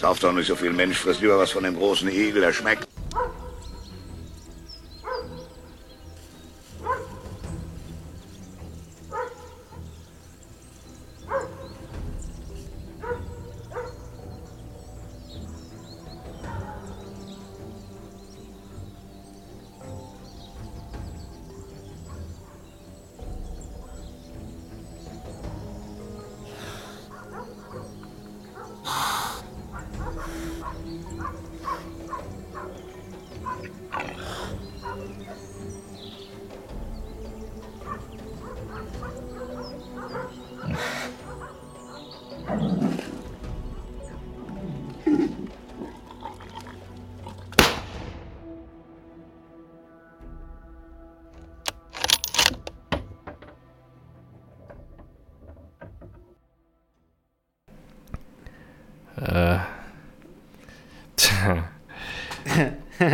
Sauf doch nicht so viel Mensch, frisst lieber was von dem großen Igel, der schmeckt.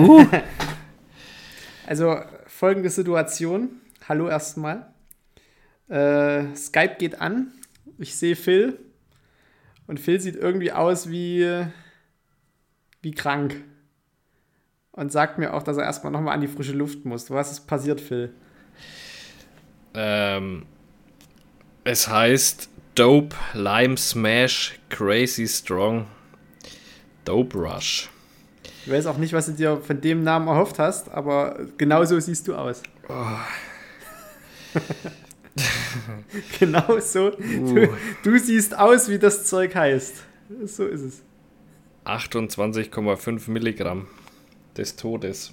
Uh. Also folgende Situation. Hallo erstmal. Äh, Skype geht an. Ich sehe Phil. Und Phil sieht irgendwie aus wie, wie krank. Und sagt mir auch, dass er erstmal nochmal an die frische Luft muss. Was ist passiert, Phil? Ähm, es heißt Dope Lime Smash Crazy Strong Dope Rush. Ich weiß auch nicht, was du dir von dem Namen erhofft hast, aber genau so siehst du aus. Oh. genau so. Uh. Du, du, siehst aus, wie das Zeug heißt. So ist es. 28,5 Milligramm des Todes.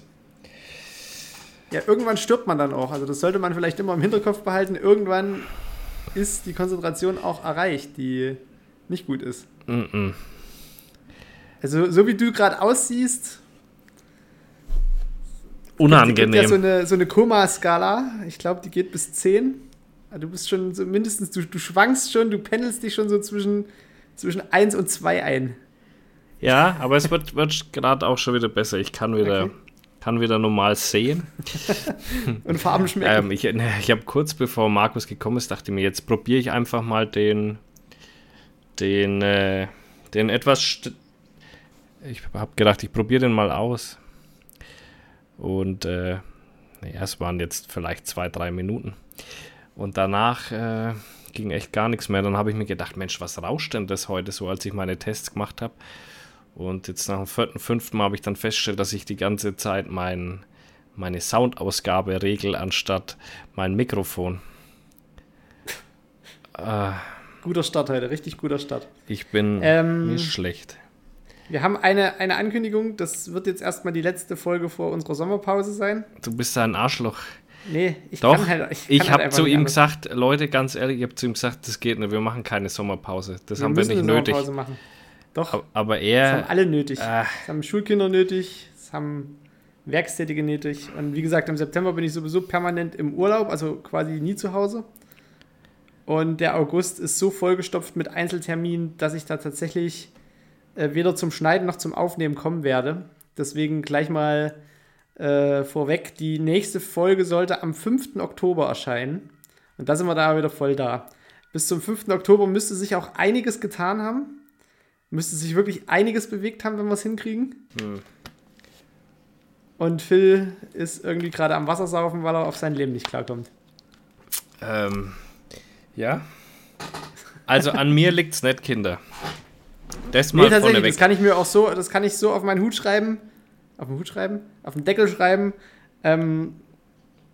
Ja, irgendwann stirbt man dann auch. Also das sollte man vielleicht immer im Hinterkopf behalten. Irgendwann ist die Konzentration auch erreicht, die nicht gut ist. Mm -mm. Also, so wie du gerade aussiehst. Unangenehm. ja so eine, so eine Koma-Skala. Ich glaube, die geht bis 10. Du bist schon so mindestens, du, du schwankst schon, du pendelst dich schon so zwischen, zwischen 1 und 2 ein. Ja, aber es wird, wird gerade auch schon wieder besser. Ich kann wieder, okay. kann wieder normal sehen. und Farben schmecken. Ähm, ich ne, ich habe kurz bevor Markus gekommen ist, dachte mir, jetzt probiere ich einfach mal den, den, äh, den etwas ich habe gedacht, ich probiere den mal aus. Und äh, naja, es waren jetzt vielleicht zwei, drei Minuten. Und danach äh, ging echt gar nichts mehr. Dann habe ich mir gedacht, Mensch, was rauscht denn das heute so, als ich meine Tests gemacht habe? Und jetzt nach dem vierten, fünften Mal habe ich dann festgestellt, dass ich die ganze Zeit mein, meine Soundausgabe regel, anstatt mein Mikrofon. äh, guter Start heute, richtig guter Start. Ich bin ähm, nicht schlecht. Wir haben eine, eine Ankündigung, das wird jetzt erstmal die letzte Folge vor unserer Sommerpause sein. Du bist ein Arschloch. Nee, ich Doch, kann halt. Ich, ich habe halt zu ihm anders. gesagt, Leute, ganz ehrlich, ich habe zu ihm gesagt, das geht nicht, wir machen keine Sommerpause. Das wir haben wir nicht eine nötig. Sommerpause machen. Doch. Aber, aber er. Das haben alle nötig. Äh, das haben Schulkinder nötig, das haben Werkstätige nötig. Und wie gesagt, im September bin ich sowieso permanent im Urlaub, also quasi nie zu Hause. Und der August ist so vollgestopft mit Einzelterminen, dass ich da tatsächlich äh, weder zum Schneiden noch zum Aufnehmen kommen werde. Deswegen gleich mal äh, vorweg, die nächste Folge sollte am 5. Oktober erscheinen. Und da sind wir da wieder voll da. Bis zum 5. Oktober müsste sich auch einiges getan haben. Müsste sich wirklich einiges bewegt haben, wenn wir es hinkriegen. Hm. Und Phil ist irgendwie gerade am Wassersaufen, weil er auf sein Leben nicht klarkommt. Ähm, ja. Also an mir liegt's nicht, Kinder. Das mal nee, tatsächlich, das kann ich mir auch so, das kann ich so auf meinen Hut schreiben, auf den Hut schreiben, auf den Deckel schreiben. Ähm,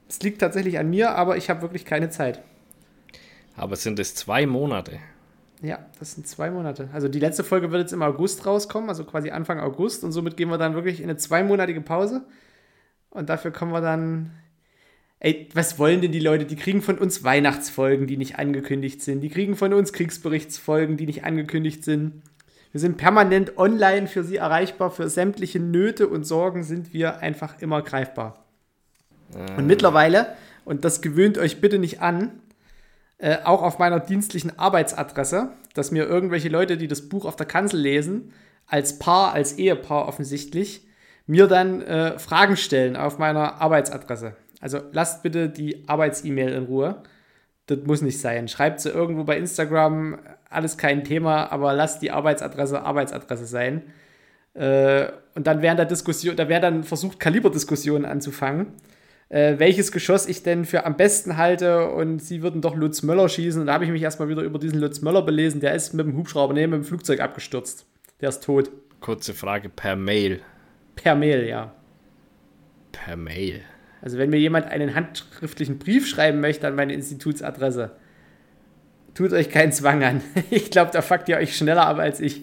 es liegt tatsächlich an mir, aber ich habe wirklich keine Zeit. Aber sind es zwei Monate? Ja, das sind zwei Monate. Also die letzte Folge wird jetzt im August rauskommen, also quasi Anfang August. Und somit gehen wir dann wirklich in eine zweimonatige Pause. Und dafür kommen wir dann. Ey, was wollen denn die Leute? Die kriegen von uns Weihnachtsfolgen, die nicht angekündigt sind. Die kriegen von uns Kriegsberichtsfolgen, die nicht angekündigt sind. Wir sind permanent online für Sie erreichbar. Für sämtliche Nöte und Sorgen sind wir einfach immer greifbar. Und mittlerweile, und das gewöhnt euch bitte nicht an, äh, auch auf meiner dienstlichen Arbeitsadresse, dass mir irgendwelche Leute, die das Buch auf der Kanzel lesen, als Paar, als Ehepaar offensichtlich, mir dann äh, Fragen stellen auf meiner Arbeitsadresse. Also lasst bitte die Arbeits-E-Mail in Ruhe. Das muss nicht sein. Schreibt sie irgendwo bei Instagram alles kein Thema, aber lass die Arbeitsadresse Arbeitsadresse sein. Äh, und dann während der Diskussion, da wäre dann versucht, Kaliberdiskussionen anzufangen, äh, welches Geschoss ich denn für am besten halte und sie würden doch Lutz Möller schießen. Und da habe ich mich erstmal wieder über diesen Lutz Möller belesen, der ist mit dem Hubschrauber, nee, mit dem Flugzeug abgestürzt. Der ist tot. Kurze Frage per Mail. Per Mail, ja. Per Mail. Also wenn mir jemand einen handschriftlichen Brief schreiben möchte an meine Institutsadresse, tut euch keinen Zwang an. Ich glaube, da fuckt ihr euch schneller ab als ich.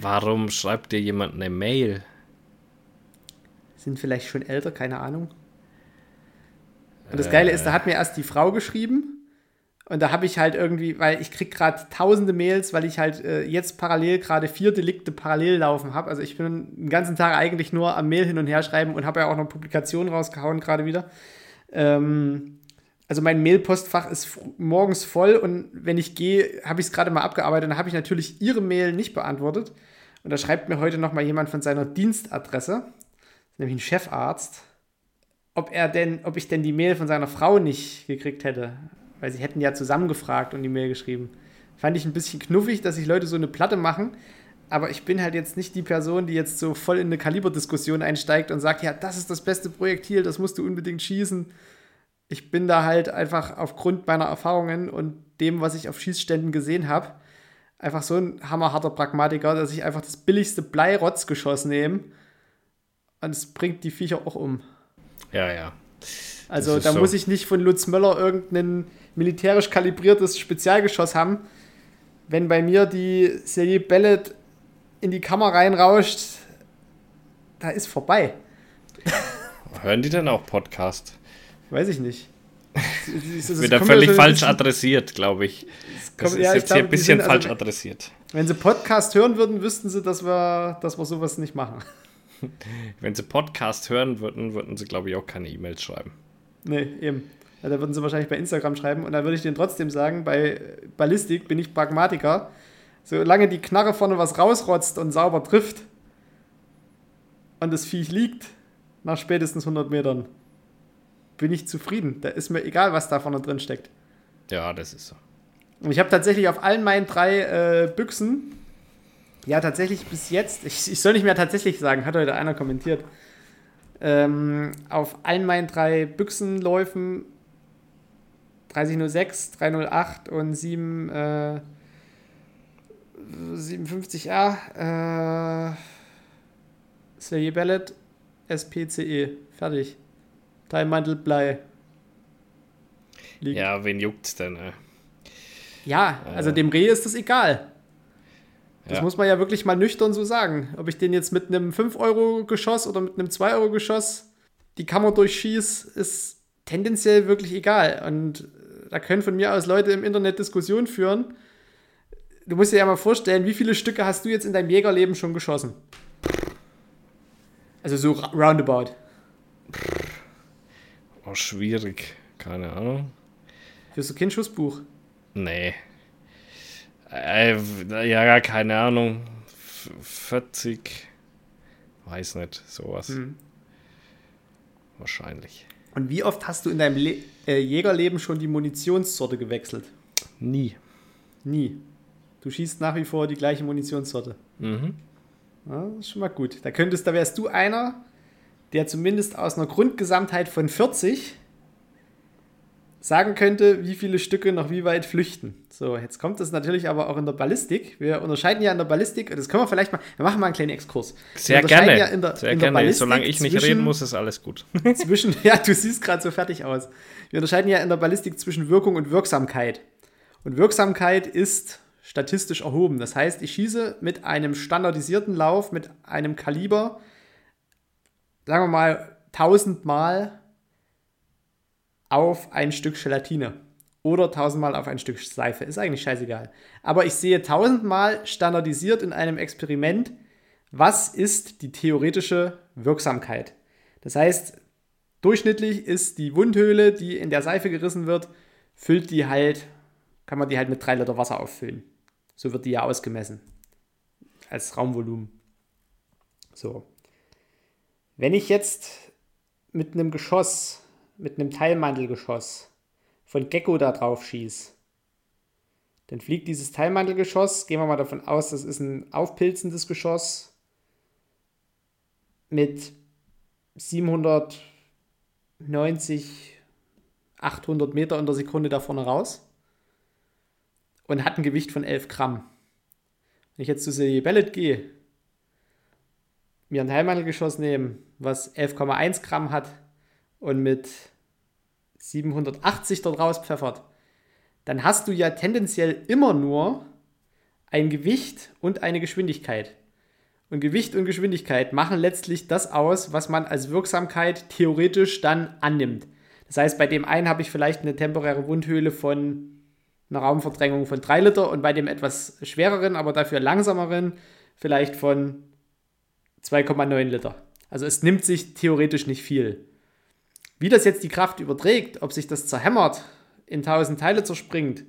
Warum schreibt dir jemand eine Mail? Sind vielleicht schon älter, keine Ahnung. Und das Geile ist, da hat mir erst die Frau geschrieben und da habe ich halt irgendwie, weil ich krieg gerade tausende Mails, weil ich halt äh, jetzt parallel gerade vier Delikte parallel laufen habe. Also ich bin den ganzen Tag eigentlich nur am Mail hin und her schreiben und habe ja auch noch Publikationen rausgehauen gerade wieder. Ähm, also mein Mailpostfach ist morgens voll und wenn ich gehe, habe ich es gerade mal abgearbeitet. Dann habe ich natürlich ihre Mail nicht beantwortet. Und da schreibt mir heute noch mal jemand von seiner Dienstadresse, nämlich ein Chefarzt, ob er denn, ob ich denn die Mail von seiner Frau nicht gekriegt hätte weil sie hätten ja zusammengefragt und die Mail geschrieben. Fand ich ein bisschen knuffig, dass sich Leute so eine Platte machen. Aber ich bin halt jetzt nicht die Person, die jetzt so voll in eine Kaliberdiskussion einsteigt und sagt, ja, das ist das beste Projektil, das musst du unbedingt schießen. Ich bin da halt einfach aufgrund meiner Erfahrungen und dem, was ich auf Schießständen gesehen habe, einfach so ein hammerharter Pragmatiker, dass ich einfach das billigste Bleirotzgeschoss nehme und es bringt die Viecher auch um. Ja, ja. Also da so. muss ich nicht von Lutz Möller irgendeinen militärisch kalibriertes Spezialgeschoss haben. Wenn bei mir die Serie Bellet in die Kammer reinrauscht, da ist vorbei. Hören die denn auch Podcast? Weiß ich nicht. Das, das wird da völlig so falsch adressiert, glaube ich. Das kommt, ist ja, jetzt glaube, hier ein bisschen sind, falsch also, adressiert. Wenn sie Podcast hören würden, wüssten sie, dass wir, dass wir sowas nicht machen. Wenn sie Podcast hören würden, würden sie, glaube ich, auch keine E-Mails schreiben. Nee, eben. Ja, da würden sie wahrscheinlich bei Instagram schreiben und da würde ich denen trotzdem sagen, bei Ballistik bin ich Pragmatiker. Solange die Knarre vorne was rausrotzt und sauber trifft und das Viech liegt, nach spätestens 100 Metern, bin ich zufrieden. Da ist mir egal, was da vorne drin steckt. Ja, das ist so. Und ich habe tatsächlich auf allen meinen drei äh, Büchsen, ja, tatsächlich bis jetzt, ich, ich soll nicht mehr tatsächlich sagen, hat heute einer kommentiert, ähm, auf allen meinen drei Büchsenläufen 3006, 308 und 7, äh, 57a. Äh, Slayer Ballet, SPCE. Fertig. Teilmantel Blei. Liegt. Ja, wen juckt's denn? Äh? Ja, also dem Reh ist das egal. Das ja. muss man ja wirklich mal nüchtern so sagen. Ob ich den jetzt mit einem 5-Euro-Geschoss oder mit einem 2-Euro-Geschoss die Kammer durchschieße, ist tendenziell wirklich egal. Und da können von mir aus Leute im Internet Diskussionen führen. Du musst dir ja mal vorstellen, wie viele Stücke hast du jetzt in deinem Jägerleben schon geschossen? Also so roundabout. Oh, schwierig. Keine Ahnung. Führst du kein Schussbuch? Nee. Äh, ja, keine Ahnung. 40. Weiß nicht, sowas. Hm. Wahrscheinlich. Und wie oft hast du in deinem Le äh, Jägerleben schon die Munitionssorte gewechselt? Nie. Nie. Du schießt nach wie vor die gleiche Munitionssorte. Mhm. Ja, das ist schon mal gut. Da könntest, da wärst du einer, der zumindest aus einer Grundgesamtheit von 40 sagen könnte, wie viele Stücke noch wie weit flüchten. So, jetzt kommt das natürlich aber auch in der Ballistik. Wir unterscheiden ja in der Ballistik, das können wir vielleicht mal, wir machen mal einen kleinen Exkurs. Sehr gerne. Ja in der, Sehr in der gerne. Solange ich nicht zwischen, reden muss, ist alles gut. zwischen, ja, du siehst gerade so fertig aus. Wir unterscheiden ja in der Ballistik zwischen Wirkung und Wirksamkeit. Und Wirksamkeit ist statistisch erhoben. Das heißt, ich schieße mit einem standardisierten Lauf, mit einem Kaliber, sagen wir mal, 1000 Mal auf ein Stück Gelatine oder tausendmal auf ein Stück Seife. Ist eigentlich scheißegal. Aber ich sehe tausendmal standardisiert in einem Experiment, was ist die theoretische Wirksamkeit. Das heißt, durchschnittlich ist die Wundhöhle, die in der Seife gerissen wird, füllt die halt, kann man die halt mit drei Liter Wasser auffüllen. So wird die ja ausgemessen. Als Raumvolumen. So. Wenn ich jetzt mit einem Geschoss mit einem Teilmantelgeschoss von Gecko da drauf schieß, Dann fliegt dieses Teilmantelgeschoss, gehen wir mal davon aus, das ist ein aufpilzendes Geschoss mit 790, 800 Meter in der Sekunde da vorne raus und hat ein Gewicht von 11 Gramm. Wenn ich jetzt zu Silje Bellet gehe, mir ein Teilmantelgeschoss nehme, was 11,1 Gramm hat und mit 780 dort rauspfeffert, dann hast du ja tendenziell immer nur ein Gewicht und eine Geschwindigkeit. Und Gewicht und Geschwindigkeit machen letztlich das aus, was man als Wirksamkeit theoretisch dann annimmt. Das heißt, bei dem einen habe ich vielleicht eine temporäre Wundhöhle von einer Raumverdrängung von 3 Liter und bei dem etwas schwereren, aber dafür langsameren vielleicht von 2,9 Liter. Also es nimmt sich theoretisch nicht viel. Wie das jetzt die Kraft überträgt, ob sich das zerhämmert, in tausend Teile zerspringt,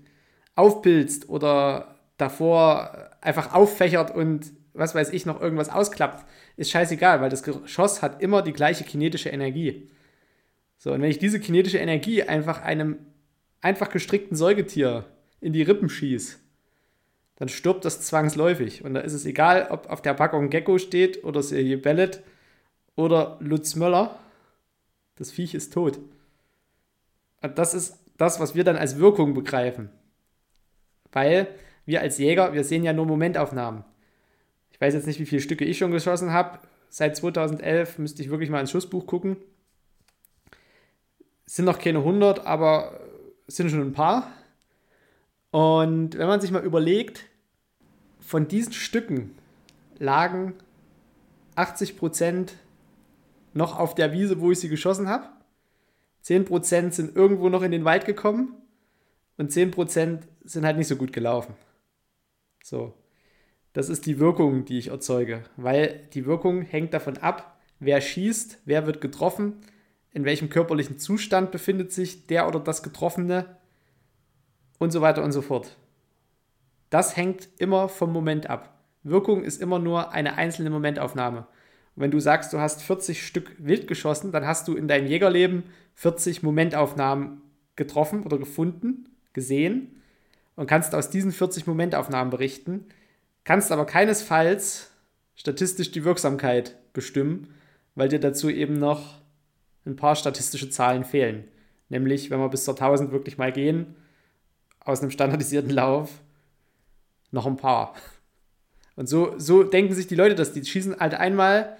aufpilzt oder davor einfach auffächert und was weiß ich noch irgendwas ausklappt, ist scheißegal, weil das Geschoss hat immer die gleiche kinetische Energie. So, und wenn ich diese kinetische Energie einfach einem einfach gestrickten Säugetier in die Rippen schieße, dann stirbt das zwangsläufig. Und da ist es egal, ob auf der Packung Gecko steht oder Silje Bellet oder Lutz Möller. Das Viech ist tot. Und das ist das, was wir dann als Wirkung begreifen. Weil wir als Jäger, wir sehen ja nur Momentaufnahmen. Ich weiß jetzt nicht, wie viele Stücke ich schon geschossen habe. Seit 2011 müsste ich wirklich mal ins Schussbuch gucken. Es sind noch keine 100, aber es sind schon ein paar. Und wenn man sich mal überlegt, von diesen Stücken lagen 80% noch auf der Wiese, wo ich sie geschossen habe. 10% sind irgendwo noch in den Wald gekommen und 10% sind halt nicht so gut gelaufen. So. Das ist die Wirkung, die ich erzeuge, weil die Wirkung hängt davon ab, wer schießt, wer wird getroffen, in welchem körperlichen Zustand befindet sich der oder das Getroffene und so weiter und so fort. Das hängt immer vom Moment ab. Wirkung ist immer nur eine einzelne Momentaufnahme. Wenn du sagst, du hast 40 Stück wild geschossen, dann hast du in deinem Jägerleben 40 Momentaufnahmen getroffen oder gefunden, gesehen und kannst aus diesen 40 Momentaufnahmen berichten, kannst aber keinesfalls statistisch die Wirksamkeit bestimmen, weil dir dazu eben noch ein paar statistische Zahlen fehlen. Nämlich, wenn wir bis zur 1000 wirklich mal gehen, aus einem standardisierten Lauf, noch ein paar. Und so, so denken sich die Leute das. Die schießen halt einmal,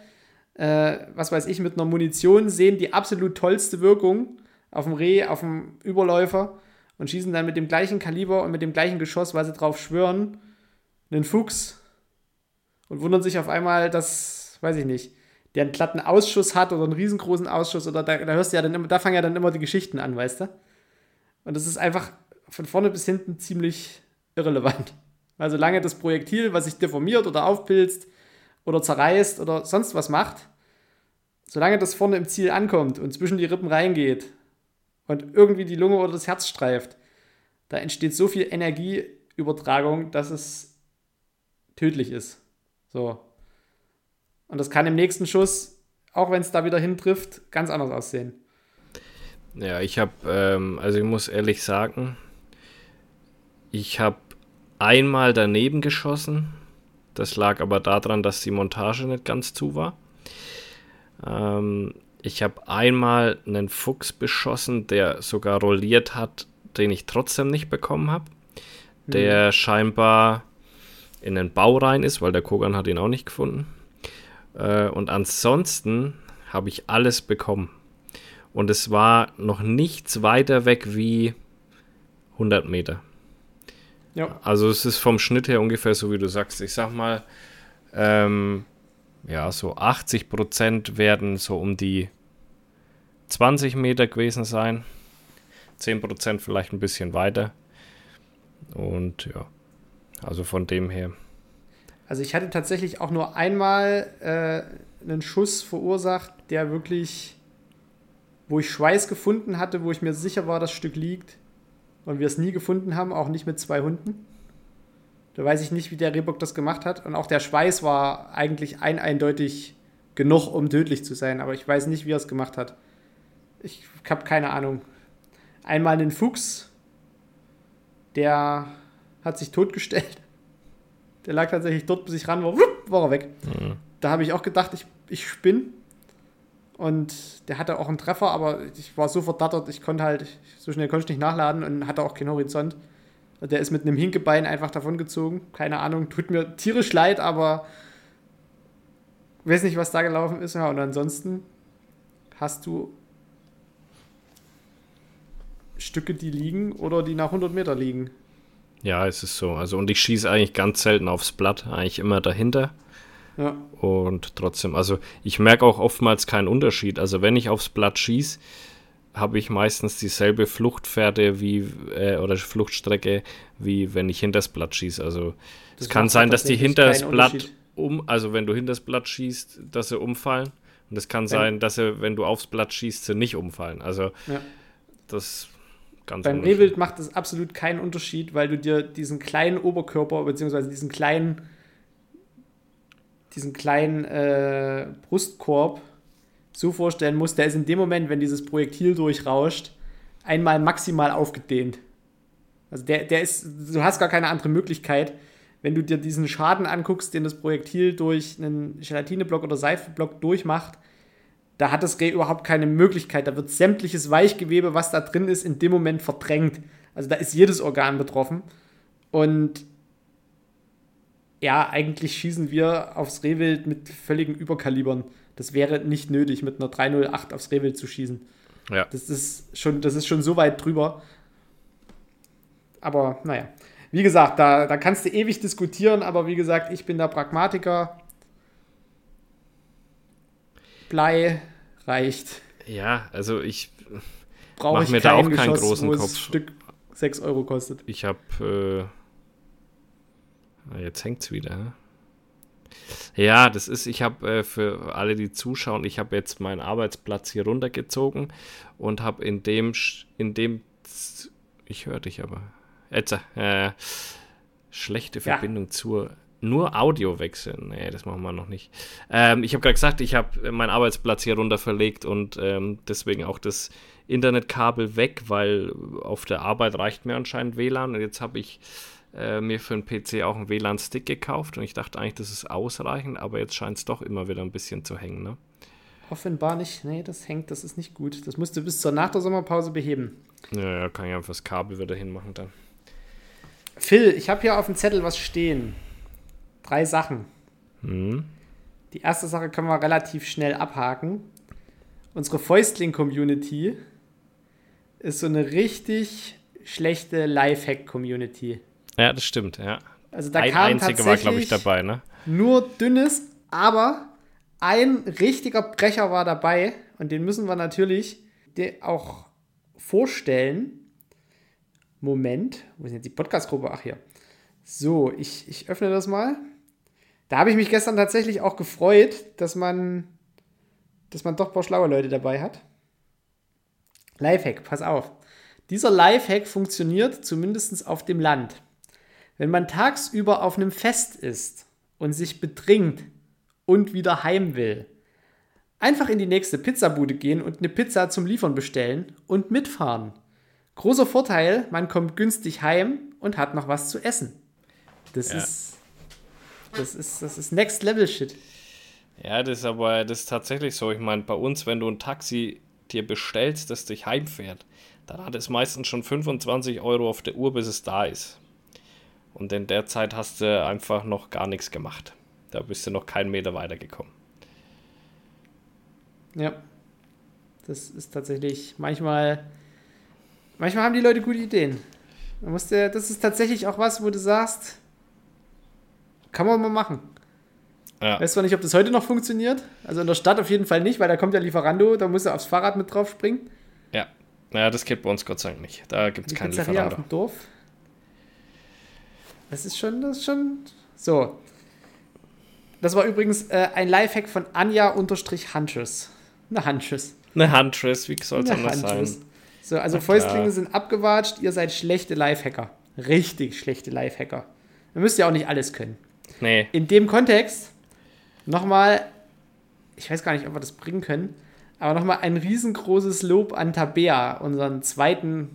äh, was weiß ich, mit einer Munition, sehen die absolut tollste Wirkung auf dem Reh, auf dem Überläufer und schießen dann mit dem gleichen Kaliber und mit dem gleichen Geschoss, weil sie drauf schwören, einen Fuchs und wundern sich auf einmal, dass, weiß ich nicht, der einen glatten Ausschuss hat oder einen riesengroßen Ausschuss oder da, da hörst du ja dann immer, da fangen ja dann immer die Geschichten an, weißt du? Und das ist einfach von vorne bis hinten ziemlich irrelevant. Weil solange das Projektil, was sich deformiert oder aufpilzt oder zerreißt oder sonst was macht, solange das vorne im Ziel ankommt und zwischen die Rippen reingeht und irgendwie die Lunge oder das Herz streift, da entsteht so viel Energieübertragung, dass es tödlich ist. So. Und das kann im nächsten Schuss, auch wenn es da wieder hintrifft, ganz anders aussehen. Ja, ich habe, ähm, also ich muss ehrlich sagen, ich habe einmal daneben geschossen. Das lag aber daran, dass die Montage nicht ganz zu war. Ähm, ich habe einmal einen Fuchs beschossen, der sogar rolliert hat, den ich trotzdem nicht bekommen habe. Der hm. scheinbar in den Bau rein ist, weil der Kogan hat ihn auch nicht gefunden. Äh, und ansonsten habe ich alles bekommen. Und es war noch nichts weiter weg wie 100 Meter. Ja. Also es ist vom Schnitt her ungefähr so, wie du sagst. Ich sag mal, ähm, ja, so 80 Prozent werden so um die 20 Meter gewesen sein. 10 Prozent vielleicht ein bisschen weiter. Und ja, also von dem her. Also ich hatte tatsächlich auch nur einmal äh, einen Schuss verursacht, der wirklich, wo ich Schweiß gefunden hatte, wo ich mir sicher war, das Stück liegt und wir es nie gefunden haben, auch nicht mit zwei Hunden. Da weiß ich nicht, wie der Rehbock das gemacht hat. Und auch der Schweiß war eigentlich ein eindeutig genug, um tödlich zu sein. Aber ich weiß nicht, wie er es gemacht hat. Ich habe keine Ahnung. Einmal einen Fuchs, der hat sich totgestellt. Der lag tatsächlich dort, bis ich ran war, wupp, war er weg. Mhm. Da habe ich auch gedacht, ich, ich spinne. Und der hatte auch einen Treffer, aber ich war so verdattert, ich konnte halt, so schnell konnte ich nicht nachladen und hatte auch keinen Horizont. Der ist mit einem Hinkebein einfach davongezogen. Keine Ahnung, tut mir tierisch leid, aber weiß nicht, was da gelaufen ist. Ja, und ansonsten hast du Stücke, die liegen oder die nach 100 Meter liegen. Ja, es ist so. Also, und ich schieße eigentlich ganz selten aufs Blatt, eigentlich immer dahinter. Ja. Und trotzdem, also ich merke auch oftmals keinen Unterschied. Also, wenn ich aufs Blatt schieße, habe ich meistens dieselbe Fluchtpferde wie äh, oder Fluchtstrecke, wie wenn ich hinters Blatt schieße. Also Das es kann sein, dass die hinters keinen Blatt um, also wenn du hinters Blatt schießt, dass sie umfallen. Und es kann sein, dass sie, wenn du aufs Blatt schießt, sie nicht umfallen. Also Ja. das ganz Beim. Rehwild macht es absolut keinen Unterschied, weil du dir diesen kleinen Oberkörper beziehungsweise diesen kleinen diesen kleinen äh, Brustkorb so vorstellen musst, der ist in dem Moment, wenn dieses Projektil durchrauscht, einmal maximal aufgedehnt. Also der, der ist, du hast gar keine andere Möglichkeit, wenn du dir diesen Schaden anguckst, den das Projektil durch einen Gelatineblock oder Seifenblock durchmacht, da hat das Reh überhaupt keine Möglichkeit. Da wird sämtliches Weichgewebe, was da drin ist, in dem Moment verdrängt. Also da ist jedes Organ betroffen. Und ja, eigentlich schießen wir aufs Rehwild mit völligen Überkalibern. Das wäre nicht nötig, mit einer 308 aufs Rehwild zu schießen. Ja. Das ist schon, das ist schon so weit drüber. Aber naja. Wie gesagt, da, da kannst du ewig diskutieren, aber wie gesagt, ich bin der Pragmatiker. Blei reicht. ja, also ich, Brauche mir da auch keinen Geschoss, großen Kopf. Stück 6 Euro kostet. ich habe, äh, jetzt hängt's wieder. hä? Ja, das ist, ich habe äh, für alle, die zuschauen, ich habe jetzt meinen Arbeitsplatz hier runtergezogen und habe in dem, in dem, ich höre dich aber, jetzt, äh, schlechte Ja. Verbindung zur, nur Audio wechseln, nee, das machen wir noch nicht. Ähm, ich habe gerade gesagt, ich habe meinen Arbeitsplatz hier runter verlegt und ähm, deswegen auch das Internetkabel weg, weil auf der Arbeit reicht mir anscheinend WLAN und jetzt habe ich äh, mir für den PC auch einen WLAN-Stick gekauft und ich dachte eigentlich, das ist ausreichend, aber jetzt scheint es doch immer wieder ein bisschen zu hängen, ne? Offenbar nicht. Nee, das hängt, das ist nicht gut. Das musst du bis zur nach der Sommerpause beheben. Ja, ja, kann ich einfach das Kabel wieder hinmachen dann. Phil, ich habe hier auf dem Zettel was stehen. Drei Sachen. Hm. Die erste Sache können wir relativ schnell abhaken. Unsere Fäustling-Community ist so eine richtig schlechte Lifehack-Community. Ja, das stimmt, ja. Also da Ein kam einziger war, glaube ich, tatsächlich dabei, ne? nur dünnes, aber ein richtiger Brecher war dabei und den müssen wir natürlich auch vorstellen. Moment, wo ist jetzt die Podcast-Gruppe? Ach hier. So, ich, ich öffne das mal. Da habe ich mich gestern tatsächlich auch gefreut, dass man, dass man doch ein paar schlaue Leute dabei hat. Lifehack, pass auf. Dieser Lifehack funktioniert zumindest auf dem Land. Wenn man tagsüber auf einem Fest ist und sich betrinkt und wieder heim will, einfach in die nächste Pizzabude gehen und eine Pizza zum Liefern bestellen und mitfahren. Großer Vorteil, man kommt günstig heim und hat noch was zu essen. Das Ja. ist das ist das ist Next Level Shit. Ja, das ist aber das ist tatsächlich so. Ich meine, bei uns, wenn du ein Taxi dir bestellst, das dich heimfährt, dann hat es meistens schon 25 Euro auf der Uhr, bis es da ist. Und in der Zeit hast du einfach noch gar nichts gemacht. Da bist du noch keinen Meter weitergekommen. Ja. Das ist tatsächlich manchmal manchmal haben die Leute gute Ideen. Man muss der, das ist tatsächlich auch was, wo du sagst, kann man mal machen. Ja. Weißt zwar nicht, ob das heute noch funktioniert. Also in der Stadt auf jeden Fall nicht, weil da kommt ja Lieferando, da musst du aufs Fahrrad mit drauf springen. Ja. Naja, das geht bei uns Gott sei Dank nicht. Da gibt es keinen Pizzeria auf Lieferando. dem Dorf. Das ist schon, das ist schon. So. Das war übrigens äh, ein Lifehack von Anja-Hanches. Eine Hanches. Eine Huntress, wie soll es anders Huntress. sein? So, also klar. Fäustlinge sind abgewatscht, ihr seid schlechte Lifehacker. Richtig schlechte Lifehacker. Ihr müsst ja auch nicht alles können. Nee. In dem Kontext nochmal, ich weiß gar nicht, ob wir das bringen können, aber nochmal ein riesengroßes Lob an Tabea, unseren zweiten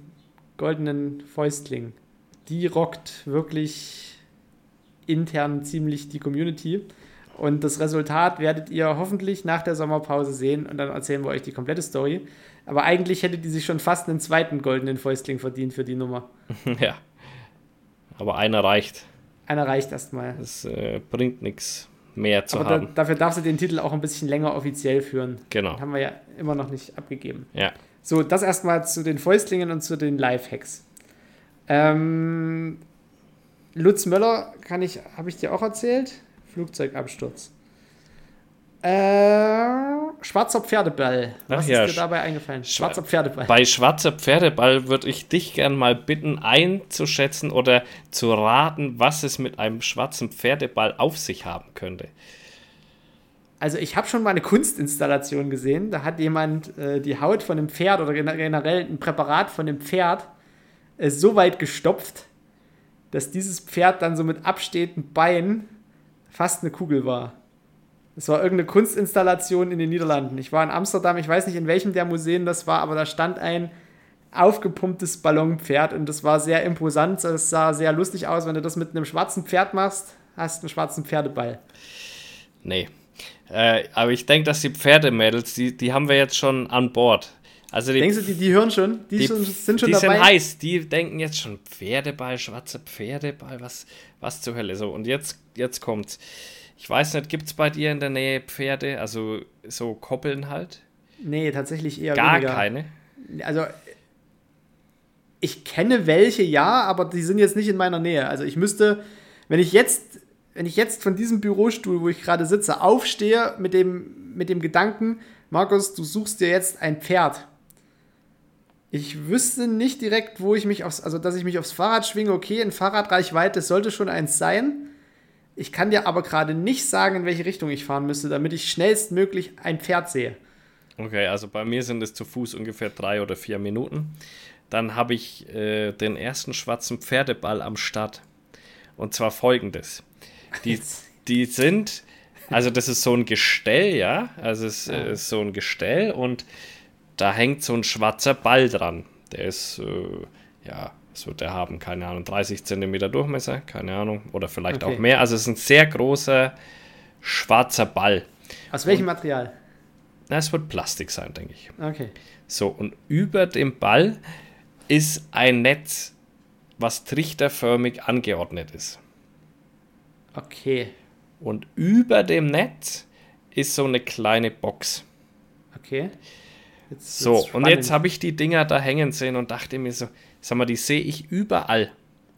goldenen Fäustling. Die rockt wirklich intern ziemlich die Community. Und das Resultat werdet ihr hoffentlich nach der Sommerpause sehen und dann erzählen wir euch die komplette Story. Aber eigentlich hätte die sich schon fast einen zweiten goldenen Fäustling verdient für die Nummer. ja. Aber einer reicht. Einer reicht erstmal. Das äh, bringt nichts mehr zu Aber haben. da, dafür darf sie den Titel auch ein bisschen länger offiziell führen. Genau. Den haben wir ja immer noch nicht abgegeben. Ja. So, das erstmal zu den Fäustlingen und zu den Lifehacks. Ähm, Lutz Möller kann ich, habe ich dir auch erzählt? Flugzeugabsturz. Äh, schwarzer Pferdeball. Was ja, ist dir dabei eingefallen? Schwarzer Pferdeball. Bei schwarzer Pferdeball würde ich dich gern mal bitten, einzuschätzen oder zu raten, was es mit einem schwarzen Pferdeball auf sich haben könnte. Also ich habe schon mal eine Kunstinstallation gesehen. Da hat jemand äh, die Haut von einem Pferd oder generell ein Präparat von dem Pferd äh, so weit gestopft, dass dieses Pferd dann so mit abstehenden Beinen fast eine Kugel war. Es war irgendeine Kunstinstallation in den Niederlanden. Ich war in Amsterdam, ich weiß nicht, in welchem der Museen das war, aber da stand ein aufgepumptes Ballonpferd und das war sehr imposant. Das sah sehr lustig aus. Wenn du das mit einem schwarzen Pferd machst, hast du einen schwarzen Pferdeball. Nee. Äh, aber ich denke, dass die Pferdemädels, die, die haben wir jetzt schon an Bord. Also die, Denkst du, die, die hören schon? Die, die schon, sind schon die dabei? sind heiß. Die denken jetzt schon, Pferdeball, schwarzer Pferdeball, was, was zur Hölle. So, und jetzt, jetzt kommt's. Ich weiß nicht, gibt es bei dir in der Nähe Pferde, also so Koppeln halt? Nee, tatsächlich eher Gar weniger. keine. Also, ich kenne welche, ja, aber die sind jetzt nicht in meiner Nähe. Also ich müsste, wenn ich jetzt, wenn ich jetzt von diesem Bürostuhl, wo ich gerade sitze, aufstehe mit dem, mit dem Gedanken, Markus, du suchst dir jetzt ein Pferd. Ich wüsste nicht direkt, wo ich mich aufs, also dass ich mich aufs Fahrrad schwinge, okay, in Fahrradreichweite sollte schon eins sein. Ich kann dir aber gerade nicht sagen, in welche Richtung ich fahren müsste, damit ich schnellstmöglich ein Pferd sehe. Okay, also bei mir sind es zu Fuß ungefähr drei oder vier Minuten. Dann habe ich äh, den ersten schwarzen Pferdeball am Start. Und zwar folgendes. Die, die sind, also das ist so ein Gestell, ja. Also es äh, ist so ein Gestell und da hängt so ein schwarzer Ball dran. Der ist, äh, ja, was wird der haben? Keine Ahnung, 30 Zentimeter Durchmesser, keine Ahnung. Oder vielleicht Okay. auch mehr. Also es ist ein sehr großer schwarzer Ball. Aus welchem Material? Na, es wird Plastik sein, denke ich. Okay. So, und über dem Ball ist ein Netz, was trichterförmig angeordnet ist. Okay. Und über dem Netz ist so eine kleine Box. Okay. Jetzt So, wird's und jetzt habe ich die Dinger da hängen sehen und dachte mir so, sag mal, die sehe ich überall.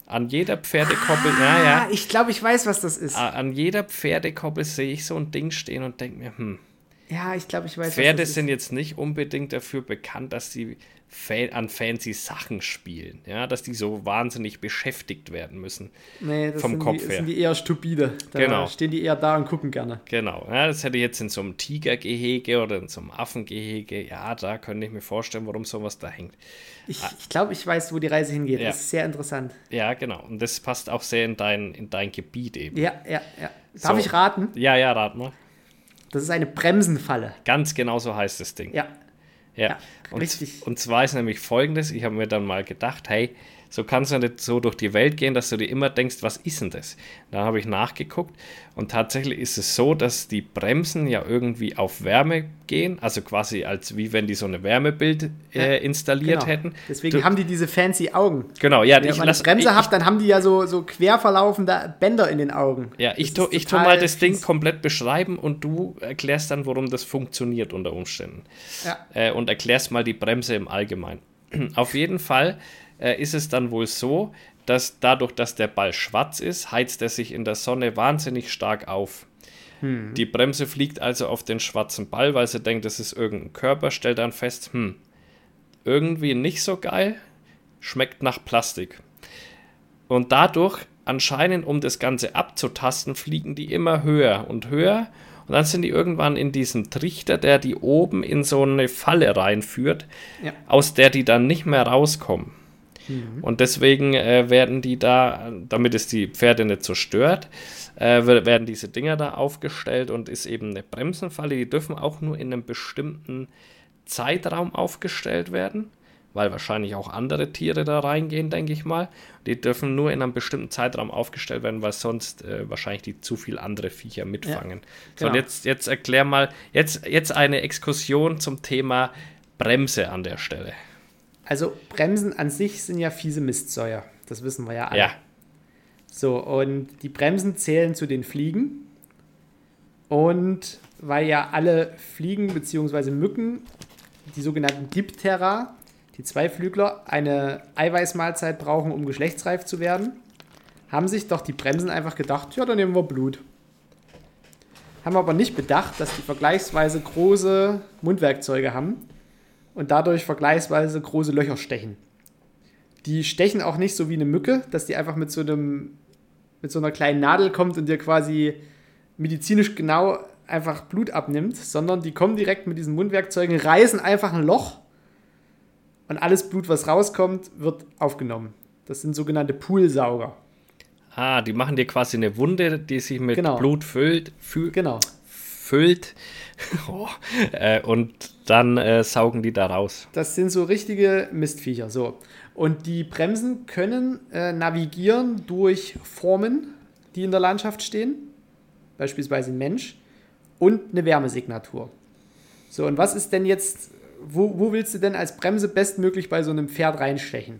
An jeder Pferdekoppel, ja, ja, Ah, ich glaube, ich weiß, was das ist. an jeder Pferdekoppel sehe ich so ein Ding stehen und denke mir, hm, Ja, ich glaube, ich weiß, Pferde was das sind jetzt nicht unbedingt dafür bekannt, dass sie an fancy Sachen spielen, ja, dass die so wahnsinnig beschäftigt werden müssen. Nee, das vom sind Kopf die, das her. sind die eher stupide. Da Genau. stehen die eher da und gucken gerne. Genau, ja, das hätte ich jetzt in so einem Tigergehege oder in so einem Affengehege, ja, da könnte ich mir vorstellen, warum sowas da hängt. Ich, ich glaube, ich weiß, wo die Reise hingeht. Ja. Das ist sehr interessant. Ja, genau, und das passt auch sehr in dein, in dein Gebiet eben. Ja, ja, ja. Darf So. ich raten? Ja, ja, rat mal. Das ist eine Bremsenfalle. Ganz genau so heißt das Ding. Ja. Ja, Ja, und, richtig. Und zwar ist nämlich folgendes: Ich habe mir dann mal gedacht, hey, so kannst du nicht so durch die Welt gehen, dass du dir immer denkst, was ist denn das? Da habe ich nachgeguckt und tatsächlich ist es so, dass die Bremsen ja irgendwie auf Wärme gehen, also quasi als wie wenn die so eine Wärmebild äh, installiert Genau. hätten. Deswegen du, haben die diese fancy Augen. genau, ja, Wenn ich man lass, eine Bremse ich, habt, dann haben die ja so, so quer verlaufende Bänder in den Augen. Ja, ich, Das tu, mal das Ding komplett beschreiben und du erklärst dann, warum das funktioniert unter Umständen. Ja. Äh, und erklärst mal die Bremse im Allgemeinen. Auf jeden Fall äh, ist es dann wohl so, dass dadurch, dass der Ball schwarz ist, heizt er sich in der Sonne wahnsinnig stark auf. Hm. Die Bremse fliegt also auf den schwarzen Ball, weil sie denkt, das ist irgendein Körper, stellt dann fest, hm, irgendwie nicht so geil, schmeckt nach Plastik. Und dadurch, anscheinend, um das Ganze abzutasten, fliegen die immer höher und höher. Und dann sind die irgendwann in diesem Trichter, der die oben in so eine Falle reinführt, Ja. aus der die dann nicht mehr rauskommen. Und deswegen äh, werden die da, damit es die Pferde nicht so stört, äh, wer- werden diese Dinger da aufgestellt und ist eben eine Bremsenfalle. Die dürfen auch nur in einem bestimmten Zeitraum aufgestellt werden. weil wahrscheinlich auch andere Tiere da reingehen, denke ich mal. Die dürfen nur in einem bestimmten Zeitraum aufgestellt werden, weil sonst äh, wahrscheinlich die zu viel andere Viecher mitfangen. Ja, So, genau. und jetzt, jetzt erklär mal, jetzt, jetzt eine Exkursion zum Thema Bremse an der Stelle. Also Bremsen an sich sind ja fiese Mistsäuer. Das wissen wir ja alle. Ja, So, und die Bremsen zählen zu den Fliegen. Und weil ja alle Fliegen bzw. Mücken, die sogenannten Diptera, die Zweiflügler, eine Eiweißmahlzeit brauchen, um geschlechtsreif zu werden, haben sich doch die Bremsen einfach gedacht, ja, dann nehmen wir Blut. Haben aber nicht bedacht, dass die vergleichsweise große Mundwerkzeuge haben und dadurch vergleichsweise große Löcher stechen. Die stechen auch nicht so wie eine Mücke, dass die einfach mit so einem mit so einer kleinen Nadel kommt und dir quasi medizinisch genau einfach Blut abnimmt, sondern die kommen direkt mit diesen Mundwerkzeugen, reißen einfach ein Loch und alles Blut, was rauskommt, wird aufgenommen. Das sind sogenannte Poolsauger. Ah, die machen dir quasi eine Wunde, die sich mit Genau. Blut füllt, fü Genau. füllt oh, äh, und dann äh, saugen die da raus. Das sind so richtige Mistviecher. So. Und die Bremsen können äh, navigieren durch Formen, die in der Landschaft stehen, beispielsweise ein Mensch, und eine Wärmesignatur. So, und was ist denn jetzt, wo, wo willst du denn als Bremse bestmöglich bei so einem Pferd reinstechen?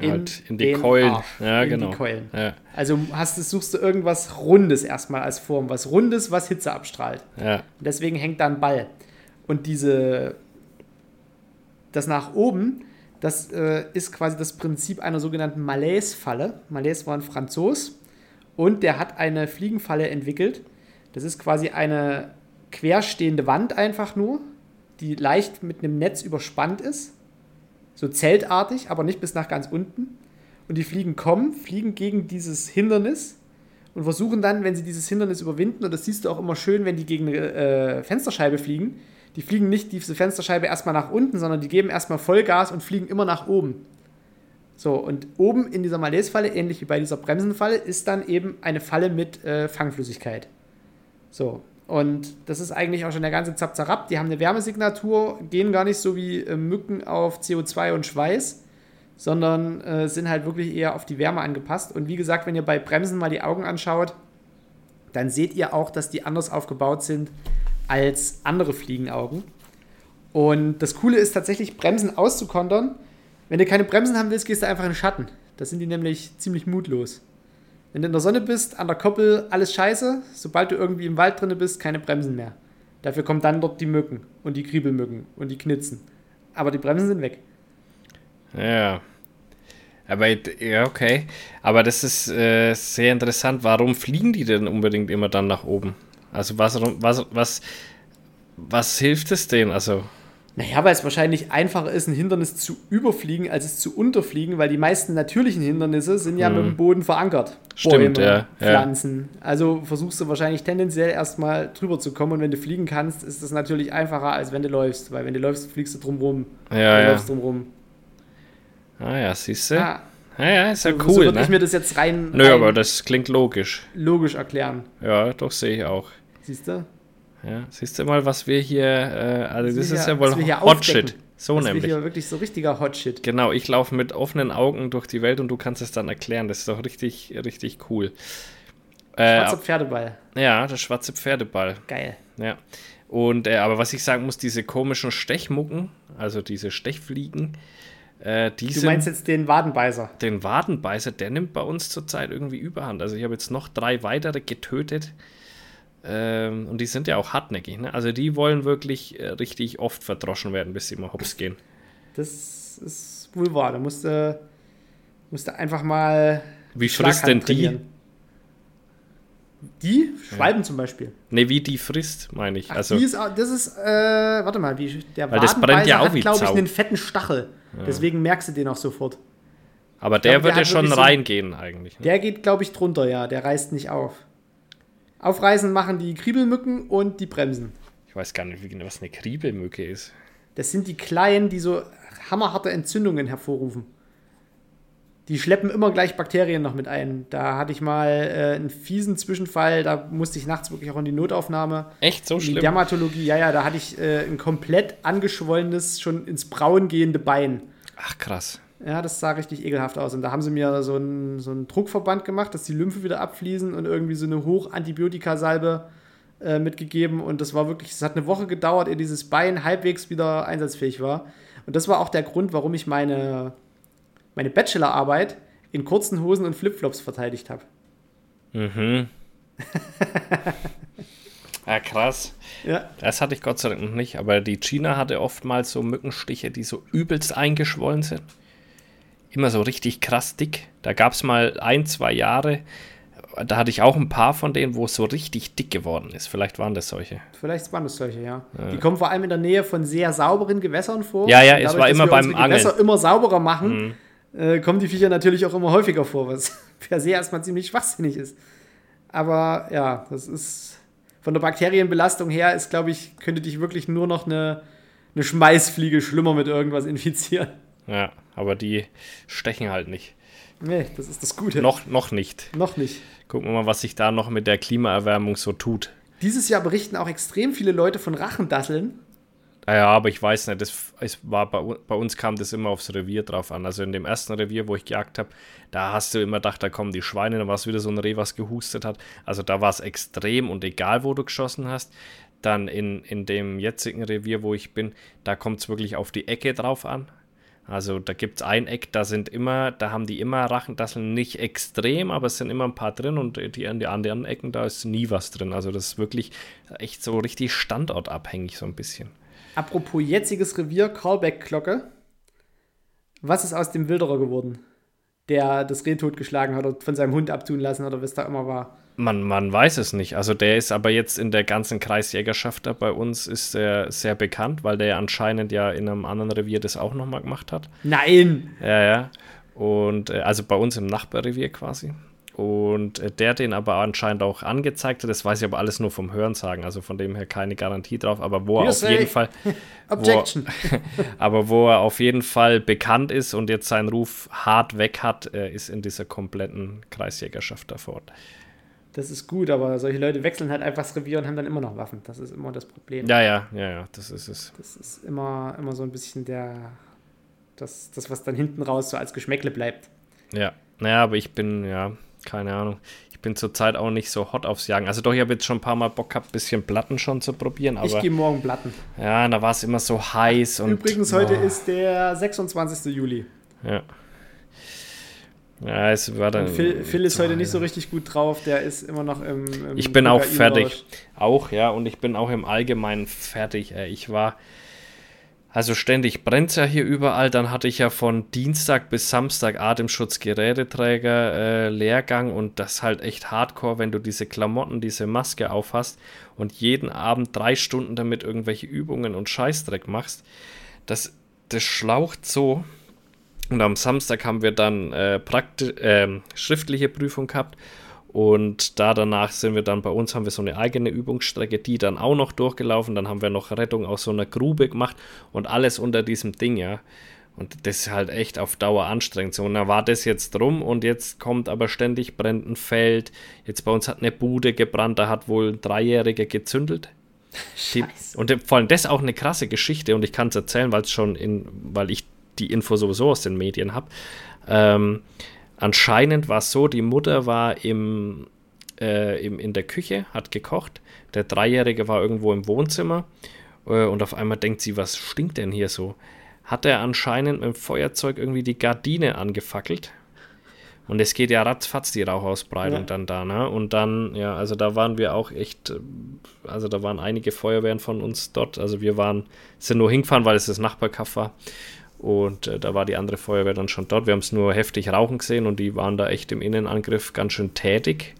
Halt in die Keulen. Arsch, Ja, in genau. Die Keulen. Ja, Also hast suchst du irgendwas Rundes erstmal als Form, was Rundes, was Hitze abstrahlt. ja. Und deswegen hängt da ein Ball. Und diese, das nach oben, das äh, ist quasi das Prinzip einer sogenannten Malaise-Falle. Malaise war ein Franzos und der hat eine Fliegenfalle entwickelt. Das ist quasi eine querstehende Wand einfach nur, die leicht mit einem Netz überspannt ist. So zeltartig, aber nicht bis nach ganz unten. Und die Fliegen kommen, fliegen gegen dieses Hindernis und versuchen dann, wenn sie dieses Hindernis überwinden, und das siehst du auch immer schön, wenn die gegen eine äh, Fensterscheibe fliegen, die fliegen nicht diese Fensterscheibe erstmal nach unten, sondern die geben erstmal Vollgas und fliegen immer nach oben. So, und oben in dieser Malaise-Falle, ähnlich wie bei dieser Bremsenfalle, ist dann eben eine Falle mit äh, Fangflüssigkeit. So, und das ist eigentlich auch schon der ganze Zapzarab. Die haben eine Wärmesignatur, gehen gar nicht so wie äh, Mücken auf CO2 und Schweiß, sondern äh, sind halt wirklich eher auf die Wärme angepasst. Und wie gesagt, wenn ihr bei Bremsen mal die Augen anschaut, dann seht ihr auch, dass die anders aufgebaut sind als andere Fliegenaugen. Und das Coole ist tatsächlich, Bremsen auszukontern. Wenn du keine Bremsen haben willst, gehst du einfach in den Schatten. Da sind die nämlich ziemlich mutlos. Wenn du in der Sonne bist, an der Koppel, alles scheiße. Sobald du irgendwie im Wald drinne bist, keine Bremsen mehr. Dafür kommen dann dort die Mücken und die Kriebelmücken und die Knitzen. Aber die Bremsen sind weg. Ja. Aber ja, okay. Aber das ist äh, sehr interessant. Warum fliegen die denn unbedingt immer dann nach oben? Also was, was, was, was hilft es denen? Also, Naja, weil es wahrscheinlich einfacher ist, ein Hindernis zu überfliegen, als es zu unterfliegen, weil die meisten natürlichen Hindernisse sind ja mit dem Boden verankert. Hm. Stimmt, ja, ja. Pflanzen. Also versuchst du wahrscheinlich tendenziell erstmal drüber zu kommen und wenn du fliegen kannst, ist das natürlich einfacher, als wenn du läufst, weil wenn du läufst, fliegst du drumrum. ja, du ja. läufst drumrum. Ah ja, siehst du? Ah, Ja, ja, ist ja so, so cool, würde ich ne? mir das jetzt rein, Nö, rein aber das klingt logisch. logisch erklären. Ja, doch, sehe ich auch. Siehst du? Ja, siehst du mal, was wir hier, äh, also das ist hier- ja wohl was wir hier Hot Shit. aufdecken. So das ist nämlich. hier wirklich so richtiger Hotshit. Genau, ich laufe mit offenen Augen durch die Welt und du kannst es dann erklären. Das ist doch richtig, richtig cool. Äh, Schwarzer Pferdeball. ja, der schwarze Pferdeball. Geil. Ja. Und äh, aber was ich sagen muss, diese komischen Stechmucken, also diese Stechfliegen, äh, die Du meinst jetzt den Wadenbeißer. den Wadenbeißer, der nimmt bei uns zurzeit irgendwie Überhand. Also ich habe jetzt noch drei weitere getötet. Ähm, und die sind ja auch hartnäckig. Ne? Also die wollen wirklich äh, richtig oft verdroschen werden, bis sie mal hops gehen. Das ist wohl wahr. Da musst du, musst du einfach mal. Wie frisst denn die? Die? Schwalben zum Beispiel. Ne, wie die frisst, meine ich. Ach, also, ist, das ist, äh, warte mal, wie, der Weil das brennt ja auch hat, glaube ich, einen fetten Stachel. Deswegen merkst du den auch sofort. aber der glaube, der wird ja hat schon wirklich so- reingehen eigentlich. Ne? Der geht, glaube ich, drunter, ja. Der reißt nicht auf. Aufreißen machen die Kriebelmücken und die Bremsen. Ich weiß gar nicht, genau, was eine Kriebelmücke ist. Das sind die kleinen, die so hammerharte Entzündungen hervorrufen. die schleppen immer gleich Bakterien noch mit ein. Da hatte ich mal äh, einen fiesen Zwischenfall, da musste ich nachts wirklich auch in die Notaufnahme. Echt so in die schlimm? Dermatologie, ja, ja, da hatte ich äh, ein komplett angeschwollenes, schon ins Braun gehende Bein. Ach krass. Ja, das sah richtig ekelhaft aus. Und da haben sie mir so einen, so einen Druckverband gemacht, dass die Lymphe wieder abfließen und irgendwie so eine Hochantibiotika-Salbe äh, mitgegeben. Und das war wirklich, es hat eine Woche gedauert, ehe dieses Bein halbwegs wieder einsatzfähig war. Und das war auch der Grund, warum ich meine, meine Bachelorarbeit in kurzen Hosen und Flipflops verteidigt habe. Mhm. ja, krass. Ja. Das hatte ich Gott sei Dank noch nicht, aber die China hatte oftmals so Mückenstiche, die so übelst eingeschwollen sind. Immer so richtig krass dick. Da gab es mal ein, zwei Jahre, da hatte ich auch ein paar von denen, wo es so richtig dick geworden ist. Vielleicht waren das solche. Vielleicht waren das solche, ja. Die kommen vor allem in der Nähe von sehr sauberen Gewässern vor. Ja, ja, Und es war immer beim Angeln. Mhm. Gewässer immer sauberer machen, äh, kommen die Viecher natürlich auch immer häufiger vor, was per se erstmal ziemlich schwachsinnig ist. Aber ja, das ist von der Bakterienbelastung her ist, glaube ich, könnte dich wirklich nur noch eine, eine Schmeißfliege schlimmer mit irgendwas infizieren. Ja, aber die stechen halt nicht. Nee, das ist das Gute. Noch, noch nicht. noch nicht. Gucken wir mal, was sich da noch mit der Klimaerwärmung so tut. Dieses Jahr berichten auch extrem viele Leute von Rachendasseln. Ah Ja, aber ich weiß nicht, das, es war bei, bei uns kam das immer aufs Revier drauf an. Also in dem ersten Revier, wo ich gejagt habe, da hast du immer gedacht, da kommen die Schweine, dann war es wieder so ein Reh, was gehustet hat. Also da war es extrem und egal, wo du geschossen hast. Dann in, in dem jetzigen Revier, wo ich bin, da kommt es wirklich auf die Ecke drauf an. Also da gibt es ein Eck, da sind immer, da haben die immer Rachendasseln nicht extrem, aber es sind immer ein paar drin und die an den anderen Ecken, da ist nie was drin. Also das ist wirklich echt so richtig standortabhängig so ein bisschen. Apropos jetziges Revier, Callback-Glocke. Was ist aus dem Wilderer geworden? Der das Reh totgeschlagen hat oder von seinem Hund abtun lassen oder was da immer war. Man, man weiß es nicht. Also der ist aber jetzt in der ganzen Kreisjägerschaft da bei uns ist er sehr bekannt, weil der anscheinend ja in einem anderen Revier das auch nochmal gemacht hat. Nein! Ja, ja. Und äh, also bei uns im Nachbarrevier quasi. Und äh, der den aber anscheinend auch angezeigt hat, das weiß ich aber alles nur vom Hörensagen, also von dem her keine Garantie drauf, aber wo er auf jeden Fall, Objection. aber wo er auf jeden Fall bekannt ist und jetzt seinen Ruf hart weg hat, äh, ist in dieser kompletten Kreisjägerschaft davor. Das ist gut, aber solche Leute wechseln halt einfach das Revier und haben dann immer noch Waffen. Das ist immer das Problem. Ja, ja, ja, ja, das ist es. Das ist immer, immer so ein bisschen der, das, das, was dann hinten raus so als Geschmäckle bleibt. Ja, naja, aber ich bin, ja, keine Ahnung. Ich bin zurzeit auch nicht so hot aufs Jagen. Also doch, ich habe jetzt schon ein paar Mal Bock gehabt, ein bisschen Platten schon zu probieren, ich aber gehe morgen Platten. ja, da war es immer so heiß und. Übrigens, heute oh, ist der 26. Juli. Ja. Ja, es war dann. Und Phil, Phil ist heute nicht so richtig gut drauf. Der ist immer noch im. im Ich bin auch fertig. Auch, ja, und ich bin auch im Allgemeinen fertig. Ey. Ich war. Also ständig brennt ja hier überall. Dann hatte ich ja von Dienstag bis Samstag Atemschutzgeräteträger äh, Lehrgang und das halt echt hardcore, wenn du diese Klamotten, diese Maske aufhast und jeden Abend drei Stunden damit irgendwelche Übungen und Scheißdreck machst. Das, das schlaucht so. Und am Samstag haben wir dann äh, ähm, schriftliche Prüfung gehabt. Und da danach sind wir dann bei uns, haben wir so eine eigene Übungsstrecke, die dann auch noch durchgelaufen. Dann haben wir noch Rettung aus so einer Grube gemacht und alles unter diesem Ding, ja. Und das ist halt echt auf Dauer anstrengend. So, und da war das jetzt drum und jetzt kommt aber ständig brennt ein Feld. Jetzt bei uns hat eine Bude gebrannt, da hat wohl ein Dreijähriger gezündelt. Die, und vor allem das ist auch eine krasse Geschichte und ich kann es erzählen, weil es schon in, weil ich die Info sowieso aus den Medien habe. Ähm, anscheinend war es so, die Mutter war im, äh, im, in der Küche, hat gekocht, der Dreijährige war irgendwo im Wohnzimmer äh, und auf einmal denkt sie, was stinkt denn hier so? Hat er anscheinend mit dem Feuerzeug irgendwie die Gardine angefackelt und es geht ja ratzfatz die Rauchausbreitung Ja. dann da, ne? Und dann, ja, also da waren wir auch echt, also da waren einige Feuerwehren von uns dort. Also wir waren, sind nur hingefahren, weil es das Nachbarkaff war. Und äh, da war die andere Feuerwehr dann schon dort. Wir haben es nur heftig rauchen gesehen und die waren da echt im Innenangriff ganz schön tätig.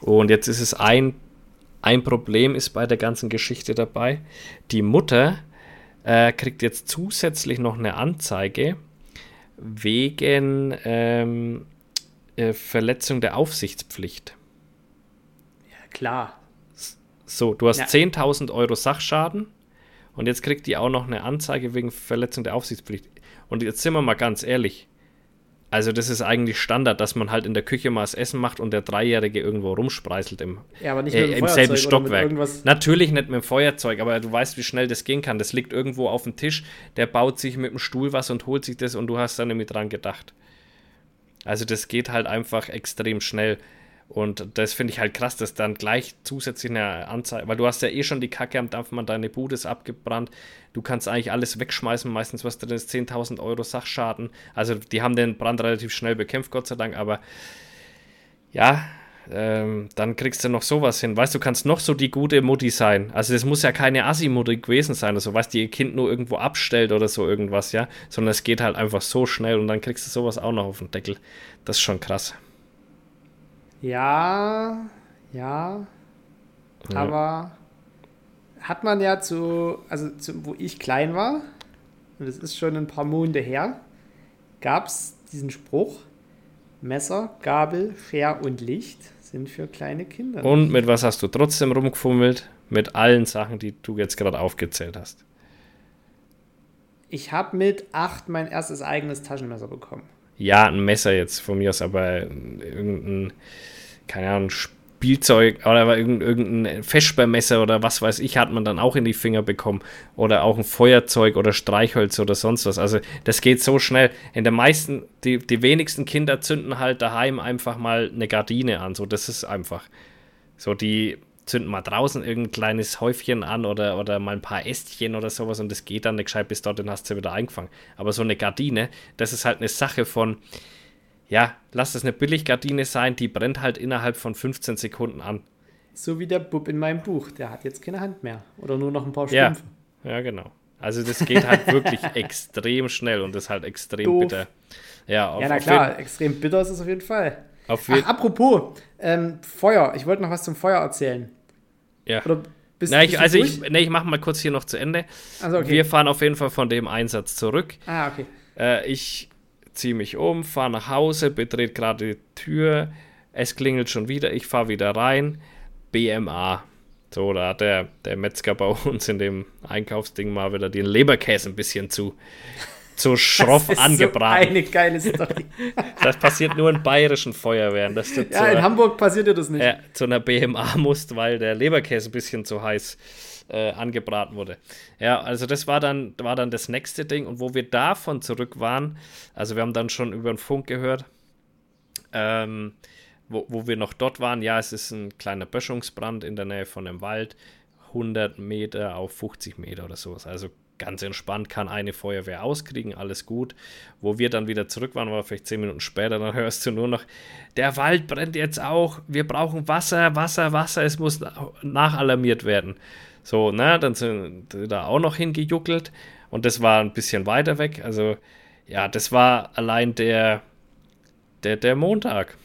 Und jetzt ist es ein, ein Problem ist bei der ganzen Geschichte dabei. Die Mutter äh, kriegt jetzt zusätzlich noch eine Anzeige wegen ähm, äh, Verletzung der Aufsichtspflicht. Ja, klar. So, du hast Ja. 10.000 Euro Sachschaden und jetzt kriegt die auch noch eine Anzeige wegen Verletzung der Aufsichtspflicht. Und jetzt sind wir mal ganz ehrlich. Also das ist eigentlich Standard, dass man halt in der Küche mal das Essen macht und der Dreijährige irgendwo rumspreiselt im, Ja, aber nicht äh, mit dem im selben Stockwerk. Natürlich nicht mit dem Feuerzeug, aber du weißt, wie schnell das gehen kann. Das liegt irgendwo auf dem Tisch, der baut sich mit dem Stuhl was und holt sich das und du hast da nicht mit dran gedacht. Also das geht halt einfach extrem schnell. Und das finde ich halt krass, dass dann gleich zusätzlich eine Anzeige, weil du hast ja eh schon die Kacke am Dampfmann, deine Bude ist abgebrannt, du kannst eigentlich alles wegschmeißen, meistens was drin ist, 10.000 Euro Sachschaden. Also die haben den Brand relativ schnell bekämpft, Gott sei Dank, aber ja, ähm, dann kriegst du noch sowas hin. Weißt du, kannst noch so die gute Mutti sein. Also das muss ja keine Assi-Mutti gewesen sein, also weißt du, ihr Kind nur irgendwo abstellt oder so irgendwas, ja, sondern es geht halt einfach so schnell und dann kriegst du sowas auch noch auf den Deckel. Das ist schon krass. Ja, ja, Ja. aber hat man ja zu, also zu, wo ich klein war, und das ist schon ein paar Monate her, gab es diesen Spruch, Messer, Gabel, Scher und Licht sind für kleine Kinder. Und mit was hast du trotzdem rumgefummelt? Mit allen Sachen, die du jetzt gerade aufgezählt hast. Ich habe mit acht mein erstes eigenes Taschenmesser bekommen. Ja, ein Messer jetzt von mir aus, aber irgendein, keine Ahnung, Spielzeug oder irgendein, Feschbarmesser oder was weiß ich, hat man dann auch in die Finger bekommen. Oder auch ein Feuerzeug oder Streichholz oder sonst was. Also das geht so schnell. In der meisten, die, die wenigsten Kinder zünden halt daheim einfach mal eine Gardine an. So, das ist einfach. So, die zünden mal draußen irgendein kleines Häufchen an oder, oder mal ein paar Ästchen oder sowas und das geht dann nicht gescheit bis dorthin hast du sie wieder eingefangen. Aber so eine Gardine, das ist halt eine Sache von, ja, lass es eine Billiggardine sein, die brennt halt innerhalb von 15 Sekunden an. So wie der Bub in meinem Buch, der hat jetzt keine Hand mehr. Oder nur noch ein paar Ja, Strümpfe. ja, genau. Also das geht halt wirklich extrem schnell und das ist halt extrem Doof. bitter. Ja, auf, Ja, na klar, extrem bitter ist es auf jeden Fall. Auf Ach, apropos, ähm, Feuer. Ich wollte noch was zum Feuer erzählen. ja. Oder bist, Na, bist ich, du also ich, nee, ich mache mal kurz hier noch zu Ende. Also, okay. Wir fahren auf jeden Fall von dem Einsatz zurück. ah, okay. Äh, ich ziehe mich um, fahre nach Hause, betrete gerade die Tür. Es klingelt schon wieder, ich fahre wieder rein. BMA. So, da hat der, der Metzger bei uns in dem Einkaufsding mal wieder den Leberkäse ein bisschen zu, zu schroff Das ist angebraten. So eine geile Story. Das passiert nur in bayerischen Feuerwehren, dass du ja, in Hamburg passiert dir das nicht. äh, zu einer BMA musst, weil der Leberkäse ein bisschen zu heiß äh, angebraten wurde. Ja, also das war dann, war dann das nächste Ding. Und wo wir davon zurück waren, also wir haben dann schon über den Funk gehört, ähm, wo, wo wir noch dort waren, ja, es ist ein kleiner Böschungsbrand in der Nähe von einem Wald, 100 Meter auf 50 Meter oder sowas. Also ganz entspannt kann eine Feuerwehr auskriegen, alles gut. Wo wir dann wieder zurück waren, war vielleicht 10 Minuten später, dann hörst du nur noch, der Wald brennt jetzt auch, wir brauchen Wasser, Wasser, Wasser, es muss na- nachalarmiert werden. So, ne, dann sind wir da auch noch hingejuckelt und das war ein bisschen weiter weg. Also, ja, das war allein der, der, der Montag.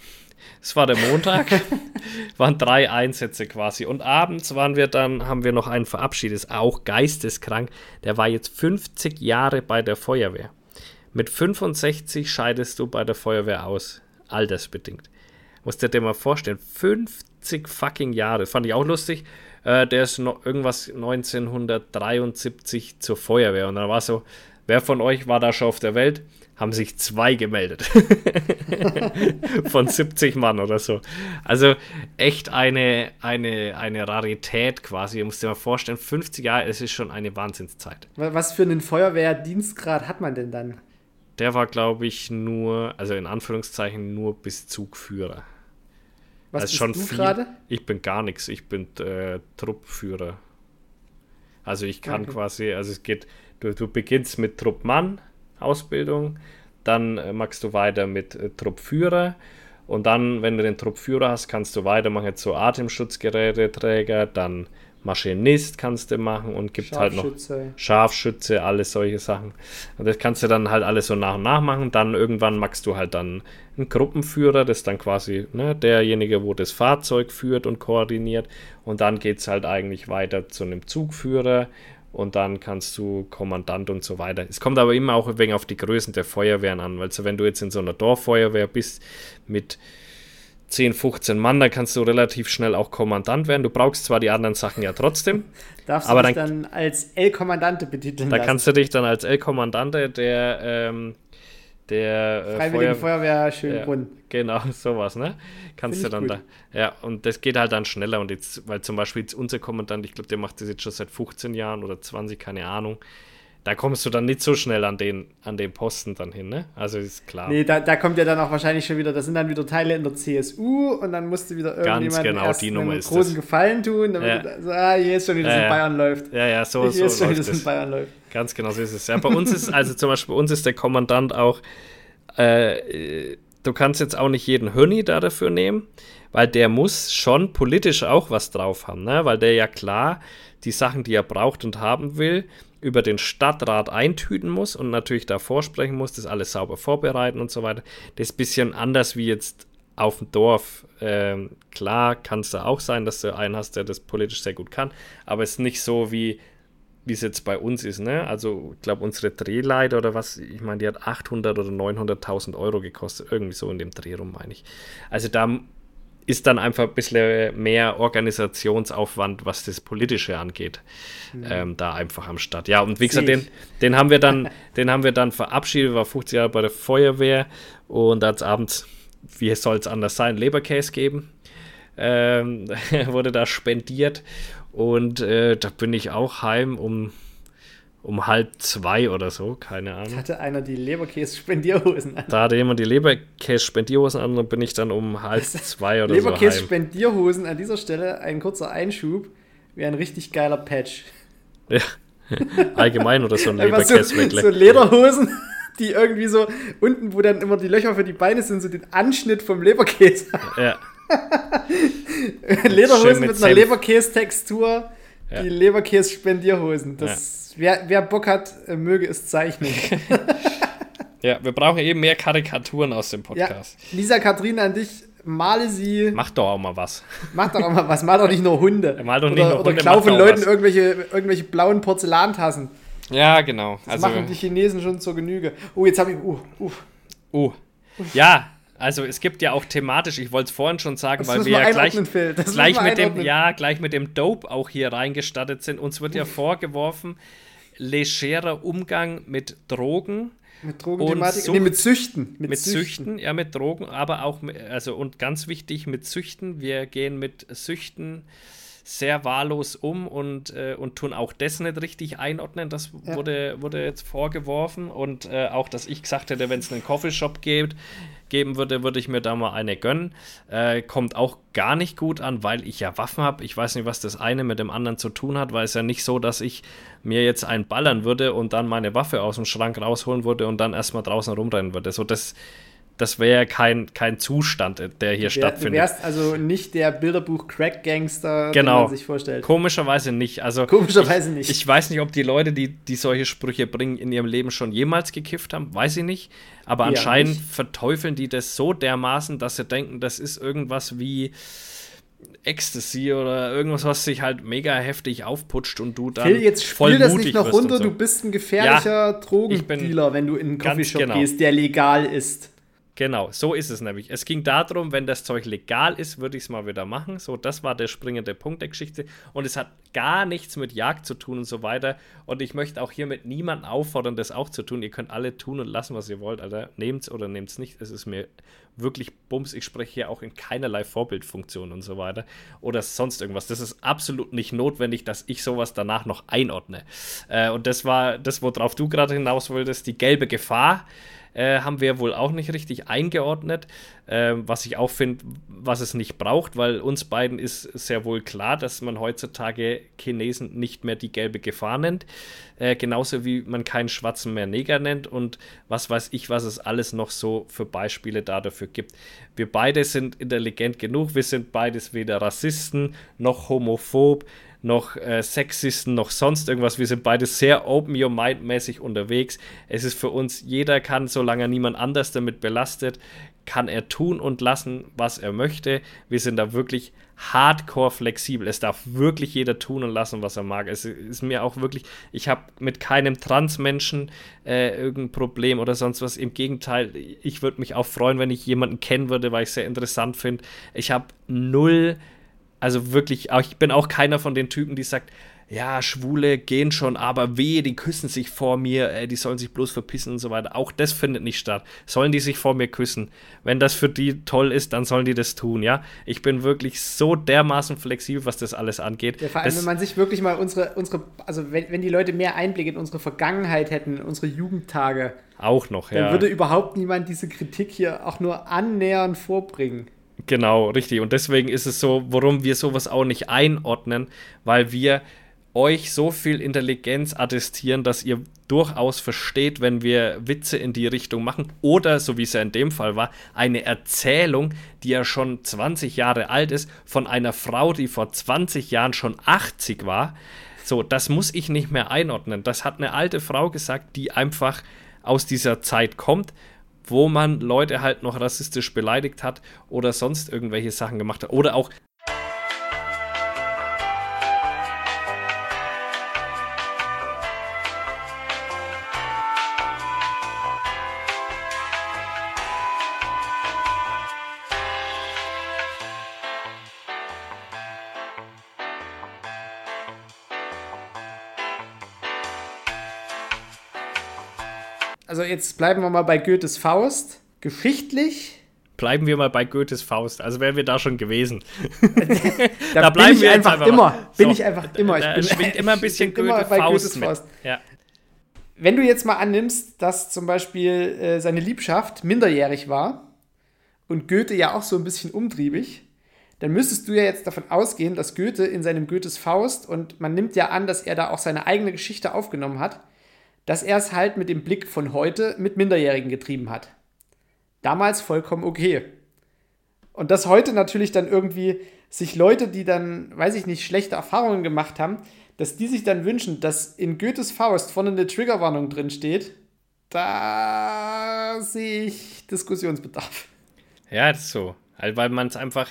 Es war der Montag, waren drei Einsätze quasi. Und abends waren wir dann, haben wir noch einen verabschiedet, ist auch geisteskrank. Der war jetzt 50 Jahre bei der Feuerwehr. Mit 65 scheidest du bei der Feuerwehr aus, altersbedingt. Musst du dir mal vorstellen, 50 fucking Jahre. Fand ich auch lustig. Äh, der ist noch irgendwas 1973 zur Feuerwehr. Und dann war so, wer von euch war da schon auf der Welt? Haben sich zwei gemeldet. von 70 Mann oder so. Also echt eine, eine, eine Rarität quasi. Ihr müsst dir mal vorstellen, 50 Jahre, es ist schon eine Wahnsinnszeit. Wa- Was für einen Feuerwehrdienstgrad hat man denn dann? Der war, glaube ich, nur, also in Anführungszeichen, nur bis Zugführer. Was ist bist schon du viel. gerade? Ich bin gar nichts, ich bin äh, Truppführer. Also ich kann Okay. quasi, also es geht, du, du beginnst mit Truppmann Ausbildung, dann äh, machst du weiter mit äh, Truppführer und dann, wenn du den Truppführer hast, kannst du weitermachen so Atemschutzgeräteträger, dann Maschinist kannst du machen und gibt halt noch Scharfschütze. Alles solche Sachen. Und das kannst du dann halt alles so nach und nach machen. Dann irgendwann machst du halt dann einen Gruppenführer, das ist dann quasi ne, derjenige, wo das Fahrzeug führt und koordiniert. Und dann geht es halt eigentlich weiter zu einem Zugführer und dann kannst du Kommandant und so weiter. Es kommt aber immer auch ein wenig auf die Größen der Feuerwehren an, weil so, wenn du jetzt in so einer Dorffeuerwehr bist mit 10, 15 Mann, da kannst du relativ schnell auch Kommandant werden. Du brauchst zwar die anderen Sachen ja trotzdem, Darfst Aber du dich dann- dann, als El-Kommandante betiteln Da lassen? kannst du dich dann als El-Kommandante der, ähm, der äh, Freiwillige Feuerwehr Schönbrunn. Ja, genau, sowas, ne? Kannst du dann gut. da. Ja, und das geht halt dann schneller. Und jetzt, weil zum Beispiel jetzt unser Kommandant, ich glaube, der macht das jetzt schon seit 15 Jahren oder 20, keine Ahnung da kommst du dann nicht so schnell an den, an den Posten dann hin, ne? Also ist klar. Nee, da, da kommt ja dann auch wahrscheinlich schon wieder, das sind dann wieder Teile in der CSU und dann musst du wieder irgendjemand genau, erst einen großen das. Gefallen tun, damit ja. du so, ah, hier ist schon, wie das ja, in Bayern läuft. Ja, ja, so, hier so ist schon, wie das in Bayern läuft. Ganz genau, so ist es. Ja, bei uns ist, also zum Beispiel bei uns ist der Kommandant auch, äh, du kannst jetzt auch nicht jeden Hörni da dafür nehmen, weil der muss schon politisch auch was drauf haben, ne? Weil der ja klar die Sachen, die er braucht und haben will, über den Stadtrat eintüten muss und natürlich da vorsprechen muss, das alles sauber vorbereiten und so weiter. Das ist ein bisschen anders wie jetzt auf dem Dorf. Ähm, klar kann es da auch sein, dass du einen hast, der das politisch sehr gut kann, aber es ist nicht so wie wie es jetzt bei uns ist, ne? Also, ich glaube, unsere Drehleiter oder was, ich meine, die hat 800 oder 900.000 Euro gekostet, irgendwie so in dem Dreh rum, meine ich. Also, da ist dann einfach ein bisschen mehr Organisationsaufwand, was das Politische angeht, mhm. ähm, da einfach am Start. Ja, und wie gesagt, den, den haben wir dann, den haben wir dann verabschiedet, war 50 Jahre bei der Feuerwehr und als abends, wie soll es anders sein, Leberkäse geben. Ähm, wurde da spendiert und äh, da bin ich auch heim um um halb zwei oder so, keine Ahnung. Hatte einer die Leberkäse-Spendierhosen an. Da hatte jemand die Leberkäse-Spendierhosen an und bin ich dann um halb zwei oder Leberkäse so Leberkäse-Spendierhosen an dieser Stelle, ein kurzer Einschub, wäre ein richtig geiler Patch. Ja, allgemein oder so ein leberkäse so, so Lederhosen, die irgendwie so unten, wo dann immer die Löcher für die Beine sind, so den Anschnitt vom Leberkäse Ja. Lederhosen mit, mit einer Leberkäse-Textur, ja. die Leberkäse-Spendierhosen, das... Ja Wer, wer Bock hat, äh, möge es zeichnen. ja, wir brauchen eben mehr Karikaturen aus dem Podcast. Ja, Lisa Katrin an dich, male sie. Mach doch auch mal was. Mach doch auch mal was. Mal doch nicht nur Hunde. Ja, mal doch nicht oder, nur Hunde. Oder klau von Leuten irgendwelche, irgendwelche blauen Porzellantassen. Ja, genau. Das also, machen die Chinesen schon zur Genüge. Oh, jetzt habe ich. Uh, uh. Uh. Ja, also es gibt ja auch thematisch, ich wollte es vorhin schon sagen, das weil wir ja gleich, gleich mit dem, ja, gleich mit dem Dope auch hier reingestattet sind. Uns wird ja vorgeworfen, legerer Umgang mit Drogen. Mit Drogenthematik? Nee, mit Süchten. Mit, mit Süchten. Süchten. ja, mit Drogen, aber auch, mit, also und ganz wichtig, mit Süchten. Wir gehen mit Süchten sehr wahllos um und, äh, und tun auch das nicht richtig einordnen. Das ja. wurde, wurde jetzt vorgeworfen. Und äh, auch, dass ich gesagt hätte, wenn es einen Coffeeshop gibt, geben würde, würde ich mir da mal eine gönnen. Äh, kommt auch gar nicht gut an, weil ich ja Waffen habe. Ich weiß nicht, was das eine mit dem anderen zu tun hat, weil es ja nicht so, dass ich mir jetzt einen ballern würde und dann meine Waffe aus dem Schrank rausholen würde und dann erstmal draußen rumrennen würde. So, das das wäre kein, kein Zustand, der hier stattfindet. Du wärst also nicht der Bilderbuch-Crack-Gangster, genau. den man sich vorstellt. Komischerweise nicht. Also Komischerweise ich, nicht. Ich weiß nicht, ob die Leute, die, die solche Sprüche bringen, in ihrem Leben schon jemals gekifft haben, weiß ich nicht. Aber ja, anscheinend nicht. verteufeln die das so dermaßen, dass sie denken, das ist irgendwas wie Ecstasy oder irgendwas, was sich halt mega heftig aufputscht und du dann Phil, jetzt voll das nicht noch runter, so. du bist ein gefährlicher ja, Drogendealer, wenn du in einen Coffeeshop genau. gehst, der legal ist. Genau, so ist es nämlich. Es ging darum, wenn das Zeug legal ist, würde ich es mal wieder machen. So, das war der springende Punkt der Geschichte. Und es hat gar nichts mit Jagd zu tun und so weiter. Und ich möchte auch hiermit niemanden auffordern, das auch zu tun. Ihr könnt alle tun und lassen, was ihr wollt, Alter. Nehmt's oder nehmt's nicht. Es ist mir wirklich Bums. Ich spreche hier auch in keinerlei Vorbildfunktion und so weiter. Oder sonst irgendwas. Das ist absolut nicht notwendig, dass ich sowas danach noch einordne. Äh, und das war das, worauf du gerade hinaus wolltest, die gelbe Gefahr äh, haben wir wohl auch nicht richtig eingeordnet, äh, was ich auch finde, was es nicht braucht, weil uns beiden ist sehr wohl klar, dass man heutzutage Chinesen nicht mehr die gelbe Gefahr nennt, äh, genauso wie man keinen Schwarzen mehr Neger nennt und was weiß ich, was es alles noch so für Beispiele da dafür gibt. Wir beide sind intelligent genug, wir sind beides weder Rassisten noch homophob, noch äh, Sexisten, noch sonst irgendwas. Wir sind beide sehr open your mind mäßig unterwegs. Es ist für uns, jeder kann, solange niemand anders damit belastet, kann er tun und lassen, was er möchte. Wir sind da wirklich hardcore flexibel. Es darf wirklich jeder tun und lassen, was er mag. Es ist mir auch wirklich, ich habe mit keinem Transmenschen äh, irgendein Problem oder sonst was. Im Gegenteil, ich würde mich auch freuen, wenn ich jemanden kennen würde, weil ich sehr interessant finde. Ich habe null also wirklich, ich bin auch keiner von den Typen, die sagt, ja, Schwule gehen schon, aber wehe, die küssen sich vor mir, äh, die sollen sich bloß verpissen und so weiter. Auch das findet nicht statt. Sollen die sich vor mir küssen? Wenn das für die toll ist, dann sollen die das tun, ja? Ich bin wirklich so dermaßen flexibel, was das alles angeht. Ja, vor allem, das, wenn man sich wirklich mal unsere, unsere also wenn, wenn die Leute mehr Einblick in unsere Vergangenheit hätten, in unsere Jugendtage, auch noch, dann ja. würde überhaupt niemand diese Kritik hier auch nur annähernd vorbringen. Genau, richtig. Und deswegen ist es so, warum wir sowas auch nicht einordnen, weil wir euch so viel Intelligenz attestieren, dass ihr durchaus versteht, wenn wir Witze in die Richtung machen. Oder, so wie es ja in dem Fall war, eine Erzählung, die ja schon 20 Jahre alt ist, von einer Frau, die vor 20 Jahren schon 80 war. So, das muss ich nicht mehr einordnen. Das hat eine alte Frau gesagt, die einfach aus dieser Zeit kommt, wo man Leute halt noch rassistisch beleidigt hat oder sonst irgendwelche Sachen gemacht hat. Oder auch jetzt bleiben wir mal bei Goethes Faust. Geschichtlich bleiben wir mal bei Goethes Faust. Also wären wir da schon gewesen. da, da bleiben wir einfach, einfach immer. Mal. Bin so, ich einfach immer. Da, ich bin, schwingt immer ein bisschen Goethe immer Faust, Goethes Faust. Ja. Wenn du jetzt mal annimmst, dass zum Beispiel äh, seine Liebschaft minderjährig war und Goethe ja auch so ein bisschen umtriebig, dann müsstest du ja jetzt davon ausgehen, dass Goethe in seinem Goethes Faust, und man nimmt ja an, dass er da auch seine eigene Geschichte aufgenommen hat, dass er es halt mit dem Blick von heute mit Minderjährigen getrieben hat. Damals vollkommen okay. Und dass heute natürlich dann irgendwie sich Leute, die dann, weiß ich nicht, schlechte Erfahrungen gemacht haben, dass die sich dann wünschen, dass in Goethes Faust vorne eine Triggerwarnung drin steht, da sehe ich Diskussionsbedarf. Ja, das ist so. weil man es einfach,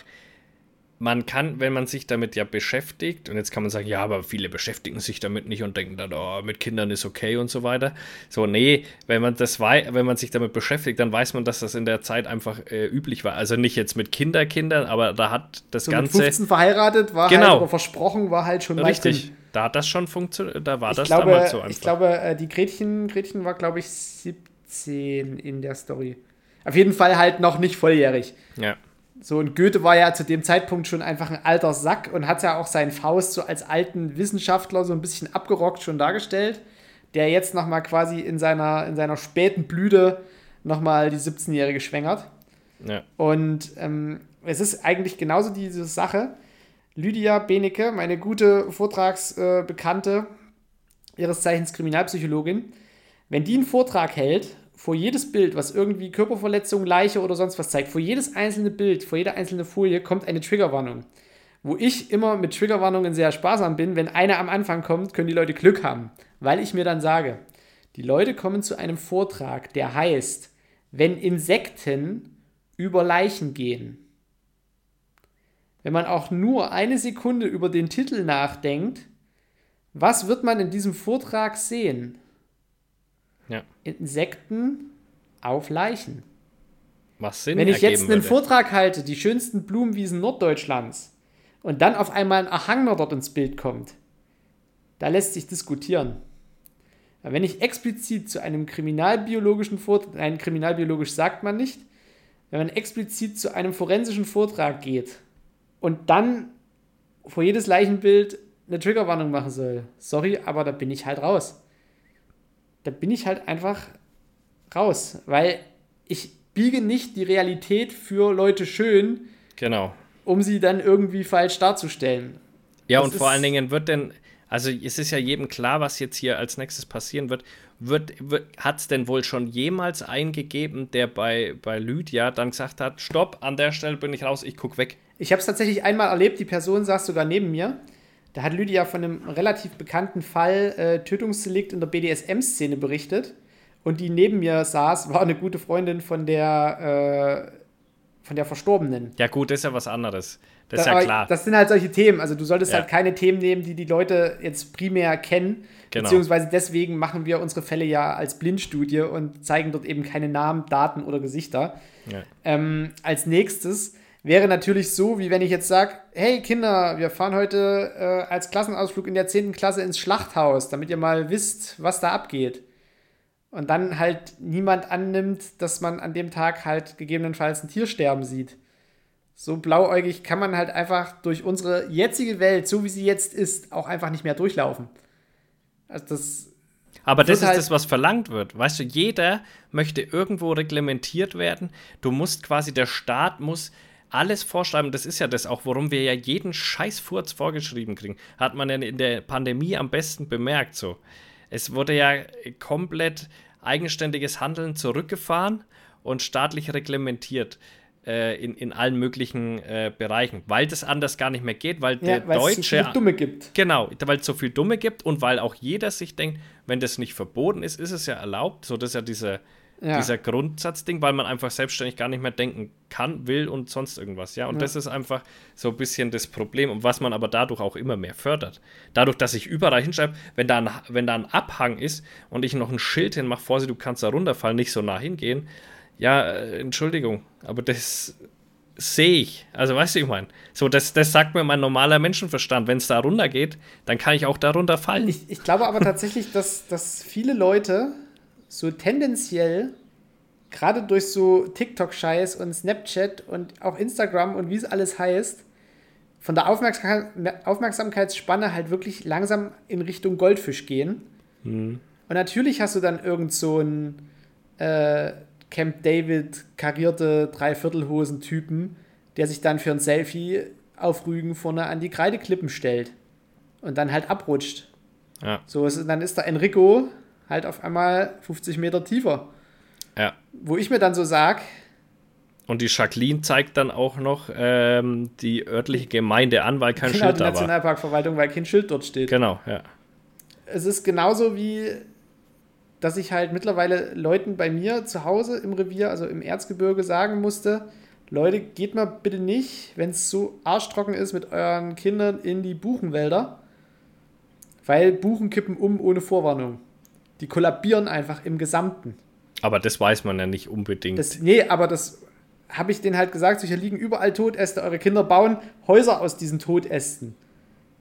man kann, wenn man sich damit ja beschäftigt, und jetzt kann man sagen, ja, aber viele beschäftigen sich damit nicht und denken dann, oh, mit Kindern ist okay und so weiter. So, nee, wenn man das wenn man sich damit beschäftigt, dann weiß man, dass das in der Zeit einfach äh, üblich war. Also nicht jetzt mit Kinderkindern, aber da hat das so Ganze. Mit 15 verheiratet, war genau. halt, aber versprochen, war halt schon Richtig. Da hat das schon funktioniert, da war ich das glaube, damals so einfach. Ich glaube, äh, die Gretchen, Gretchen war, glaube ich, 17 in der Story. Auf jeden Fall halt noch nicht volljährig. Ja. So, und Goethe war ja zu dem Zeitpunkt schon einfach ein alter Sack und hat ja auch seinen Faust so als alten Wissenschaftler so ein bisschen abgerockt schon dargestellt, der jetzt nochmal quasi in seiner, in seiner späten Blüte nochmal die 17-Jährige schwängert. Ja. Und ähm, es ist eigentlich genauso diese Sache. Lydia Benecke, meine gute Vortragsbekannte, äh, ihres Zeichens Kriminalpsychologin, wenn die einen Vortrag hält vor jedes Bild, was irgendwie Körperverletzung, Leiche oder sonst was zeigt, vor jedes einzelne Bild, vor jeder einzelne Folie kommt eine Triggerwarnung. Wo ich immer mit Triggerwarnungen sehr sparsam bin, wenn eine am Anfang kommt, können die Leute Glück haben, weil ich mir dann sage, die Leute kommen zu einem Vortrag, der heißt, wenn Insekten über Leichen gehen. Wenn man auch nur eine Sekunde über den Titel nachdenkt, was wird man in diesem Vortrag sehen? Ja. Insekten auf Leichen. Was Sinn Wenn ich jetzt einen würde. Vortrag halte, die schönsten Blumenwiesen Norddeutschlands, und dann auf einmal ein Ahangner dort ins Bild kommt, da lässt sich diskutieren. Aber wenn ich explizit zu einem kriminalbiologischen Vortrag, nein, kriminalbiologisch sagt man nicht, wenn man explizit zu einem forensischen Vortrag geht und dann vor jedes Leichenbild eine Triggerwarnung machen soll, sorry, aber da bin ich halt raus da bin ich halt einfach raus, weil ich biege nicht die Realität für Leute schön, genau. um sie dann irgendwie falsch darzustellen. Ja, das und vor allen Dingen wird denn, also es ist ja jedem klar, was jetzt hier als nächstes passieren wird. Wird, wird hat es denn wohl schon jemals eingegeben, der bei, bei Lydia dann gesagt hat, stopp, an der Stelle bin ich raus, ich guck weg? Ich habe es tatsächlich einmal erlebt, die Person saß sogar neben mir. Da hat Lydia von einem relativ bekannten Fall äh, Tötungsdelikt in der BDSM-Szene berichtet. Und die neben mir saß, war eine gute Freundin von der, äh, von der Verstorbenen. Ja, gut, das ist ja was anderes. Das ist ja klar. Das sind halt solche Themen. Also, du solltest ja. halt keine Themen nehmen, die die Leute jetzt primär kennen. Genau. Beziehungsweise deswegen machen wir unsere Fälle ja als Blindstudie und zeigen dort eben keine Namen, Daten oder Gesichter. Ja. Ähm, als nächstes wäre natürlich so, wie wenn ich jetzt sage, hey Kinder, wir fahren heute äh, als Klassenausflug in der 10. Klasse ins Schlachthaus, damit ihr mal wisst, was da abgeht. Und dann halt niemand annimmt, dass man an dem Tag halt gegebenenfalls ein Tier sterben sieht. So blauäugig kann man halt einfach durch unsere jetzige Welt, so wie sie jetzt ist, auch einfach nicht mehr durchlaufen. Also das aber das ist halt das, was verlangt wird. Weißt du, jeder möchte irgendwo reglementiert werden. Du musst quasi, der Staat muss alles vorschreiben. Das ist ja das auch, warum wir ja jeden Scheißfurz vorgeschrieben kriegen. Hat man ja in der Pandemie am besten bemerkt so. Es wurde ja komplett eigenständiges Handeln zurückgefahren und staatlich reglementiert äh, in, in allen möglichen äh, Bereichen, weil das anders gar nicht mehr geht, weil Ja, der weil es Deutsche. so Dumme gibt. Genau, weil es so viel Dumme gibt und weil auch jeder sich denkt, wenn das nicht verboten ist, ist es ja erlaubt. So, das ist ja dieser, Ja. dieser Grundsatzding, weil man einfach selbstständig gar nicht mehr denken kann, will und sonst irgendwas. Ja, und Ja. das ist einfach so ein bisschen das Problem und was man aber dadurch auch immer mehr fördert. Dadurch, dass ich überall hinschreibe, wenn da ein, wenn da ein Abhang ist und ich noch ein Schild hinmache, Vorsicht, du kannst da runterfallen, nicht so nah hingehen. Ja, äh, Entschuldigung, aber das sehe ich. Also, weißt du, ich meine, so, das, das sagt mir mein normaler Menschenverstand. Wenn es da runtergeht, dann kann ich auch da runterfallen. Ich, ich glaube aber tatsächlich, dass, dass viele Leute so tendenziell, gerade durch so TikTok-Scheiß und Snapchat und auch Instagram und wie es alles heißt, von der Aufmerksam Aufmerksamkeitsspanne halt wirklich langsam in Richtung Goldfisch gehen. Und natürlich hast du dann irgend so einen äh, Camp David karierte Dreiviertelhosen-Typen, der sich dann für ein Selfie auf Rügen vorne an die Kreideklippen stellt und dann halt abrutscht. Ja, So, ist, dann ist der Enrico halt auf einmal 50 Meter tiefer. ja. Wo ich mir dann so sag, Und die Jacqueline zeigt dann auch noch ähm, die örtliche Gemeinde an, weil kein genau Schild die da war. Nationalparkverwaltung, weil kein Schild dort steht. Genau, ja. Es ist genauso wie, dass ich halt mittlerweile Leuten bei mir zu Hause im Revier, also im Erzgebirge, sagen musste, Leute, geht mal bitte nicht, wenn es so arschtrocken ist, mit euren Kindern in die Buchenwälder, weil Buchen kippen um ohne Vorwarnung. Die kollabieren einfach im Gesamten. Aber das weiß man ja nicht unbedingt. Das, nee, aber das habe ich denen halt gesagt, so hier liegen überall Todäste, eure Kinder bauen Häuser aus diesen Todästen.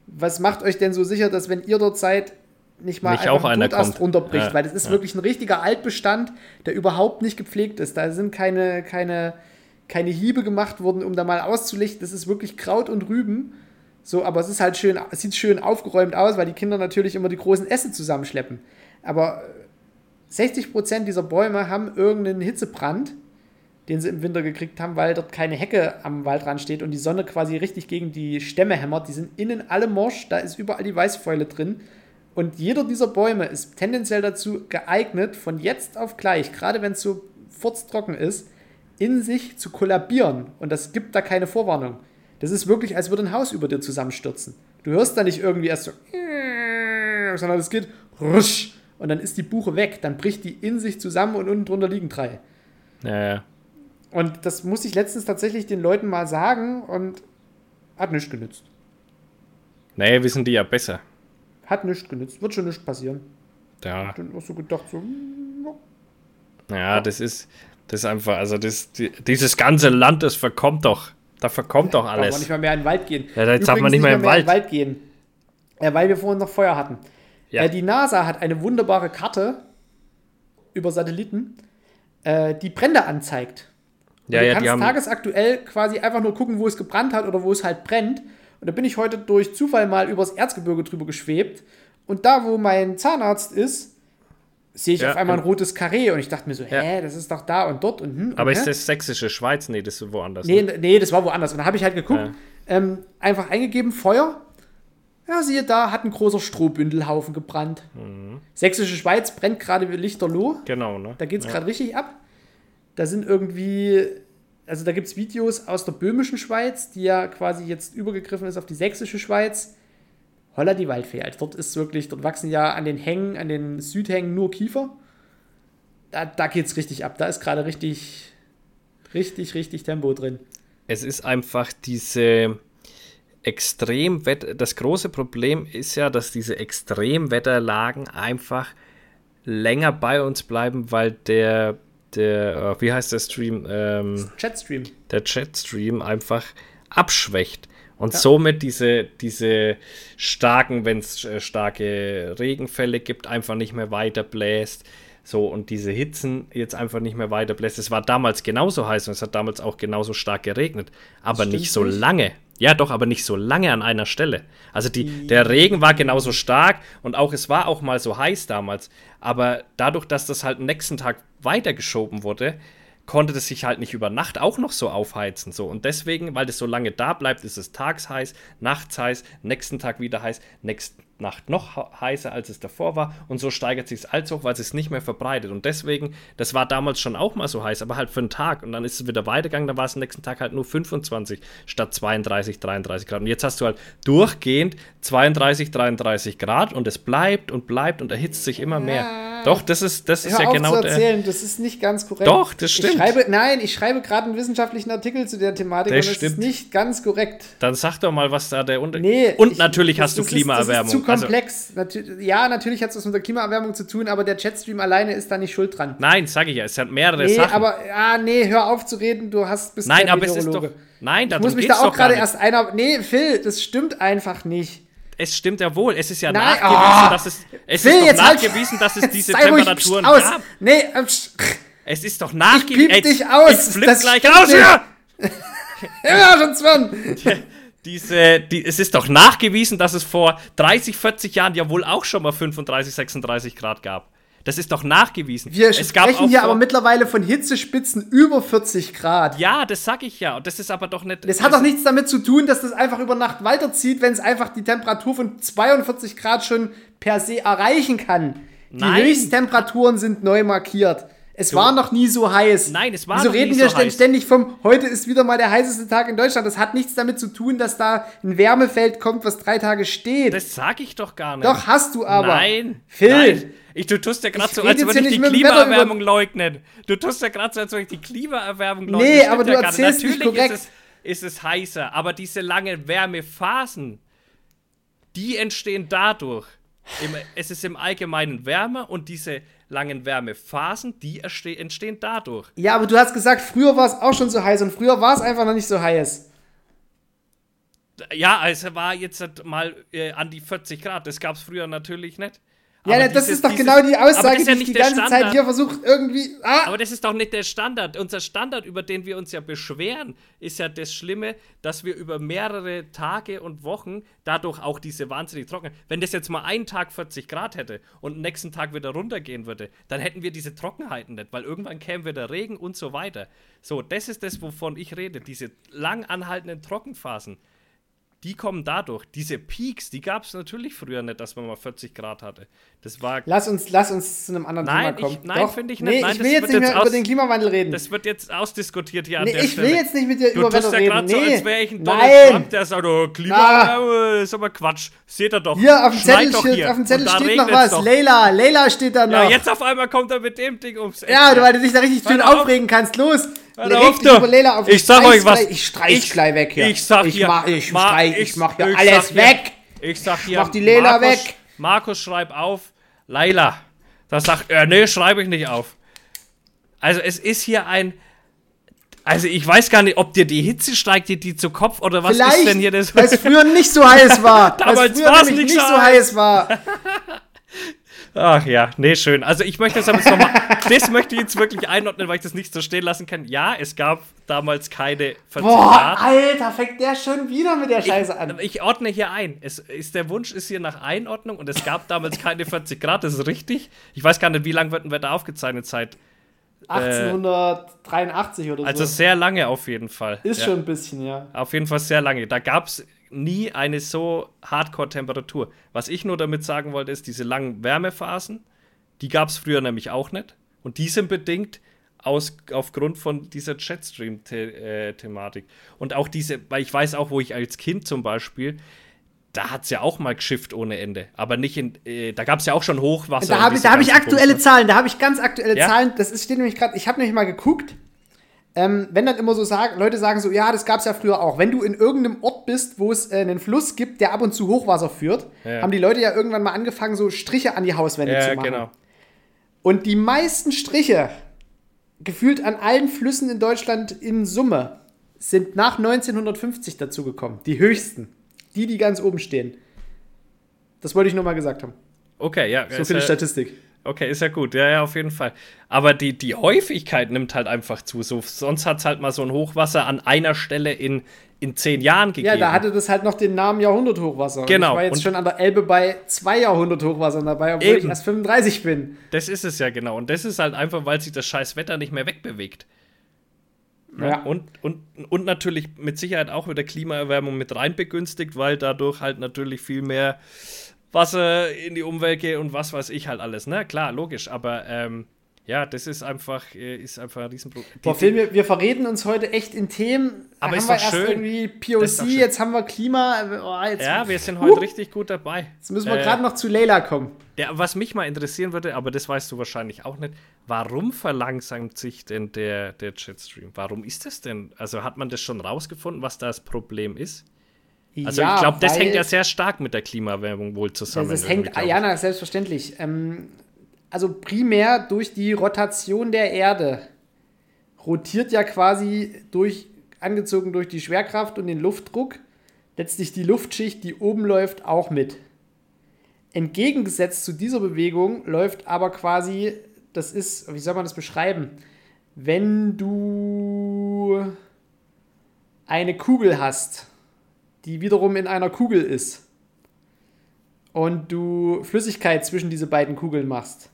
Was macht euch denn so sicher, dass wenn ihr dort seid, nicht mal Nicht auch einen Todast runterbricht? Ja, Weil das ist ja. wirklich ein richtiger Altbestand, der überhaupt nicht gepflegt ist. Da sind keine, keine, keine Hiebe gemacht worden, um da mal auszulichten. Das ist wirklich Kraut und Rüben. So, aber es ist halt schön, es sieht schön aufgeräumt aus, weil die Kinder natürlich immer die großen Äste zusammenschleppen. Aber 60% dieser Bäume haben irgendeinen Hitzebrand, den sie im Winter gekriegt haben, weil dort keine Hecke am Waldrand steht und die Sonne quasi richtig gegen die Stämme hämmert. Die sind innen alle morsch, da ist überall die Weißfäule drin. Und jeder dieser Bäume ist tendenziell dazu geeignet, von jetzt auf gleich, gerade wenn es so furztrocken ist, in sich zu kollabieren. Und das gibt da keine Vorwarnung. Das ist wirklich, als würde ein Haus über dir zusammenstürzen. Du hörst da nicht irgendwie erst so, sondern es geht rusch und dann ist die Buche weg. Dann bricht die in sich zusammen und unten drunter liegen drei. ja, ja. Und das muss ich letztens tatsächlich den Leuten mal sagen und hat nichts genützt. Naja, wissen die ja besser. Hat nichts genützt. Wird schon nichts passieren. Ja, Dann auch so gedacht, so, hm, ja. ja das ist, das ist einfach, also das, die, dieses ganze Land, das verkommt doch. Da verkommt doch Darf man alles. nicht mal mehr in den Wald gehen. Ja, jetzt darf man Übrigens nicht mehr im in den Wald. Wald gehen. Ja, weil wir vorhin noch Feuer hatten. Ja. Äh, die NASA hat eine wunderbare Karte über Satelliten, äh, die Brände anzeigt. Und Ja, du ja, kannst die haben, tagesaktuell quasi einfach nur gucken, wo es gebrannt hat oder wo es halt brennt. Und da bin ich heute durch Zufall mal übers Erzgebirge drüber geschwebt. Und da, wo mein Zahnarzt ist, sehe ich Ja, auf einmal ein rotes Karree. Und ich dachte mir so, Ja. hä, das ist doch da und dort und hm. aber und, ist hä? das sächsische Schweiz? Nee, das ist woanders. Nee, ne? nee, das war woanders. Und da habe ich halt geguckt, Ja. ähm, einfach eingegeben, Feuer. Ja, siehe da, hat ein großer Strohbündelhaufen gebrannt. Mhm. Sächsische Schweiz brennt gerade wie Lichterloh. Genau, ne? Da geht es ja. gerade richtig ab. Da sind irgendwie, also da gibt es Videos aus der böhmischen Schweiz, die ja quasi jetzt übergegriffen ist auf die sächsische Schweiz. Holla die Waldfee, Alter. Dort ist wirklich, dort wachsen ja an den Hängen, an den Südhängen nur Kiefer. Da, da geht es richtig ab. Da ist gerade richtig, richtig, richtig Tempo drin. Es ist einfach diese Extremwetter. Das große Problem ist ja, dass diese Extremwetterlagen einfach länger bei uns bleiben, weil der der, äh, wie heißt der Stream? Ähm, Chatstream. der Chatstream einfach abschwächt. Und somit diese, diese starken, wenn es äh, starke Regenfälle gibt, einfach nicht mehr weiter bläst. So, und diese Hitzen jetzt einfach nicht mehr weiter bläst. Es war damals genauso heiß und es hat damals auch genauso stark geregnet. Aber nicht so lange. Ja, doch, aber nicht so lange an einer Stelle. Also die, der Regen war genauso stark und auch es war auch mal so heiß damals. Aber dadurch, dass das halt am nächsten Tag weitergeschoben wurde, konnte das sich halt nicht über Nacht auch noch so aufheizen. So. Und deswegen, weil das so lange da bleibt, ist es tags heiß, nachts heiß, nächsten Tag wieder heiß, nächste Nacht noch heißer, als es davor war. Und so steigert sich es allzu hoch, weil es sich nicht mehr verbreitet. Und deswegen, das war damals schon auch mal so heiß, aber halt für einen Tag. Und dann ist es wieder weitergegangen, dann war es am nächsten Tag halt nur 25 statt 32, 33 Grad. Und jetzt hast du halt durchgehend 32, 33 Grad und es bleibt und bleibt und erhitzt sich immer mehr. Doch, das ist, das ist Hör ja auf genau zu erzählen, das ist nicht ganz korrekt. Doch, das stimmt. Ich schreibe, nein, ich schreibe gerade einen wissenschaftlichen Artikel zu der Thematik Das und ist stimmt. nicht ganz korrekt. Dann sag doch mal, was da der Unterschied Nee, Und ich- natürlich das- hast du das ist- Klimaerwärmung. Also- komplex. Natü ja, natürlich hat es was mit der Klimaerwärmung zu tun, aber der Chatstream alleine ist da nicht schuld dran. nein, sage ich ja, es hat mehrere Nee, Sachen. aber ja, nee, hör auf zu reden, du hast bist nein, aber es ist doch. Meteorologe. Nein, Ich darum muss mich da auch gerade erst einer. Nee, Phil, das stimmt einfach nicht. Es stimmt ja wohl. Es ist ja Nein, nachgewiesen, oh. dass es. Es Phil, ist doch jetzt halt- nachgewiesen, dass es diese Sei ruhig, Temperaturen pst, aus. gab. Nee, ähm, Es ist doch ich nachgewiesen. piep dich aus. Ich flipp Das gleich aus hier! Ja, schon Sven. Diese, die, es ist doch nachgewiesen, dass es vor 30, 40 Jahren ja wohl auch schon mal 35, 36 Grad gab. Das ist doch nachgewiesen. Wir es sprechen hier aber mittlerweile von Hitzespitzen über 40 Grad. Ja, das sag ich ja. Und das ist aber doch nicht. Das hat doch nichts damit zu tun, dass das einfach über Nacht weiterzieht, wenn es einfach die Temperatur von 42 Grad schon per se erreichen kann. Die Nein. Höchsttemperaturen sind neu markiert. Es war noch nie so heiß. Nein, es war Wieso noch reden nie wir so heiß. ständig vom, heute ist wieder mal der heißeste Tag in Deutschland. Das hat nichts damit zu tun, dass da ein Wärmefeld kommt, was drei Tage steht. Das sag ich doch gar nicht. Doch, hast du aber. Nein. Phil. Nein. Ich, du tust ja gerade so, als würde ich die Klimaerwärmung leugnen. Du tust ja gerade so, als würde ich die Klimaerwärmung leugnen. Nee, aber du ja erzählst nicht Natürlich korrekt. Ist es, ist es heißer, aber diese langen Wärmephasen, die entstehen dadurch. Im, es ist im Allgemeinen wärmer und diese langen Wärmephasen, die entstehen dadurch. Ja, aber du hast gesagt, früher war es auch schon so heiß und früher war es einfach noch nicht so heiß. Ja, also war jetzt halt mal äh, an die 40 Grad. Das gab es früher natürlich nicht. Ja, Aber das dieses- ist doch dieses- genau die Aussage, ja die ich die ganze Zeit Standard. hier versuche irgendwie. Ah, Aber das ist doch nicht der Standard. Unser Standard, über den wir uns ja beschweren, ist ja das Schlimme, dass wir über mehrere Tage und Wochen dadurch auch diese wahnsinnig trocken. Wenn das jetzt mal einen Tag 40 Grad hätte und nächsten Tag wieder runtergehen würde, dann hätten wir diese Trockenheiten nicht, weil irgendwann käme wieder Regen und so weiter. So, das ist das, wovon ich rede. Diese lang anhaltenden Trockenphasen. Die kommen dadurch. Diese Peaks, die gab es natürlich früher nicht, dass man mal 40 Grad hatte. Das war lass uns, lass uns zu einem anderen Nein, Thema kommen. ich- nein, finde ich nicht. Nee, Nein, ich will jetzt nicht mehr jetzt über aus- den Klimawandel reden. Das wird jetzt ausdiskutiert hier an nee, der ich Stelle. will jetzt nicht mit dir Du über tust Wetter ja reden. gerade so, als wäre ich ein Donald Nein. Trump, der sagt, oh, Klima, äh, ist aber Quatsch. Seht ihr doch. Hier auf dem Zettel, steht, hier. auf dem Zettel steht noch was. Doch. Leila, Leila steht da noch. Ja, jetzt auf einmal kommt er mit dem Ding ums Eck. Ja, du, weil du dich da richtig schön aufregen kannst. Los, auf, du. Leila auf. Ich sag euch was. Ich streich Ich- gleich weg hier. ich sag ich hier, Mach, ich, Ma- streich, ich, ich- mach hier ich alles sag hier- weg. Ich sag hier, mach die Leila Markus, weg. Markus, schreib auf. Laila. Da sagt er, nee, schreibe ich nicht auf. Also es ist hier ein... Also ich weiß gar nicht, ob dir die Hitze steigt, dir die zu Kopf oder was Vielleicht, ist denn hier das? weil es früher nicht so heiß war. Damals Weil es nicht nicht so heiß war. Ach ja, nee, schön. Also ich möchte das aber jetzt nochmal, das möchte ich jetzt wirklich einordnen, weil ich das nicht so stehen lassen kann. Ja, es gab damals keine 40 Boah. Alter, fängt der schon wieder mit der Scheiße an. Ich ordne hier ein. Es ist, der Wunsch ist hier nach Einordnung und es gab damals keine 40 Grad, das ist richtig. Ich weiß gar nicht, wie lange wird ein Wetter aufgezeichnet seit. 1883 oder Also so. sehr lange auf jeden Fall. Ist ja. schon ein bisschen, ja. Auf jeden Fall sehr lange. Da gab es nie eine so Hardcore-Temperatur. Was ich nur damit sagen wollte, ist, diese langen Wärmephasen, die gab es früher nämlich auch nicht. Und die sind bedingt aus, aufgrund von dieser Jetstream-Thematik. Und auch diese, weil ich weiß auch, wo ich als Kind zum Beispiel, da hat es ja auch mal geschifft ohne Ende. Aber nicht in, äh, da gab es ja auch schon Hochwasser. Da habe ich, hab ich aktuelle Bums, Zahlen, da habe ich ganz aktuelle Ja? Zahlen. Das ist, steht nämlich gerade, ich habe nämlich mal geguckt. Ähm, wenn dann immer so sagen, Leute sagen so, ja, das gab es ja früher auch. Wenn du in irgendeinem Ort bist, wo es äh, einen Fluss gibt, der ab und zu Hochwasser führt, Ja. haben die Leute ja irgendwann mal angefangen, so Striche an die Hauswände Ja, zu machen. genau. Und die meisten Striche gefühlt an allen Flüssen in Deutschland in Summe sind nach 1950 dazugekommen. Die höchsten. Die, die ganz oben stehen. Das wollte ich nur mal gesagt haben. Okay, ja. So viel Statistik. Okay, ist ja gut. Ja, ja, auf jeden Fall. Aber die, die Häufigkeit nimmt halt einfach zu. So, sonst hat es halt mal so ein Hochwasser an einer Stelle in, in zehn Jahren gegeben. Ja, da hatte das halt noch den Namen Jahrhunderthochwasser. Genau. Und ich war jetzt Und- schon an der Elbe bei zwei Jahrhunderthochwassern dabei, obwohl ich Eben. erst 35 bin. Das ist es ja genau. Und das ist halt einfach, weil sich das scheiß Wetter nicht mehr wegbewegt. Ja. Und, und, und natürlich mit Sicherheit auch wieder Klimaerwärmung mit rein begünstigt, weil dadurch halt natürlich viel mehr Wasser in die Umwelt geht und was weiß ich halt alles. Ne? Klar, logisch. Aber ähm, ja, das ist einfach, äh, ist einfach ein Riesenproblem. Boah, Phil, wir, wir verreden uns heute echt in Themen. Aber haben ist wir doch erst schön. irgendwie POC, schön. jetzt haben wir Klima. Oh, jetzt, ja, wir sind heute Huh. richtig gut dabei. Jetzt müssen wir Äh, gerade noch zu Leila kommen. Ja, was mich mal interessieren würde, aber das weißt du wahrscheinlich auch nicht, warum verlangsamt sich denn der, der Jetstream? Warum ist das denn? Also hat man das schon rausgefunden, was das Problem ist? Also Ja, ich glaube, das hängt ja sehr stark mit der Klimaerwärmung wohl zusammen. Das, hängt, ja, na, selbstverständlich. Ähm, also primär durch die Rotation der Erde rotiert ja quasi durch, angezogen durch die Schwerkraft und den Luftdruck, letztlich die Luftschicht, die oben läuft, auch mit. Entgegengesetzt zu dieser Bewegung läuft aber quasi, das ist, wie soll man das beschreiben? Wenn du eine Kugel hast, die wiederum in einer Kugel ist, und du Flüssigkeit zwischen diese beiden Kugeln machst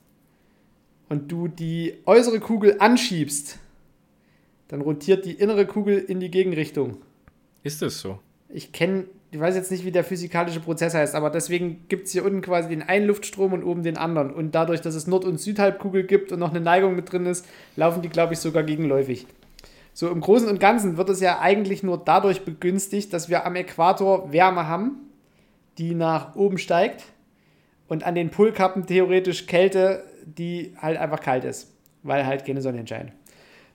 und du die äußere Kugel anschiebst, dann rotiert die innere Kugel in die Gegenrichtung. Ist das so? Ich kenne, ich weiß jetzt nicht, wie der physikalische Prozess heißt, aber deswegen gibt es hier unten quasi den einen Luftstrom und oben den anderen. Und dadurch, dass es Nord- und Südhalbkugel gibt und noch eine Neigung mit drin ist, laufen die, glaube ich, sogar gegenläufig. So im Großen und Ganzen wird es ja eigentlich nur dadurch begünstigt, dass wir am Äquator Wärme haben, die nach oben steigt und an den Polkappen theoretisch Kälte, die halt einfach kalt ist, weil halt keine Sonne scheint.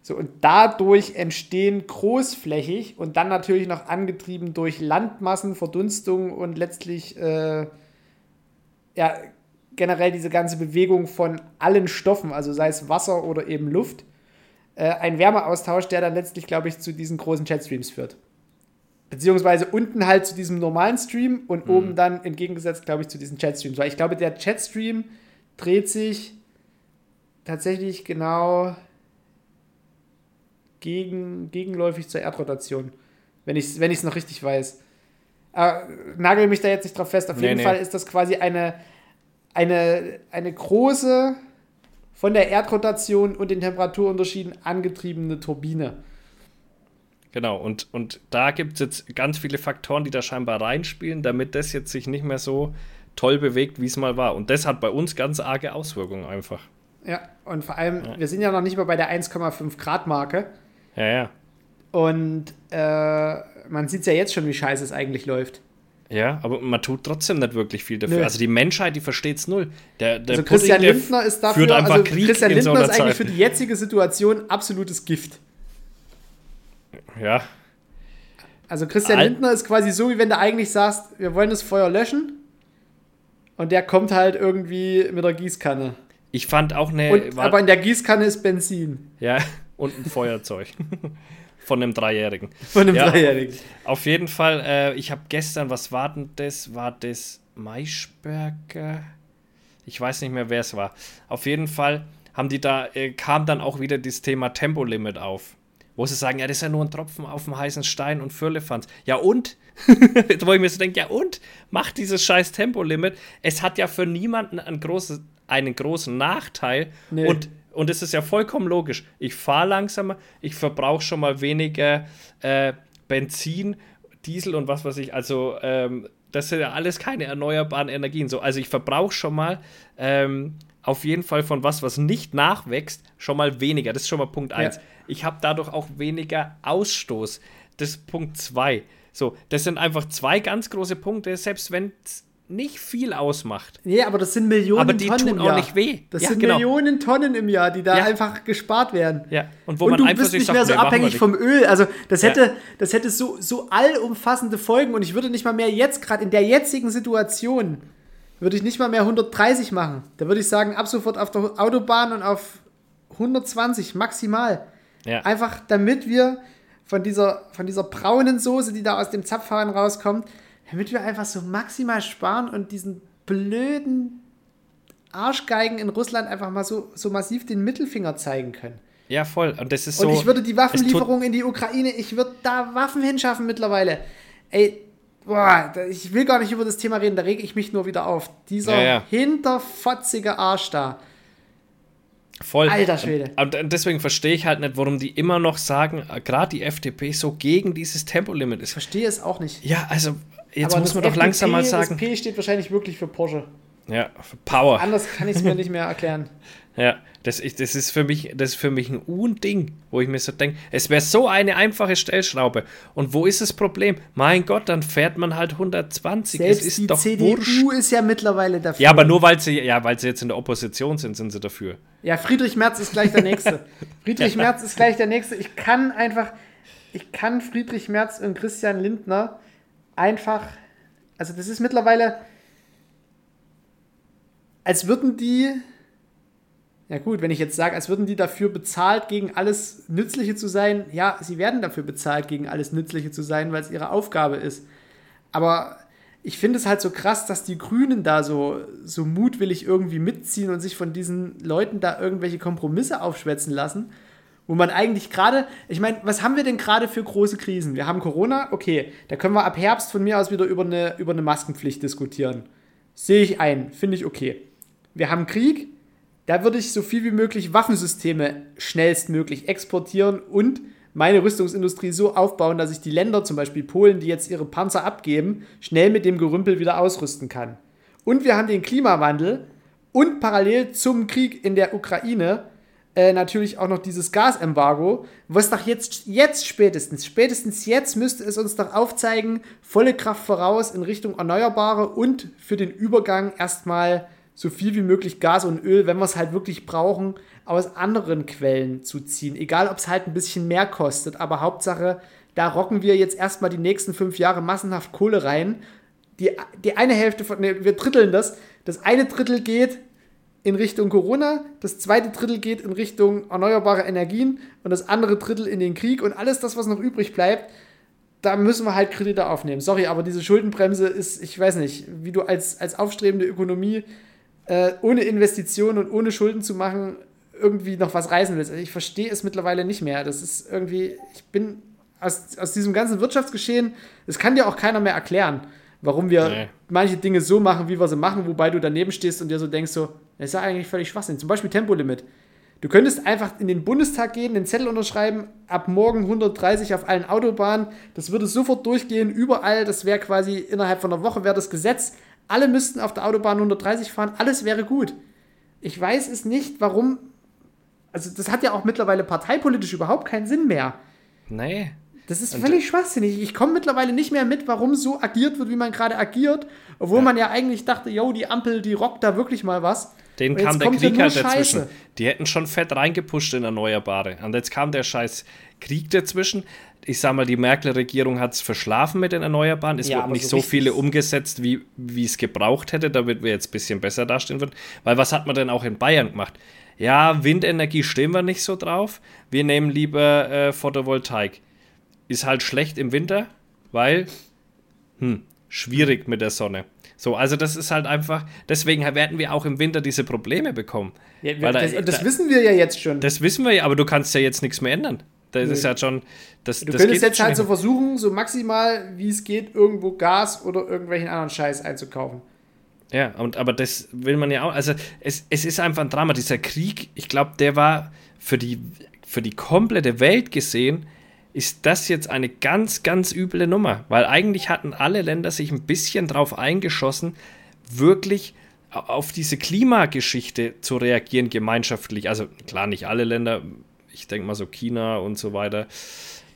So, und dadurch entstehen großflächig und dann natürlich noch angetrieben durch Landmassen, Verdunstung und letztlich äh, ja, generell diese ganze Bewegung von allen Stoffen, also sei es Wasser oder eben Luft, äh, ein Wärmeaustausch, der dann letztlich, glaube ich, zu diesen großen Jetstreams führt. Beziehungsweise unten halt zu diesem normalen Stream und oben dann entgegengesetzt, glaube ich, zu diesen Jetstreams. Weil ich glaube, der Jetstream dreht sich tatsächlich genau gegen, gegenläufig zur Erdrotation. Wenn ich es wenn ich's noch richtig weiß. Aber nagel mich da jetzt nicht drauf fest. Auf Nee, jeden nee. Fall ist das quasi eine, eine, eine große, von der Erdrotation und den Temperaturunterschieden angetriebene Turbine. Genau, und, und da gibt es jetzt ganz viele Faktoren, die da scheinbar reinspielen, damit das jetzt sich nicht mehr so toll bewegt, wie es mal war. Und das hat bei uns ganz arge Auswirkungen einfach. Ja, und vor allem, Ja. wir sind ja noch nicht mal bei der 1,5 Grad Marke. Ja, ja. Und äh, man sieht ja jetzt schon, wie scheiße es eigentlich läuft. Ja, aber man tut trotzdem nicht wirklich viel dafür. Nö. Also die Menschheit, die versteht es null. Der, der Also Christian Pudding, der Lindner ist dafür, führt einfach also Krieg Christian in so Lindner einer ist eigentlich Zeit. für die jetzige Situation absolutes Gift. Ja, Also Christian Al- Lindner ist quasi so, wie wenn du eigentlich sagst, wir wollen das Feuer löschen. Und der kommt halt irgendwie mit der Gießkanne. ich fand auch eine. Und, aber in der Gießkanne ist Benzin. ja, und ein Feuerzeug. Von einem Dreijährigen. Von einem Ja. Dreijährigen. Auf jeden Fall, äh, ich habe gestern, was war denn das? War das Maischberger? Ich weiß nicht mehr, wer es war. Auf jeden Fall haben die da, äh, kam dann auch wieder das Thema Tempolimit auf. Wo sie sagen, ja, das ist ja nur ein Tropfen auf dem heißen Stein und Firlefanz. Ja und? Wo ich mir so denke, ja und? Macht dieses scheiß Tempolimit. Es hat ja für niemanden ein großes, einen großen Nachteil. Nee. Und und es ist ja vollkommen logisch. Ich fahre langsamer, ich verbrauche schon mal weniger äh, Benzin, Diesel und was weiß ich. Also, ähm, das sind ja alles keine erneuerbaren Energien. So, also, ich verbrauche schon mal ähm, auf jeden Fall von was, was nicht nachwächst, schon mal weniger. Das ist schon mal Punkt 1. Ja. Ich habe dadurch auch weniger Ausstoß. Das ist Punkt 2. So, das sind einfach zwei ganz große Punkte, selbst wenn es nicht viel ausmacht. Nee, aber das sind Millionen Aber die Tonnen tun im auch Jahr. nicht weh. Das Ja, sind genau. Millionen Tonnen im Jahr, die da Ja. einfach gespart werden. Ja, und wo und man du einfach bist nicht sagt, mehr so nee, abhängig vom Öl. Also das Ja. hätte, das hätte so, so allumfassende Folgen und ich würde nicht mal mehr jetzt, gerade in der jetzigen Situation, würde ich nicht mal mehr 130 machen. Da würde ich sagen, ab sofort auf der Autobahn und auf 120 maximal. Ja. Einfach damit wir von dieser, von dieser braunen Soße, die da aus dem Zapfhahn rauskommt, damit wir einfach so maximal sparen und diesen blöden Arschgeigen in Russland einfach mal so, so massiv den Mittelfinger zeigen können. Ja, voll. Und das ist so. Und ich würde die Waffenlieferung in die Ukraine, ich würde da Waffen hinschaffen mittlerweile. Ey, boah, ich will gar nicht über das Thema reden, da rege ich mich nur wieder auf. Dieser Ja, ja. hinterfotzige Arsch da. Voll. Alter Schwede. Und, und deswegen verstehe ich halt nicht, warum die immer noch sagen, äh, gerade die FDP so gegen dieses Tempolimit Ich ist. verstehe es auch nicht. Ja, also jetzt Aber muss man doch FDP, langsam mal sagen. Das P steht wahrscheinlich wirklich für Porsche. Ja, für Power. Anders kann ich es mir nicht mehr erklären. Ja, das, ich, das, ist für mich, das ist für mich ein Unding, wo ich mir so denke, es wäre so eine einfache Stellschraube. Und wo ist das Problem? Mein Gott, dann fährt man halt 120. Selbst es ist die doch CDU wurscht. ist ja mittlerweile dafür. Ja, aber nur weil sie, ja, weil sie jetzt in der Opposition sind, sind sie dafür. Ja, Friedrich Merz ist gleich der Nächste. Friedrich Merz ist gleich der Nächste. Ich kann einfach, ich kann Friedrich Merz und Christian Lindner einfach, also das ist mittlerweile, als würden die, ja gut, wenn ich jetzt sage, als würden die dafür bezahlt, gegen alles Nützliche zu sein. Ja, sie werden dafür bezahlt, gegen alles Nützliche zu sein, weil es ihre Aufgabe ist. Aber ich finde es halt so krass, dass die Grünen da so, so mutwillig irgendwie mitziehen und sich von diesen Leuten da irgendwelche Kompromisse aufschwätzen lassen. Wo man eigentlich gerade, ich meine, was haben wir denn gerade für große Krisen? Wir haben Corona, okay, da können wir ab Herbst von mir aus wieder über eine, über eine Maskenpflicht diskutieren. Sehe ich ein, finde ich okay. Wir haben Krieg, da würde ich so viel wie möglich Waffensysteme schnellstmöglich exportieren und meine Rüstungsindustrie so aufbauen, dass ich die Länder, zum Beispiel Polen, die jetzt ihre Panzer abgeben, schnell mit dem Gerümpel wieder ausrüsten kann. Und wir haben den Klimawandel und parallel zum Krieg in der Ukraine äh, natürlich auch noch dieses Gasembargo, was doch jetzt, jetzt spätestens, spätestens jetzt müsste es uns doch aufzeigen, volle Kraft voraus in Richtung Erneuerbare und für den Übergang erstmal so viel wie möglich Gas und Öl, wenn wir es halt wirklich brauchen, aus anderen Quellen zu ziehen. Egal, ob es halt ein bisschen mehr kostet, aber Hauptsache, da rocken wir jetzt erstmal die nächsten fünf Jahre massenhaft Kohle rein. Die, die eine Hälfte von, ne, wir dritteln das. Das eine Drittel geht in Richtung Corona, das zweite Drittel geht in Richtung erneuerbare Energien und das andere Drittel in den Krieg und alles das, was noch übrig bleibt, da müssen wir halt Kredite aufnehmen. Sorry, aber diese Schuldenbremse ist, ich weiß nicht, wie du als, als aufstrebende Ökonomie äh, ohne Investitionen und ohne Schulden zu machen, irgendwie noch was reißen willst. Also ich verstehe es mittlerweile nicht mehr. Das ist irgendwie, ich bin aus, aus diesem ganzen Wirtschaftsgeschehen, das kann dir auch keiner mehr erklären, warum wir Nee. manche Dinge so machen, wie wir sie machen, wobei du daneben stehst und dir so denkst, so, das ist ja eigentlich völlig Schwachsinn. Zum Beispiel Tempolimit. Du könntest einfach in den Bundestag gehen, den Zettel unterschreiben, ab morgen 130 auf allen Autobahnen. Das würde sofort durchgehen, überall. Das wäre quasi innerhalb von einer Woche wäre das Gesetz. Alle müssten auf der Autobahn 130 fahren, alles wäre gut. Ich weiß es nicht, warum. Also, das hat ja auch mittlerweile parteipolitisch überhaupt keinen Sinn mehr. Nee. Das ist völlig schwachsinnig. Ich komme mittlerweile nicht mehr mit, warum so agiert wird, wie man gerade agiert. Obwohl man ja eigentlich dachte, yo, die Ampel, die rockt da wirklich mal was. Den kam der ja Krieg halt dazwischen. Scheiße. Die hätten schon fett reingepusht in Erneuerbare. Und jetzt kam der scheiß Krieg dazwischen. Ich sag mal, die Merkel-Regierung hat es verschlafen mit den Erneuerbaren. Es Ja, wird aber nicht so so, viele umgesetzt, wie wie es gebraucht hätte, damit wir jetzt ein bisschen besser dastehen würden. Weil was hat man denn auch in Bayern gemacht? Ja, Windenergie stehen wir nicht so drauf. Wir nehmen lieber äh, Photovoltaik. Ist halt schlecht im Winter, weil hm, schwierig mit der Sonne. So, also das ist halt einfach, deswegen werden wir auch im Winter diese Probleme bekommen. Ja, Weil da- das, das da- wissen wir ja jetzt schon. Das wissen wir ja, aber du kannst ja jetzt nichts mehr ändern. Das ist ja schon. Das, du das könntest jetzt halt so versuchen, so maximal, wie es geht, irgendwo Gas oder irgendwelchen anderen Scheiß einzukaufen. Ja, und, aber das will man ja auch. Also, es, es ist einfach ein Drama. Dieser Krieg, ich glaube, der war für die, für die komplette Welt gesehen, ist das jetzt eine ganz, ganz üble Nummer. Weil eigentlich hatten alle Länder sich ein bisschen drauf eingeschossen, wirklich auf diese Klimageschichte zu reagieren, gemeinschaftlich. Also, klar, nicht alle Länder. Ich denke mal so China und so weiter.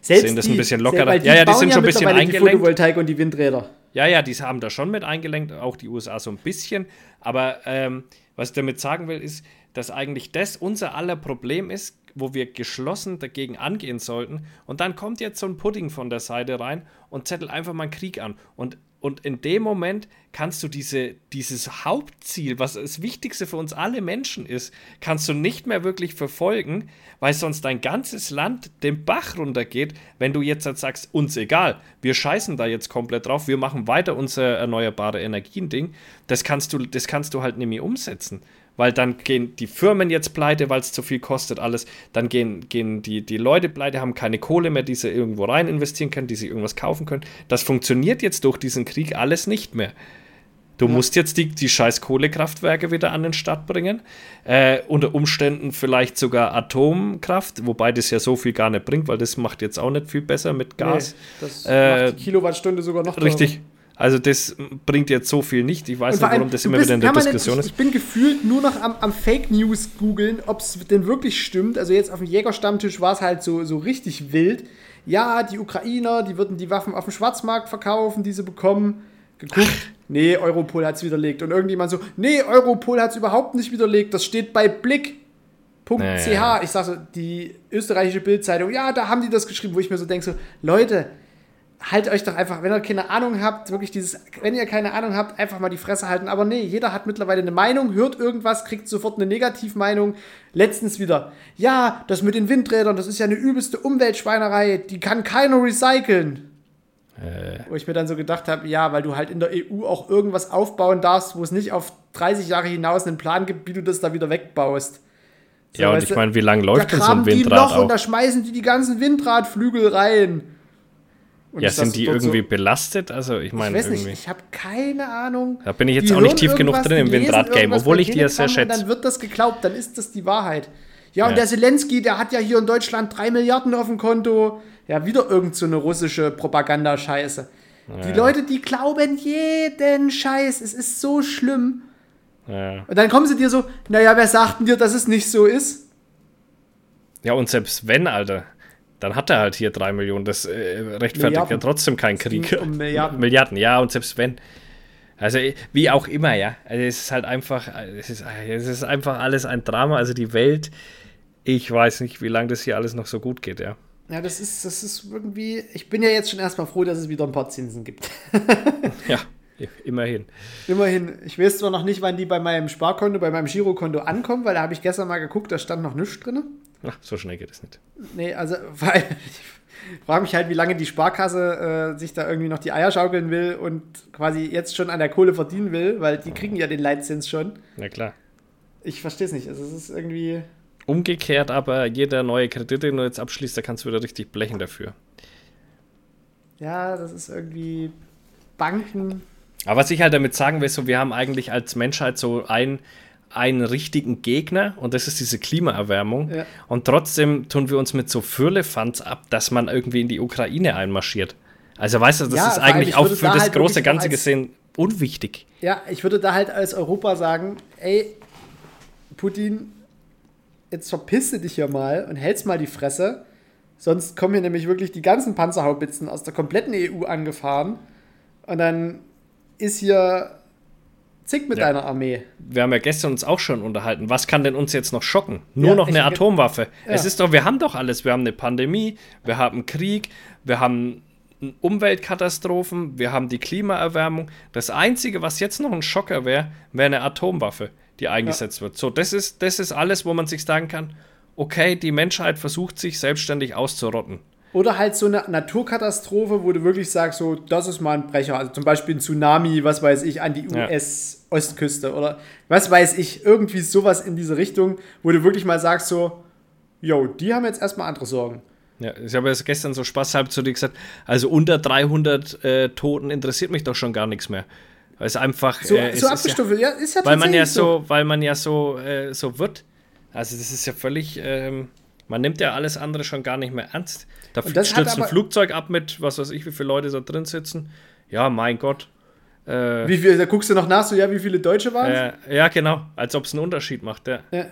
Sehen das ein bisschen lockerer. Ja, ja, die sind schon ein bisschen mittlerweile die eingelenkt. Photovoltaik und die Windräder. Ja, ja, die haben da schon mit eingelenkt, auch die USA so ein bisschen. Aber ähm, was ich damit sagen will, ist, dass eigentlich das unser aller Problem ist, wo wir geschlossen dagegen angehen sollten. Und dann kommt jetzt so ein Pudding von der Seite rein und zettelt einfach mal einen Krieg an. Und, und in dem Moment kannst du diese, dieses Hauptziel, was das Wichtigste für uns alle Menschen ist, kannst du nicht mehr wirklich verfolgen, weil sonst dein ganzes Land den Bach runtergeht, wenn du jetzt halt sagst, uns egal, wir scheißen da jetzt komplett drauf, wir machen weiter unser erneuerbare Energien-Ding. Das kannst du, das kannst du halt nicht mehr umsetzen weil dann gehen die Firmen jetzt pleite, weil es zu viel kostet, alles. Dann gehen, gehen die, die Leute pleite, haben keine Kohle mehr, die sie irgendwo rein investieren können, die sie irgendwas kaufen können. Das funktioniert jetzt durch diesen Krieg alles nicht mehr. Du ja. musst jetzt die, die scheiß Kohlekraftwerke wieder an den Start bringen. Äh, unter Umständen vielleicht sogar Atomkraft, wobei das ja so viel gar nicht bringt, weil das macht jetzt auch nicht viel besser mit Gas. Nee, das äh, macht die Kilowattstunde sogar noch Richtig. Teurer. Also das bringt jetzt so viel nicht. Ich weiß nicht, warum das immer wieder in der Diskussion ist. Ich bin gefühlt nur noch am, am Fake News googeln, ob es denn wirklich stimmt. Also jetzt auf dem Jägerstammtisch war es halt so, so richtig wild. Ja, die Ukrainer, die würden die Waffen auf dem Schwarzmarkt verkaufen, die sie bekommen. Geguckt, nee, Europol hat es widerlegt. Und irgendjemand so, nee, Europol hat es überhaupt nicht widerlegt. Das steht bei Blick.ch. Naja. Ich sage so, die österreichische Bildzeitung, ja, da haben die das geschrieben, wo ich mir so denke, so, Leute, halt euch doch einfach, wenn ihr keine Ahnung habt, wirklich dieses, wenn ihr keine Ahnung habt, einfach mal die Fresse halten. Aber nee, jeder hat mittlerweile eine Meinung, hört irgendwas, kriegt sofort eine Negativmeinung. Letztens wieder, ja, das mit den Windrädern, das ist ja eine übelste Umweltschweinerei, die kann keiner recyceln. Äh. Wo ich mir dann so gedacht habe, ja, weil du halt in der EU auch irgendwas aufbauen darfst, wo es nicht auf 30 Jahre hinaus einen Plan gibt, wie du das da wieder wegbaust. So, ja, und ich meine, wie lange läuft denn so ein Windrad? Die Loch auch? und da schmeißen die die ganzen Windradflügel rein. Und ja, sind die irgendwie so, belastet? Also ich meine, ich weiß nicht, ich habe keine Ahnung. Da bin ich jetzt auch nicht tief genug drin im Windrad-Game, obwohl ich die ja sehr schätze. Dann wird das geglaubt, dann ist das die Wahrheit. Ja, und ja. der Zelensky, der hat ja hier in Deutschland drei Milliarden auf dem Konto. Ja, wieder irgend so eine russische Propagandascheiße. Ja. Die Leute, die glauben jeden Scheiß. Es ist so schlimm. Ja. Und dann kommen sie dir so, naja, wer sagt denn dir, dass es nicht so ist? Ja, und selbst wenn, Alter dann hat er halt hier drei Millionen. Das äh, rechtfertigt Milliarden. ja trotzdem keinen Krieg. Um Milliarden. Milliarden, ja, und selbst wenn. Also wie auch immer, ja. Also es ist halt einfach, es ist, es ist einfach alles ein Drama. Also die Welt, ich weiß nicht, wie lange das hier alles noch so gut geht, ja. Ja, das ist, das ist irgendwie. Ich bin ja jetzt schon erstmal froh, dass es wieder ein paar Zinsen gibt. ja, immerhin. Immerhin. Ich weiß zwar noch nicht, wann die bei meinem Sparkonto, bei meinem Girokonto ankommen, weil da habe ich gestern mal geguckt, da stand noch nichts drin. Ach, so schnell geht es nicht. Nee, also, weil ich frage mich halt, wie lange die Sparkasse äh, sich da irgendwie noch die Eier schaukeln will und quasi jetzt schon an der Kohle verdienen will, weil die kriegen ja den Leitzins schon. Na klar. Ich verstehe es nicht. Also, es ist irgendwie. Umgekehrt aber, jeder neue Kredit, den du jetzt abschließt, da kannst du wieder richtig blechen dafür. Ja, das ist irgendwie Banken. Aber was ich halt damit sagen will, so, wir haben eigentlich als Menschheit so ein einen richtigen Gegner und das ist diese Klimaerwärmung. Ja. Und trotzdem tun wir uns mit so Fürlefanz ab, dass man irgendwie in die Ukraine einmarschiert. Also weißt du, das ja, ist eigentlich auch für da das halt große Ganze gesehen unwichtig. Ja, ich würde da halt als Europa sagen, ey, Putin, jetzt verpisse dich ja mal und hältst mal die Fresse. Sonst kommen hier nämlich wirklich die ganzen Panzerhaubitzen aus der kompletten EU angefahren. Und dann ist hier Zick mit ja. deiner Armee. Wir haben ja gestern uns auch schon unterhalten. Was kann denn uns jetzt noch schocken? Nur ja, noch eine Atomwaffe. Ja. Es ist doch, wir haben doch alles. Wir haben eine Pandemie, wir haben Krieg, wir haben Umweltkatastrophen, wir haben die Klimaerwärmung. Das Einzige, was jetzt noch ein Schocker wäre, wäre eine Atomwaffe, die eingesetzt wird. So, das ist, das ist alles, wo man sich sagen kann, okay, die Menschheit versucht sich selbstständig auszurotten. Oder halt so eine Naturkatastrophe, wo du wirklich sagst, so, das ist mal ein Brecher. Also zum Beispiel ein Tsunami, was weiß ich, an die US-Ostküste. Oder was weiß ich, irgendwie sowas in diese Richtung, wo du wirklich mal sagst, so, yo, die haben jetzt erstmal andere Sorgen. Ja, ich habe jetzt gestern so spaßhalb zu dir gesagt, also unter 300 äh, Toten interessiert mich doch schon gar nichts mehr. Weil es einfach so, äh, so abgestuft ja, ja, ist ja weil man ja so, so, weil man ja so äh, so wird. Also das ist ja völlig ähm, man nimmt ja alles andere schon gar nicht mehr ernst. Da stürzt ein Flugzeug ab mit, was weiß ich, wie viele Leute da drin sitzen. Ja, mein Gott. Äh, wie viel, da guckst du noch nach, so, ja, wie viele Deutsche waren es? Äh, ja, genau. Als ob es einen Unterschied macht, ja. ja.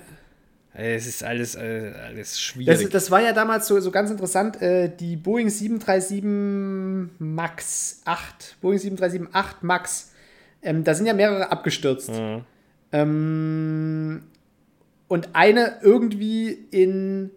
Es ist alles, äh, alles schwierig. Das, das, war ja damals so, so ganz interessant. Äh, die Boeing 737 MAX 8, Boeing 737 8 MAX, ähm, da sind ja mehrere abgestürzt. Mhm. Ähm, und eine irgendwie in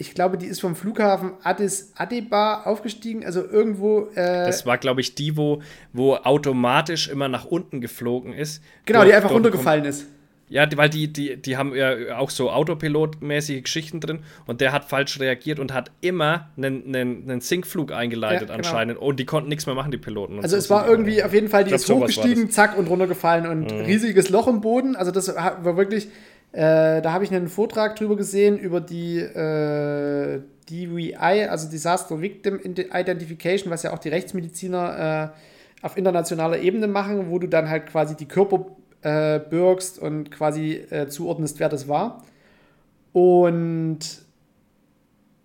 ich glaube, die ist vom Flughafen Addis Abeba aufgestiegen, also irgendwo. Äh, Das war, glaube ich, die, wo, wo automatisch immer nach unten geflogen ist. genau, Dort- die einfach runtergefallen ist. Ja, weil die, die, die haben ja auch so Autopilot-mäßige Geschichten drin und der hat falsch reagiert und hat immer einen, einen, einen Sinkflug eingeleitet Ja, genau. anscheinend und die konnten nichts mehr machen, die Piloten. Und Also so es war irgendwie auf jeden Fall, die glaub, ist hochgestiegen, zack und runtergefallen und riesiges Loch im Boden. Also das war wirklich, äh, da habe ich einen Vortrag drüber gesehen über die äh, DVI, also Disaster Victim Identification, was ja auch die Rechtsmediziner äh, auf internationaler Ebene machen, wo du dann halt quasi die Körper äh, bürgst und quasi äh, zuordnest, wer das war. Und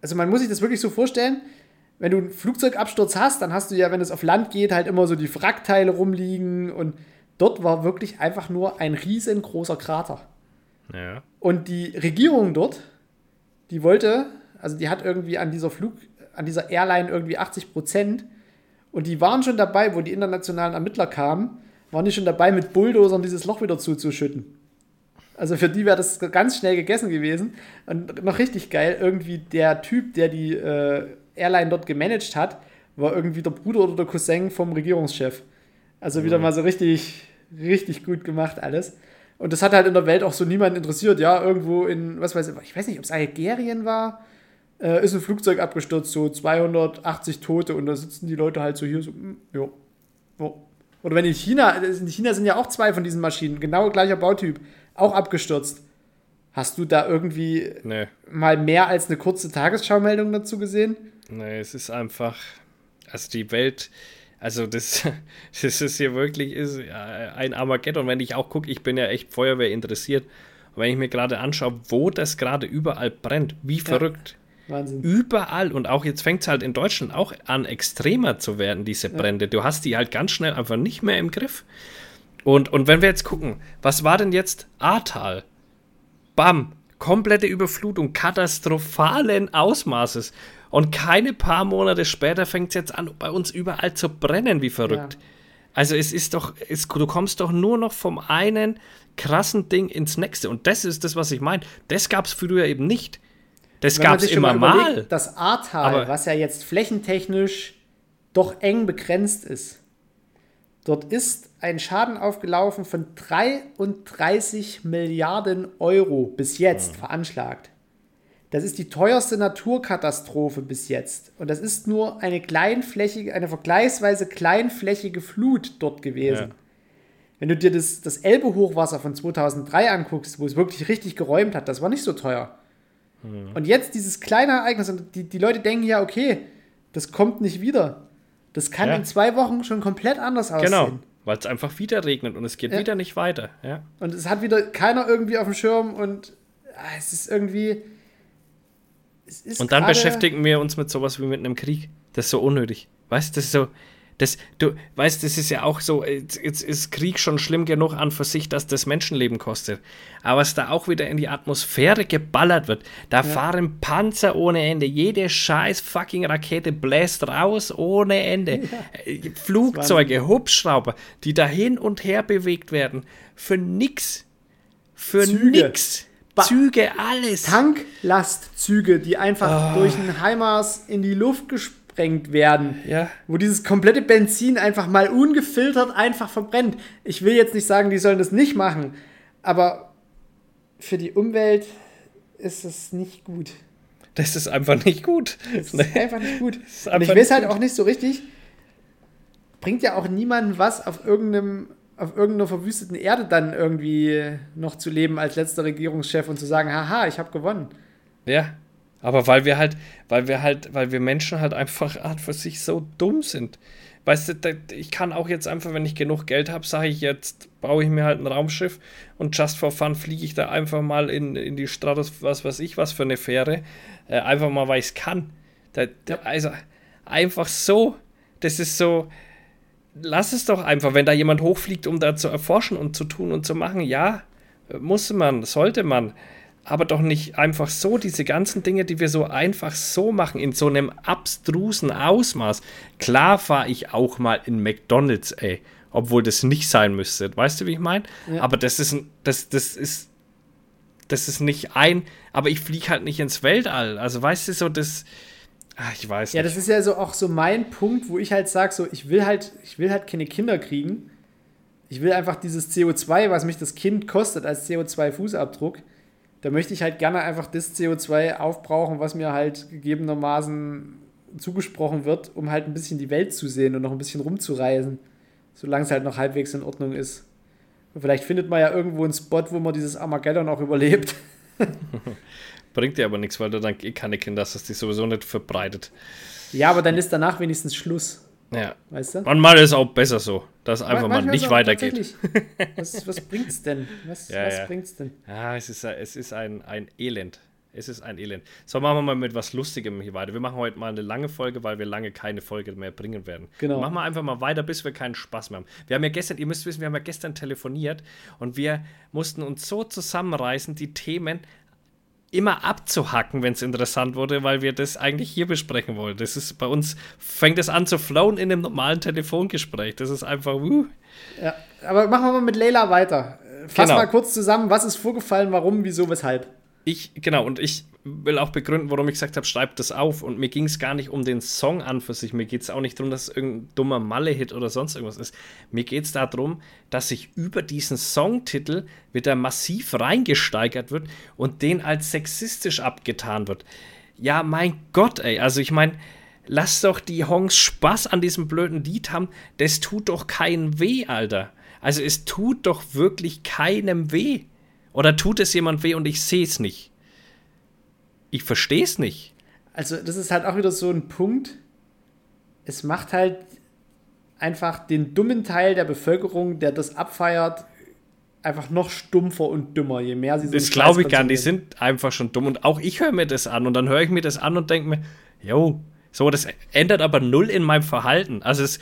also man muss sich das wirklich so vorstellen, wenn du einen Flugzeugabsturz hast, dann hast du ja, wenn es auf Land geht, halt immer so die Wrackteile rumliegen und dort war wirklich einfach nur ein riesengroßer Krater. Ja. Und die Regierung dort, die wollte, also die hat irgendwie an dieser Flug, an dieser Airline irgendwie 80 Prozent und die waren schon dabei, wo die internationalen Ermittler kamen, waren die schon dabei, mit Bulldozern dieses Loch wieder zuzuschütten. Also für die wäre das ganz schnell gegessen gewesen. Und noch richtig geil, irgendwie der Typ, der die äh, Airline dort gemanagt hat, war irgendwie der Bruder oder der Cousin vom Regierungschef. Also wieder mal so richtig, richtig gut gemacht alles. Und das hat halt in der Welt auch so niemanden interessiert. Ja, irgendwo in, was weiß ich, ich weiß nicht, ob es Algerien war, äh, ist ein Flugzeug abgestürzt, so 280 Tote und da sitzen die Leute halt so hier so, mm, ja, ja. Oder wenn in China, in China sind ja auch zwei von diesen Maschinen, genau gleicher Bautyp, auch abgestürzt. Hast du da irgendwie Nee, mal mehr als eine kurze Tagesschau-Meldung dazu gesehen? nee, es ist einfach, also die Welt, also das, das ist hier wirklich ist ja ein Armageddon. Wenn ich auch gucke, ich bin ja echt Feuerwehr interessiert. Und wenn ich mir gerade anschaue, wo das gerade überall brennt, wie verrückt. Wahnsinn. Überall und auch jetzt fängt es halt in Deutschland auch an, extremer zu werden, diese Brände. Du hast die halt ganz schnell einfach nicht mehr im Griff. Und, und wenn wir jetzt gucken, was war denn jetzt Ahrtal? Bam, komplette Überflutung, katastrophalen Ausmaßes. Und keine paar Monate später fängt es jetzt an, bei uns überall zu brennen, wie verrückt. Ja. Also es ist doch, es, du kommst doch nur noch vom einen krassen Ding ins nächste. Und das ist das, was ich meine. Das gab es früher eben nicht. Das gab es immer mal mal. überlegt, Das Ahrtal, was ja jetzt flächentechnisch doch eng begrenzt ist, dort ist ein Schaden aufgelaufen von 33 Milliarden Euro bis jetzt veranschlagt. Das ist die teuerste Naturkatastrophe bis jetzt. Und das ist nur eine kleinflächige, eine vergleichsweise kleinflächige Flut dort gewesen. Ja. Wenn du dir das, das Elbe-Hochwasser von 2003 anguckst, wo es wirklich richtig geräumt hat, das war nicht so teuer. Und jetzt dieses kleine Ereignis, und die, die Leute denken ja, okay, das kommt nicht wieder. Das kann Ja. in zwei Wochen schon komplett anders aussehen. Genau, weil es einfach wieder regnet und es geht Ja. wieder nicht weiter. Ja. Und es hat wieder keiner irgendwie auf dem Schirm und ah, es ist irgendwie. Und dann beschäftigen wir uns mit sowas wie mit einem Krieg. Das ist so unnötig. Weißt du, das ist so. Das, du weißt, das ist ja auch so, jetzt jetzt ist Krieg schon schlimm genug an für sich, dass das Menschenleben kostet. Aber was da auch wieder in die Atmosphäre geballert wird, da fahren Panzer ohne Ende, jede scheiß fucking Rakete bläst raus ohne Ende. Äh, Flugzeuge, Hubschrauber, die da hin und her bewegt werden, für nix. Für Züge. nix. Ba- Züge, alles. Tanklastzüge, die einfach Ah. durch den Heimars in die Luft gesprengt werden. Ja. Wo dieses komplette Benzin einfach mal ungefiltert einfach verbrennt. Ich will jetzt nicht sagen, die sollen das nicht machen, aber für die Umwelt ist es nicht gut. Das ist einfach nicht gut. Es ist einfach nicht gut. Und ich weiß halt gut. auch nicht so richtig, bringt ja auch niemandem was auf irgendeinem auf irgendeiner verwüsteten Erde dann irgendwie noch zu leben als letzter Regierungschef und zu sagen, haha, ich habe gewonnen. Ja. Aber weil wir halt, weil wir halt, weil wir Menschen halt einfach an für sich so dumm sind. Weißt du, ich kann auch jetzt einfach, wenn ich genug Geld habe, sage ich jetzt, baue ich mir halt ein Raumschiff und just for fun fliege ich da einfach mal in, in die Stratos, was weiß ich, was für eine Fähre. Äh, einfach mal, weil ich es kann. Da, da, also einfach so, das ist so, lass es doch einfach, wenn da jemand hochfliegt, um da zu erforschen und zu tun und zu machen, ja, muss man, sollte man. Aber doch nicht einfach so, diese ganzen Dinge, die wir so einfach so machen, in so einem abstrusen Ausmaß. Klar fahre ich auch mal in McDonalds, ey, obwohl das nicht sein müsste. Weißt du, wie ich meine? Ja. Aber das ist, ein- das, das ist das ist nicht ein, aber ich fliege halt nicht ins Weltall. Also weißt du so, das, ach, ich weiß Ja, nicht. das ist ja so auch so mein Punkt, wo ich halt sage, so ich will halt, ich will halt keine Kinder kriegen. Ich will einfach dieses CO2, was mich das Kind kostet als CO2-Fußabdruck, da möchte ich halt gerne einfach das CO2 aufbrauchen, was mir halt gegebenermaßen zugesprochen wird, um halt ein bisschen die Welt zu sehen und noch ein bisschen rumzureisen, solange es halt noch halbwegs in Ordnung ist. Und vielleicht findet man ja irgendwo einen Spot, wo man dieses Armageddon auch überlebt. Bringt dir aber nichts, weil du dann eh keine Kinder hast, dass die sowieso nicht verbreitet. Ja, aber dann ist danach wenigstens Schluss, Ja. weißt du? Manchmal ist es auch besser so, dass einfach mal Manchmal ist nicht weitergeht. Was, was bringt's denn? Was, Ja, was ja. bringt's denn? Ja, es ist, es ist ein, ein Elend. Es ist ein Elend. So, machen wir mal mit was Lustigem hier weiter. Wir machen heute mal eine lange Folge, weil wir lange keine Folge mehr bringen werden. Genau. Machen wir einfach mal weiter, bis wir keinen Spaß mehr haben. Wir haben ja gestern, ihr müsst wissen, wir haben ja gestern telefoniert und wir mussten uns so zusammenreißen, die Themen immer abzuhacken, wenn es interessant wurde, weil wir das eigentlich hier besprechen wollen. Das ist bei uns, fängt es an zu flowen in einem normalen Telefongespräch. Das ist einfach, uh. Ja, aber machen wir mal mit Leila weiter. Fass Genau. mal kurz zusammen, was ist vorgefallen, warum, wieso, weshalb. Ich, genau, und ich will auch begründen, warum ich gesagt habe, schreibt das auf. Und mir ging es gar nicht um den Song an für sich. Mir geht es auch nicht darum, dass es irgendein dummer Malle-Hit oder sonst irgendwas ist. Mir geht es darum, dass sich über diesen Songtitel wieder massiv reingesteigert wird und den als sexistisch abgetan wird. Ja, mein Gott, ey. Also ich meine, lass doch die Hongs Spaß an diesem blöden Lied haben. Das tut doch keinen weh, Alter. Also es tut doch wirklich keinem weh. Oder tut es jemand weh und ich sehe es nicht? Ich verstehe es nicht. Also, das ist halt auch wieder so ein Punkt. Es macht halt einfach den dummen Teil der Bevölkerung, der das abfeiert, einfach noch stumpfer und dümmer, je mehr sie so Das glaube ich gar nicht. Die sind einfach schon dumm. Und auch ich höre mir das an und dann höre ich mir das an und denke mir, jo, so, das ändert aber null in meinem Verhalten. Also es,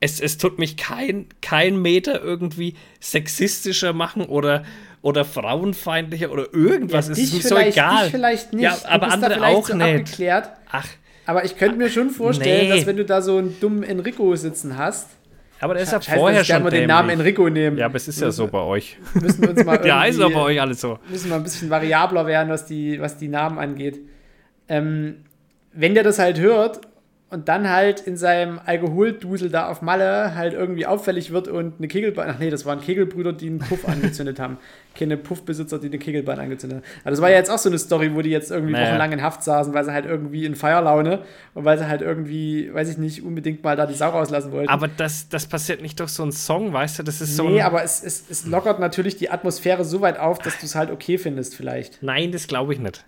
es, es tut mich kein, kein Meter irgendwie sexistischer machen oder, oder frauenfeindlicher oder irgendwas. Ja, es ist dich mir so vielleicht- egal. dich vielleicht nicht. Ja, Du aber andere vielleicht auch so nicht. Abgeklärt. Ach, Aber ich könnte mir schon vorstellen, Nee. dass wenn du da so einen dummen Enrico sitzen hast, aber der ist ja Scheiße, vorher dass ich schon mal den Namen. Enrico nehmen. Ja, aber es ist ja so bei euch. Müssen wir uns mal heißen aber irgendwie- bei euch alle so. müssen wir ein bisschen variabler werden, was die, was die Namen angeht. Ähm, wenn der das halt hört und dann halt in seinem Alkoholdusel da auf Malle halt irgendwie auffällig wird und eine Kegelbahn, ach nee, das waren Kegelbrüder, die einen Puff angezündet haben. Keine Puffbesitzer, die eine Kegelbahn angezündet haben. Aber das war ja jetzt auch so eine Story, wo die jetzt irgendwie Naja. wochenlang in Haft saßen, weil sie halt irgendwie in Feierlaune und weil sie halt irgendwie, weiß ich nicht, unbedingt mal da die Sau rauslassen wollten. Aber das, das passiert nicht durch so einen Song, weißt du? Das ist so nee, aber es, es, es lockert natürlich die Atmosphäre so weit auf, dass du es halt okay findest vielleicht. Nein, das glaube ich nicht.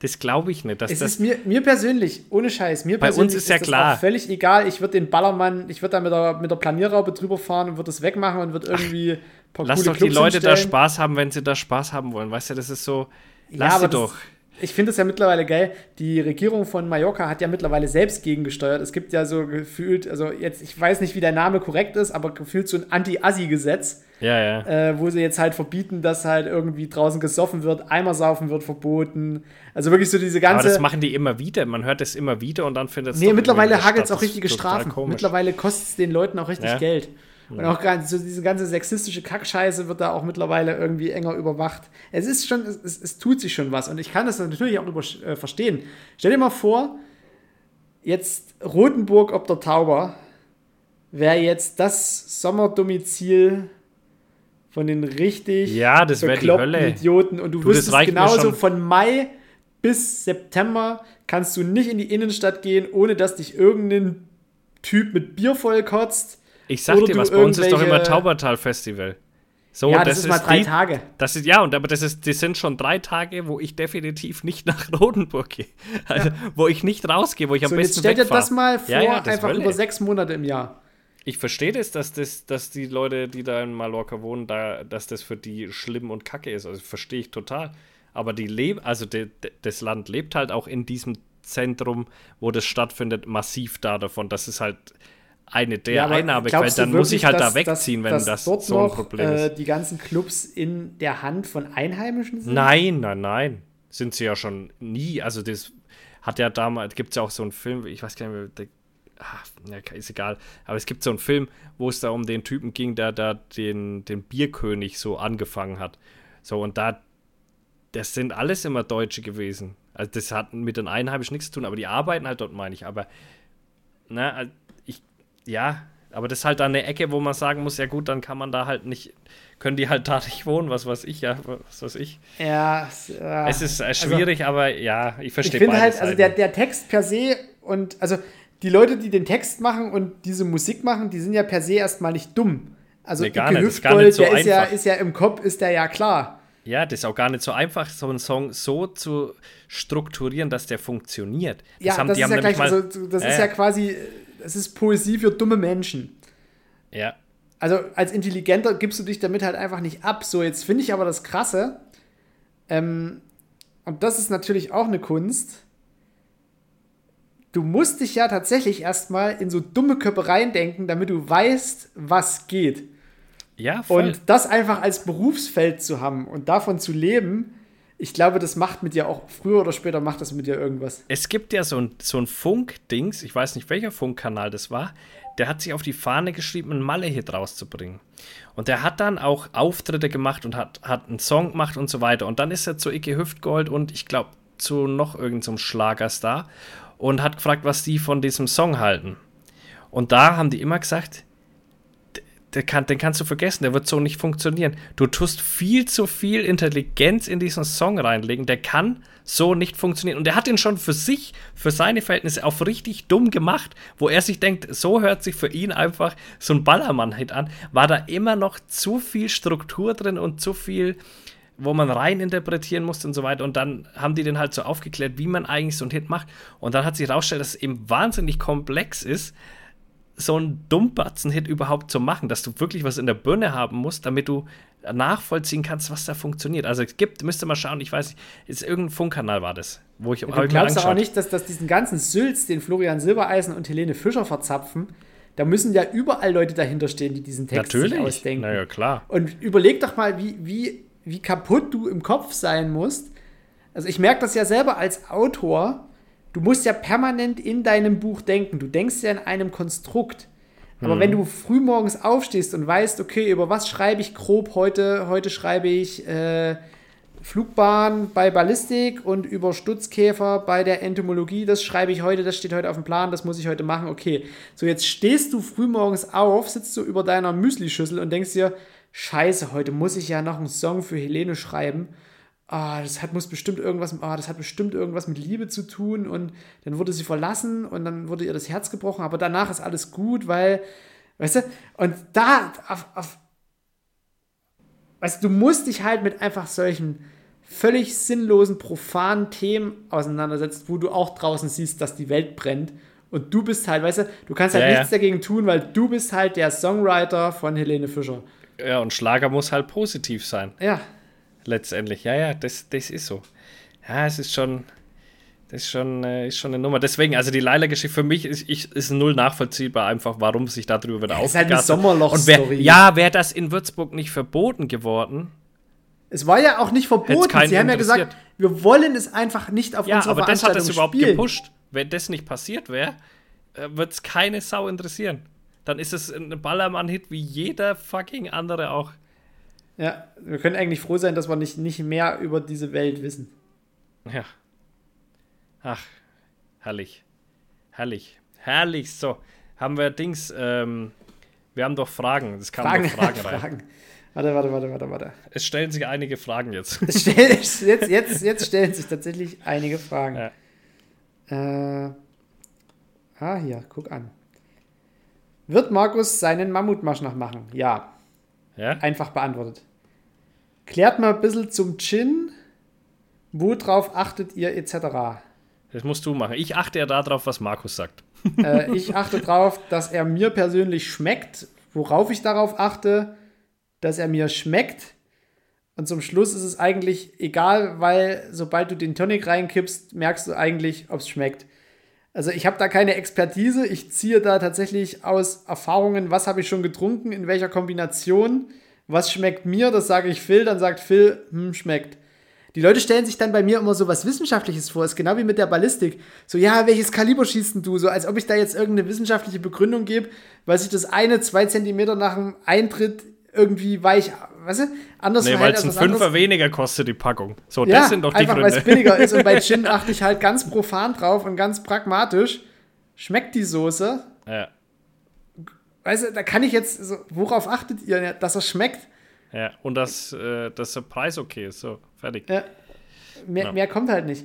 Das glaube ich nicht. Dass Es das, ist mir, mir persönlich, ohne Scheiß, mir Bei uns persönlich ist ja das klar. völlig egal. Ich würde den Ballermann, ich würde da mit der, mit der Planierraube drüber fahren und würde das wegmachen und würde irgendwie ein paar lass doch die Clubs Leute da hinstellen. Spaß haben, wenn sie da Spaß haben wollen. Weißt du, das ist so. Ja, Lass aber sie das- doch. Ich finde es ja mittlerweile geil. Die Regierung von Mallorca hat ja mittlerweile selbst gegengesteuert. Es gibt ja so gefühlt, also jetzt, ich weiß nicht, wie der Name korrekt ist, aber gefühlt so ein Anti-Assi-Gesetz, Ja, ja. äh, wo sie jetzt halt verbieten, dass halt irgendwie draußen gesoffen wird, Eimersaufen wird verboten. Also wirklich so diese aber ganze. das machen die immer wieder. Man hört das immer wieder und dann findet es. Nee, mittlerweile hagelt es auch richtige Strafen. Mittlerweile kostet es den Leuten auch richtig Ja. Geld. Und auch ganz, so diese ganze sexistische Kackscheiße wird da auch mittlerweile irgendwie enger überwacht. Es ist schon, es, es, es tut sich schon was. Und ich kann das natürlich auch über, äh, verstehen. Stell dir mal vor, jetzt Rotenburg ob der Tauber wäre jetzt das Sommerdomizil von den richtig Ja, das wäre die bekloppten Hölle. Idioten. Und du, Du, wüsstest genauso von Mai bis September kannst du nicht in die Innenstadt gehen, ohne dass dich irgendein Typ mit Bier vollkotzt. Ich sag Oder dir was, bei uns ist doch immer Taubertal-Festival. So, ja, das, ist mal drei die- Tage. Das ist, ja, und aber das ist, das sind schon drei Tage, wo ich definitiv nicht nach Rodenburg gehe. Also, wo ich nicht rausgehe, wo ich am So, jetzt besten stell dir das mal vor, Ja, ja, das einfach über sechs Monate im Jahr. Ich verstehe das, dass das, dass die Leute, die da in Mallorca wohnen, da, dass das für die schlimm und kacke ist. Also verstehe ich total. Aber die leben, also de, de, das Land lebt halt auch in diesem Zentrum, wo das stattfindet, massiv da davon. Das ist halt eine der aber Einnahmequellen. Dann muss ich halt wirklich, da dass- wegziehen, dass, wenn dass das dort so ein noch, Problem äh, ist. die ganzen Clubs in der Hand von Einheimischen sind? Nein, nein, nein. Sind sie ja schon nie. Also das hat ja damals, gibt es ja auch so einen Film, ich weiß gar nicht mehr, ach, ja, ist egal. Aber es gibt so einen Film, wo es da um den Typen ging, der da den, den Bierkönig so angefangen hat. So, und da, das sind alles immer Deutsche gewesen. Also das hat mit den Einheimischen nichts zu tun, aber die arbeiten halt dort, meine ich. Aber, na, ich, ja, aber das ist halt da eine Ecke, wo man sagen muss, ja gut, dann kann man da halt nicht, können die halt da nicht wohnen, was weiß ich, ja, was weiß ich. Ja, äh, es ist äh, schwierig, also, aber ja, ich verstehe Ich finde halt, also der, der Text per se und, also die Leute, die den Text machen und diese Musik machen, die sind ja per se erstmal nicht dumm. Also nee, gar nicht, Hüftgold, nicht so der ist ja, ist ja im Kopf, ist der ja klar. Ja, das ist auch gar nicht so einfach, so einen Song so zu strukturieren, dass der funktioniert. Das ja, haben, das, ist, ja gleich, mal, also, das äh, ist ja quasi, das ist Poesie für dumme Menschen. Ja. Also als Intelligenter gibst du dich damit halt einfach nicht ab. So, jetzt finde ich aber das Krasse, ähm, und das ist natürlich auch eine Kunst, du musst dich ja tatsächlich erstmal in so dumme Köpfe reindenken, damit du weißt, was geht. Ja, voll. Und das einfach als Berufsfeld zu haben und davon zu leben, ich glaube, das macht mit dir auch, früher oder später macht das mit dir irgendwas. Es gibt ja so ein, so ein Funk-Dings, ich weiß nicht, welcher Funkkanal das war, der hat sich auf die Fahne geschrieben, einen Malle-Hit rauszubringen. Und der hat dann auch Auftritte gemacht und hat, hat einen Song gemacht und so weiter. Und dann ist er zu Icke Hüftgold und ich glaube zu noch irgendeinem so Schlagerstar und hat gefragt, was die von diesem Song halten. Und da haben die immer gesagt, kann, den kannst du vergessen, der wird so nicht funktionieren. Du tust viel zu viel Intelligenz in diesen Song reinlegen, der kann so nicht funktionieren. Und der hat ihn schon für sich, für seine Verhältnisse auch richtig dumm gemacht, wo er sich denkt, so hört sich für ihn einfach so ein Ballermann-Hit an, war da immer noch zu viel Struktur drin und zu viel, wo man rein interpretieren musste und so weiter. Und dann haben die den halt so aufgeklärt, wie man eigentlich so einen Hit macht. Und dann hat sich herausgestellt, dass es eben wahnsinnig komplex ist, so einen Dummbatzen-Hit überhaupt zu machen, dass du wirklich was in der Birne haben musst, damit du nachvollziehen kannst, was da funktioniert. Also es gibt, müsste mal schauen, ich weiß nicht, ist irgendein Funkkanal war das, wo ich ja, Du glaubst doch auch nicht, dass, dass diesen ganzen Sülz, den Florian Silbereisen und Helene Fischer verzapfen, da müssen ja überall Leute dahinter stehen, die diesen Text Natürlich. sich ausdenken. Naja, klar. Und überleg doch mal, wie, wie, wie kaputt du im Kopf sein musst. Also ich merke das ja selber als Autor, du musst ja permanent in deinem Buch denken. Du denkst ja in einem Konstrukt. Aber hm. wenn du frühmorgens aufstehst und weißt, okay, über was schreibe ich grob heute? Heute schreibe ich äh, Flugbahn bei Ballistik und über Stutzkäfer bei der Entomologie. Das schreibe ich heute, das steht heute auf dem Plan, das muss ich heute machen. Okay, so jetzt stehst du frühmorgens auf, sitzt du über deiner Müslischüssel und denkst dir, Scheiße, heute muss ich ja noch einen Song für Helene schreiben ah, das hat, muss bestimmt irgendwas, ah, das hat bestimmt irgendwas mit Liebe zu tun und dann wurde sie verlassen und dann wurde ihr das Herz gebrochen, aber danach ist alles gut, weil, weißt du, und da, auf, auf, weißt du, du musst dich halt mit einfach solchen völlig sinnlosen, profanen Themen auseinandersetzen, wo du auch draußen siehst, dass die Welt brennt und du bist halt, weißt du, du kannst halt ja, nichts ja. dagegen tun, weil du bist halt der Songwriter von Helene Fischer. Ja, und Schlager muss halt positiv sein. Ja, letztendlich. Ja, ja, das, das ist so. Ja, es ist schon, das ist schon, äh, ist schon eine Nummer. Deswegen, also die Leila-Geschichte für mich ist, ich, ist null nachvollziehbar, einfach warum sich darüber wieder ja, ist halt eine Sommerloch-Story. Ja, wäre das in Würzburg nicht verboten geworden? Es war ja auch nicht verboten. Sie haben ja gesagt, wir wollen es einfach nicht auf ja, unserer aber das hat das überhaupt spielen. gepusht. Wenn das nicht passiert wäre, äh, wird es keine Sau interessieren. Dann ist es ein Ballermann-Hit wie jeder fucking andere auch. Ja, wir können eigentlich froh sein, dass wir nicht, nicht mehr über diese Welt wissen. Ja. Ach, herrlich. Herrlich. Herrlich. So, haben wir Dings, ähm, wir haben doch Fragen. Es kamen Fragen, Fragen rein. Fragen. Warte, warte, warte, warte, warte. Es stellen sich einige Fragen jetzt. jetzt, jetzt, jetzt stellen sich tatsächlich einige Fragen. Ja. Äh, ah, hier, guck an. Wird Markus seinen Mammutmarsch noch machen? Ja. Ja? Einfach beantwortet. Klärt mal ein bisschen zum Gin. Worauf achtet ihr etc.? Das musst du machen. Ich achte ja darauf, was Markus sagt. Äh, ich achte darauf, dass er mir persönlich schmeckt. Worauf ich darauf achte, dass er mir schmeckt. Und zum Schluss ist es eigentlich egal, weil sobald du den Tonic reinkippst, merkst du eigentlich, ob es schmeckt. Also ich habe da keine Expertise. Ich ziehe da tatsächlich aus Erfahrungen, was habe ich schon getrunken, in welcher Kombination, was schmeckt mir, das sage ich Phil, dann sagt Phil, hm, schmeckt. Die Leute stellen sich dann bei mir immer so was Wissenschaftliches vor, ist genau wie mit der Ballistik. So, ja, welches Kaliber schießt denn du? So, als ob ich da jetzt irgendeine wissenschaftliche Begründung gebe, weil sich das eine zwei Zentimeter nach dem Eintritt irgendwie weich, weißt du? Anders Nee, weil es ein. Fünfer weniger kostet, die Packung. So, Ja, das sind doch die einfach weil es Gründe. billiger ist. Und bei Gin achte ich halt ganz profan drauf und ganz pragmatisch. Schmeckt die Soße? Ja, Weißt du, da kann ich jetzt, so, worauf achtet ihr, dass er schmeckt? ja. Und dass, äh, dass der Preis okay ist. So, fertig. Ja. Mehr, Ja. mehr kommt halt nicht.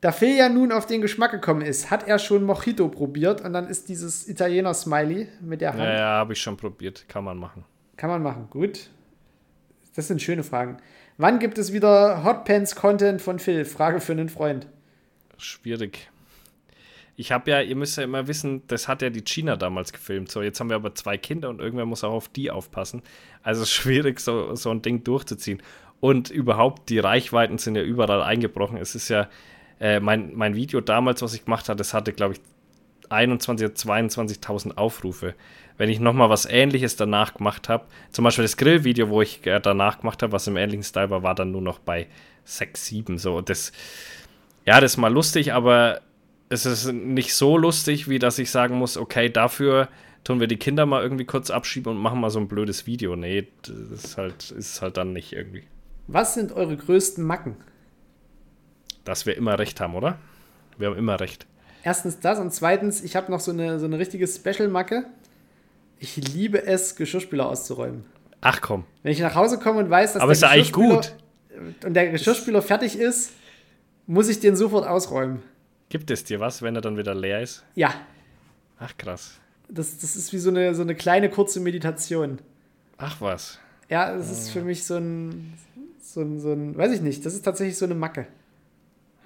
Da Phil ja nun auf den Geschmack gekommen ist, hat er schon Mojito probiert und dann ist dieses Italiener-Smiley mit der Hand. Ja, ja, habe ich schon probiert. Kann man machen. Kann man machen, gut. Das sind schöne Fragen. Wann gibt es wieder Hotpants-Content von Phil? Frage für einen Freund. Schwierig. Ich habe ja, ihr müsst ja immer wissen, das hat ja die China damals gefilmt. So, jetzt haben wir aber zwei Kinder und irgendwer muss auch auf die aufpassen. Also ist schwierig, so, so ein Ding durchzuziehen. Und überhaupt, die Reichweiten sind ja überall eingebrochen. Es ist ja, äh, mein, mein Video damals, was ich gemacht habe, das hatte, glaube ich, 21.000 oder 22.000 Aufrufe. Wenn ich nochmal was ähnliches danach gemacht habe, zum Beispiel das Grillvideo, wo ich äh, danach gemacht habe, was im ähnlichen Style war, war dann nur noch bei 6, 7. So, das, ja, das ist mal lustig, aber es ist nicht so lustig, wie dass ich sagen muss, okay, dafür tun wir die Kinder mal irgendwie kurz abschieben und machen mal so ein blödes Video. Nee, das ist halt, ist halt dann nicht irgendwie. Was sind eure größten Macken? Dass wir immer recht haben, oder? Wir haben immer recht. Erstens das und zweitens, ich habe noch so eine, so eine richtige Special-Macke. Ich liebe es, Geschirrspüler auszuräumen. Ach komm. Wenn ich nach Hause komme und weiß, dass Aber ist ja eigentlich gut. und der Geschirrspüler fertig ist, muss ich den sofort ausräumen. Gibt es dir was, wenn er dann wieder leer ist? Ja, Ach krass. das, das ist wie so eine, so eine kleine kurze Meditation. Ach was. Ja, es ist für mich so ein, so ein, so ein, weiß ich nicht, das ist tatsächlich so eine Macke.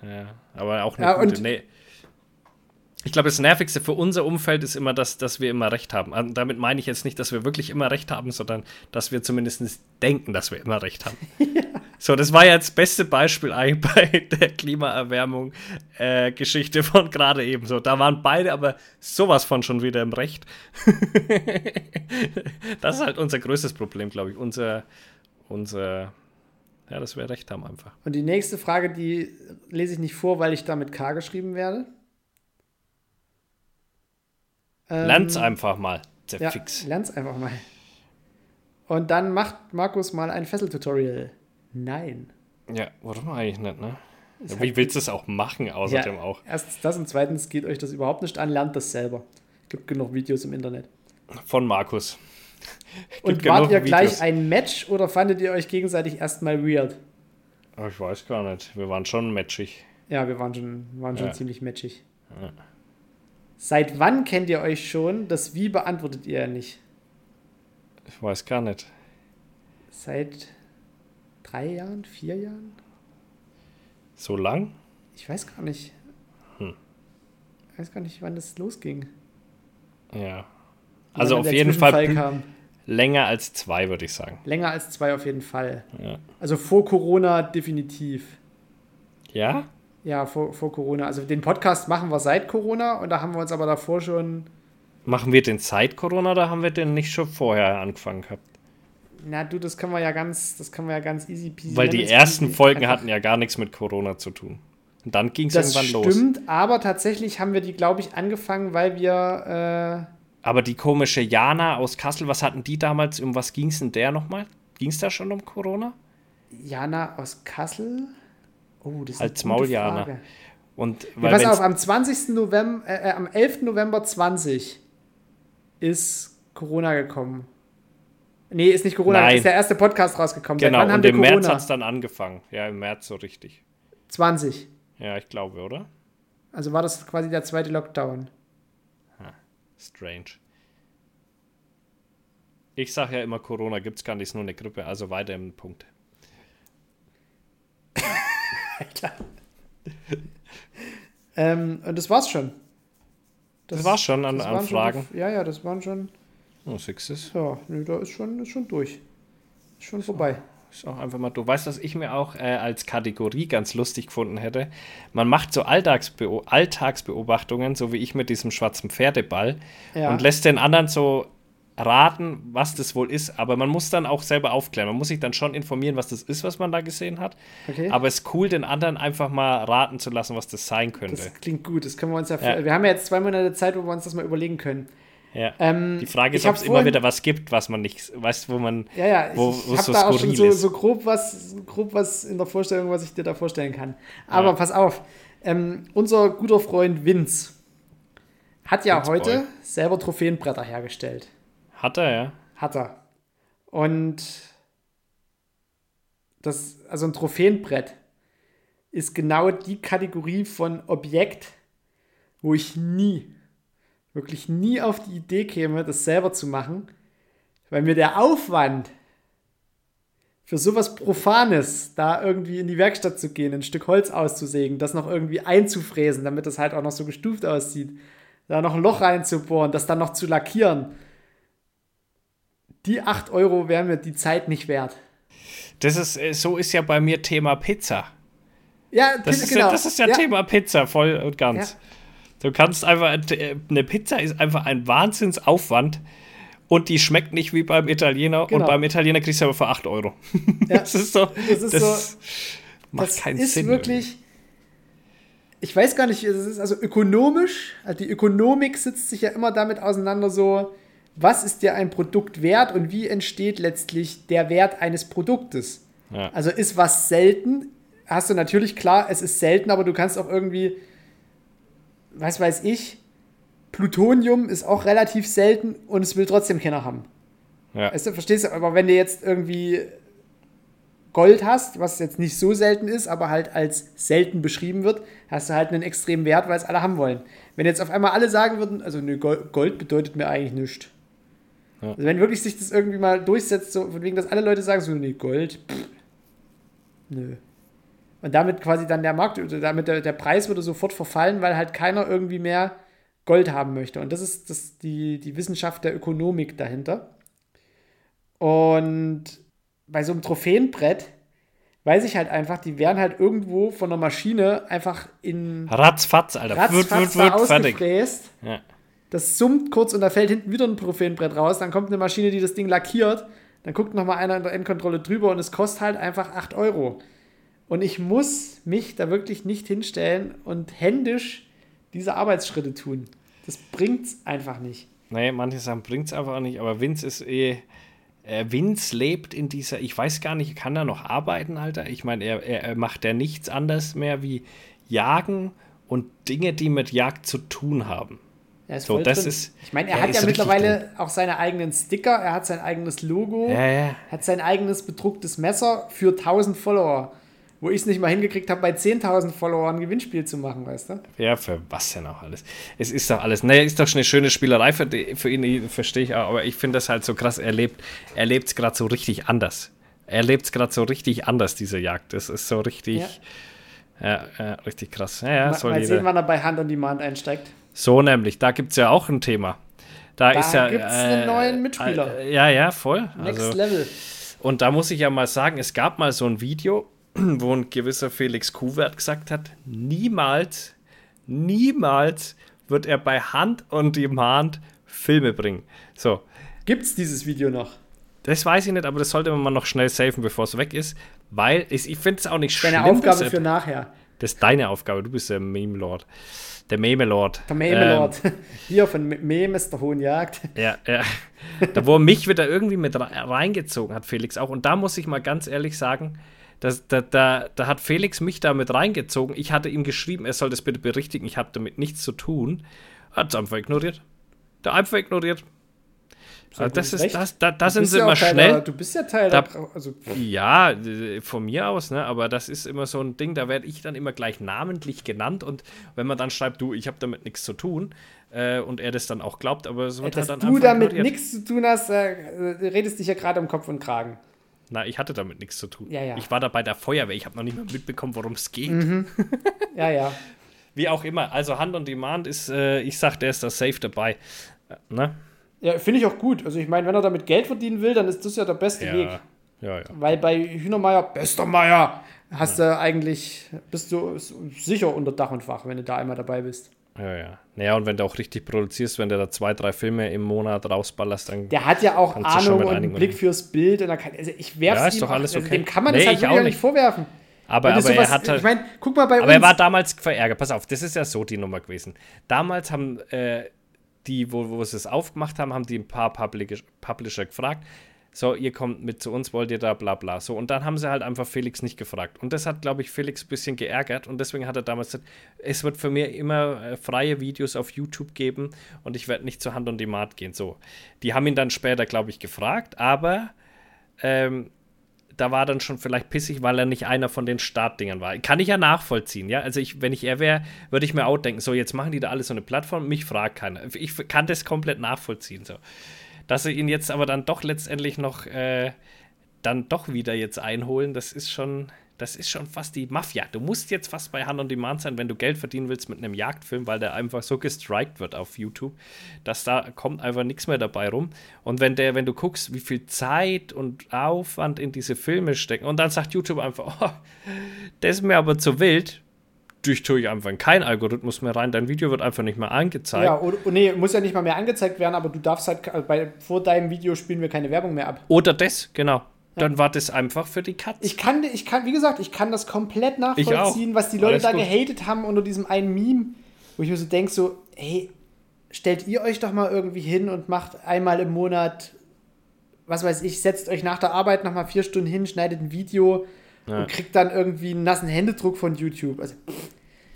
Ja, aber auch eine Ja, gute. Nee. Ich glaube, das Nervigste für unser Umfeld ist immer, dass, dass wir immer recht haben. Und damit meine ich jetzt nicht, dass wir wirklich immer recht haben, sondern dass wir zumindest denken, dass wir immer recht haben. So, das war ja das beste Beispiel eigentlich bei der Klimaerwärmung-Geschichte von gerade eben. So, da waren beide aber sowas von schon wieder im Recht. das ist halt unser größtes Problem, glaube ich. Unser, unser, ja, dass wir recht haben einfach. Und die nächste Frage, die lese ich nicht vor, weil ich da mit K geschrieben werde. Ähm, Lern's einfach mal, der Ja, Fix. lern's einfach mal. Und dann macht Markus mal ein Fesseltutorial. Nein. Ja, warum eigentlich nicht, ne? Ja, halt- Wie willst du es auch machen, außerdem auch? Erstens das und zweitens geht euch das überhaupt nicht an, lernt das selber. Gibt genug Videos im Internet. Von Markus. Und wart ihr gleich Videos. ein Match oder fandet ihr euch gegenseitig erstmal weird? Ich weiß gar nicht. Wir waren schon matchig. Ja, wir waren schon, waren schon Ja. ziemlich matchig. Ja. Seit wann kennt ihr euch schon? Das Wie beantwortet ihr ja nicht. Ich weiß gar nicht. Seit drei Jahren, vier Jahren? So lang? Ich weiß gar nicht. Hm. Ich weiß gar nicht, wann das losging. Ja. Also auf jeden Fall kam. länger als zwei, würde ich sagen. Länger als zwei auf jeden Fall. Ja? Also vor Corona definitiv. ja? Ja, vor, vor Corona. Also den Podcast machen wir seit Corona und da haben wir uns aber davor schon. Machen wir den seit Corona oder haben wir den nicht schon vorher angefangen gehabt? Na du, das können wir ja ganz, das können wir ja ganz easy peasy. Weil die ersten squeezy Folgen einfach- hatten ja gar nichts mit Corona zu tun. Und dann ging es irgendwann los. stimmt, aber tatsächlich haben wir die, glaube ich, angefangen, weil wir. Aber die komische Jana aus Kassel, was hatten die damals? Um was ging es denn der nochmal? Ging es da schon um Corona? Äh, Jana aus Kassel. Oh, das ist Als. Frage. Und Ja, weil pass wenn's- auf, am 20. November, äh, äh, am 11. November 20 ist Corona gekommen. Nee, ist nicht Corona, Nein. ist der erste Podcast rausgekommen. Genau, und im März hat es dann angefangen. Ja, im März so richtig. 20. Ja, ich glaube, oder? Also war das quasi der zweite Lockdown. Strange. Ich sage ja immer, Corona gibt es gar nicht, ist nur eine Grippe, also weiter im Punkt. Ähm, und das war's schon. Das, war's schon an, das an schon Fragen. die- ja, ja, das waren schon. Oh, du's? Ja, nee, da ist schon, ist schon durch. Ist schon vorbei. Ist auch einfach mal, du weißt, was ich mir auch äh, als Kategorie ganz lustig gefunden hätte. Man macht so Alltagsbeo Alltagsbeobachtungen, so wie ich mit diesem schwarzen Pferdeball, Ja. und lässt den anderen so raten, was das wohl ist. Aber man muss dann auch selber aufklären. Man muss sich dann schon informieren, was das ist, was man da gesehen hat. Okay. Aber es ist cool, den anderen einfach mal raten zu lassen, was das sein könnte. Das klingt gut, das können wir uns ja, Ja. Wir haben ja jetzt zwei Monate Zeit, wo wir uns das mal überlegen können. Ja. Ähm, Die Frage ist, ich ob es immer wieder was gibt, was man nicht, weißt wo man, Ja, ja, wo, ich, wo ich es habe so da auch schon so, so grob, was, grob was in der Vorstellung, was ich dir da vorstellen kann. Aber Ja. pass auf, ähm, unser guter Freund Vince hat ja Vince heute Boy. selber Trophäenbretter hergestellt. Hat er, ja. Hat er. Und das, also ein Trophäenbrett ist genau die Kategorie von Objekt, wo ich nie, wirklich nie auf die Idee käme, das selber zu machen, weil mir der Aufwand für sowas Profanes, da irgendwie in die Werkstatt zu gehen, ein Stück Holz auszusägen, das noch irgendwie einzufräsen, damit das halt auch noch so gestuft aussieht, da noch ein Loch reinzubohren, das dann noch zu lackieren, die 8 Euro wären mir die Zeit nicht wert. Das ist, äh, so ist ja bei mir Thema Pizza. Ja, Das, ist, ja, das ist ja, Thema Pizza, voll und ganz. Ja. Du kannst einfach, äh, eine Pizza ist einfach ein Wahnsinnsaufwand und die schmeckt nicht wie beim Italiener Genau. und beim Italiener kriegst du aber für 8 Euro. Das ist so, Das ist so- macht das keinen ist Sinn. wirklich. Ich weiß gar nicht, es ist also ökonomisch, also die Ökonomik sitzt sich ja immer damit auseinander, so, was ist dir ein Produkt wert und wie entsteht letztlich der Wert eines Produktes? Ja. Also ist was selten, hast du natürlich klar, es ist selten, aber du kannst auch irgendwie, was weiß ich, Plutonium ist auch relativ selten und es will trotzdem keiner haben. Ja. Weißt du, verstehst du? Aber wenn du jetzt irgendwie Gold hast, was jetzt nicht so selten ist, aber halt als selten beschrieben wird, hast du halt einen extremen Wert, weil es alle haben wollen. Wenn jetzt auf einmal alle sagen würden, also nö, Gold, Gold bedeutet mir eigentlich nichts. Ja. Also wenn wirklich sich das irgendwie mal durchsetzt, so von wegen, dass alle Leute sagen, so, nee, Gold, pff, nö. Und damit quasi dann der Markt, oder damit der, der Preis würde sofort verfallen, weil halt keiner irgendwie mehr Gold haben möchte. Und das ist das, die, die Wissenschaft der Ökonomik dahinter. Und bei so einem Trophäenbrett weiß ich halt einfach, die werden halt irgendwo von der Maschine einfach in Ratzfatz, Alter. Wird, Ratzfatz wird, da wird, fertig. Ja. Das summt kurz und da fällt hinten wieder ein Trophäenbrett raus. Dann kommt eine Maschine, die das Ding lackiert. Dann guckt nochmal einer in der Endkontrolle drüber und es kostet halt einfach 8 Euro. Und ich muss mich da wirklich nicht hinstellen und händisch diese Arbeitsschritte tun. Das bringt's einfach nicht. Nee, manche Sachen bringt es einfach nicht, aber Vince ist eh. Äh, Vince lebt in dieser, ich weiß gar nicht, kann er noch arbeiten, Alter? Ich meine, er, er macht ja nichts anderes mehr wie Jagen und Dinge, die mit Jagd zu tun haben. Er So, das drin. ist- Ich meine, er hat ja mittlerweile auch seine eigenen Sticker, er hat sein eigenes Logo, Ja, ja. hat sein eigenes bedrucktes Messer für 1000 Follower. Wo ich es nicht mal hingekriegt habe, bei 10.000 Followern ein Gewinnspiel zu machen, weißt du? Ja, für was denn auch alles? Es ist doch alles. Naja, ist doch schon eine schöne Spielerei für, für ihn, verstehe ich auch. Aber ich finde das halt so krass. Er lebt er es gerade so richtig anders. Er lebt es gerade so richtig anders, diese Jagd. Das ist so richtig. Ja, ja, richtig krass. Ja, ja, mal mal sehen, wann er bei Hand on Demand einsteigt. So nämlich, da gibt es ja auch ein Thema. Da, Da ist ja. gibt's einen neuen Mitspieler. Äh, ja, ja, voll. Next Also, Level. und da muss ich ja mal sagen, es gab mal so ein Video, wo ein gewisser Felix Kuhwert gesagt hat, niemals, niemals wird er bei Hand on Demand Filme bringen. So, Gibt's dieses Video noch? das weiß ich nicht, aber das sollte man mal noch schnell safen, bevor es weg ist, weil es, ich finde es auch nicht Deine schlimm. dass Aufgabe für nachher. Das ist deine Aufgabe, du bist der Meme-Lord. Der Meme-Lord. Der Meme-Lord. Hier von Me- Meme ist der Hohen Jagd. Ja, ja. Da, wo mich wieder irgendwie mit re- reingezogen hat, Felix auch. Und da muss ich mal ganz ehrlich sagen, das, da, da, da hat Felix mich da mit reingezogen. Ich hatte ihm geschrieben, er soll das bitte berichtigen. Ich habe damit nichts zu tun. Hat es einfach ignoriert. Der einfach ignoriert. Also das ist, Recht. das, da, da sind sie ja immer schnell. Der, du bist ja Teil Da- der. Also, Ja, äh, von mir aus, ne? Aber das ist immer so ein Ding, da werde ich dann immer gleich namentlich genannt und wenn man dann schreibt, du, ich habe damit nichts zu tun äh, und er das dann auch glaubt, aber es wird dass halt dann du damit nichts zu tun hast, äh, äh, redest dich ja gerade um Kopf und Kragen. Na, ich hatte damit nichts zu tun. Ja, ja. Ich war da bei der Feuerwehr, ich habe noch nicht mal mitbekommen, worum es geht. Mhm. Ja, ja. Wie auch immer, also Hand on Demand ist, äh, ich sag, der ist da safe dabei. Äh, ne? Ja, finde ich auch gut. Also ich meine, wenn er damit Geld verdienen will, dann ist das ja der beste Weg. Ja, ja, ja. Weil bei Hühnermeier, bester Meier, hast du eigentlich, bist du sicher unter Dach und Fach, wenn du da einmal dabei bist. Ja, ja. Naja, und wenn du auch richtig produzierst, wenn du da zwei, drei Filme im Monat rausballerst, dann. Der hat ja auch Ahnung und einen Blick fürs Bild. Und er kann, also ich werf's Ja, ist ihm doch alles also okay. Dem kann man Nee, das halt auch nicht vorwerfen. aber aber er sowas- hat halt. ich meine, guck mal bei Aber er uns. war damals verärgert. Pass auf, das ist ja so die Nummer gewesen. Damals haben äh, die, wo, wo sie es aufgemacht haben, haben die ein paar Public Publisher gefragt, so, ihr kommt mit zu uns, wollt ihr da, bla bla. So, und dann haben sie halt einfach Felix nicht gefragt. Und das hat, glaube ich, Felix ein bisschen geärgert und deswegen hat er damals gesagt, es wird für mich immer äh, freie Videos auf YouTube geben und ich werde nicht zur Hand und die Mat gehen. So, die haben ihn dann später, glaube ich, gefragt, aber ähm, da war dann schon vielleicht pissig, weil er nicht einer von den Startdingern war. Kann ich ja nachvollziehen, ja. Also ich, wenn ich er wäre, würde ich mir auch denken, so jetzt machen die da alles so eine Plattform, mich fragt keiner. Ich kann das komplett nachvollziehen. So. Dass sie ihn jetzt aber dann doch letztendlich noch äh, dann doch wieder jetzt einholen, das ist schon, das ist schon fast die Mafia. Du musst jetzt fast bei Hand on Demand sein, wenn du Geld verdienen willst mit einem Jagdfilm, weil der einfach so gestrikt wird auf YouTube, dass da kommt einfach nichts mehr dabei rum. Und wenn der, wenn du guckst, wie viel Zeit und Aufwand in diese Filme stecken, und dann sagt YouTube einfach, oh, das ist mir aber zu wild, durch tue ich einfach keinen Algorithmus mehr rein. Dein Video wird einfach nicht mehr angezeigt. Ja, oder, nee, muss ja nicht mal mehr angezeigt werden, aber du darfst halt, also bei, vor deinem Video spielen wir keine Werbung mehr ab. Oder das, genau. Dann war das einfach für die Katze. Ich kann, ich kann, wie gesagt, ich kann das komplett nachvollziehen, was die Leute Alles da gut. gehatet haben unter diesem einen Meme, wo ich mir so denke, so, hey, stellt ihr euch doch mal irgendwie hin und macht einmal im Monat, was weiß ich, setzt euch nach der Arbeit nochmal vier Stunden hin, schneidet ein Video ja. und kriegt dann irgendwie einen nassen Händedruck von YouTube. Also,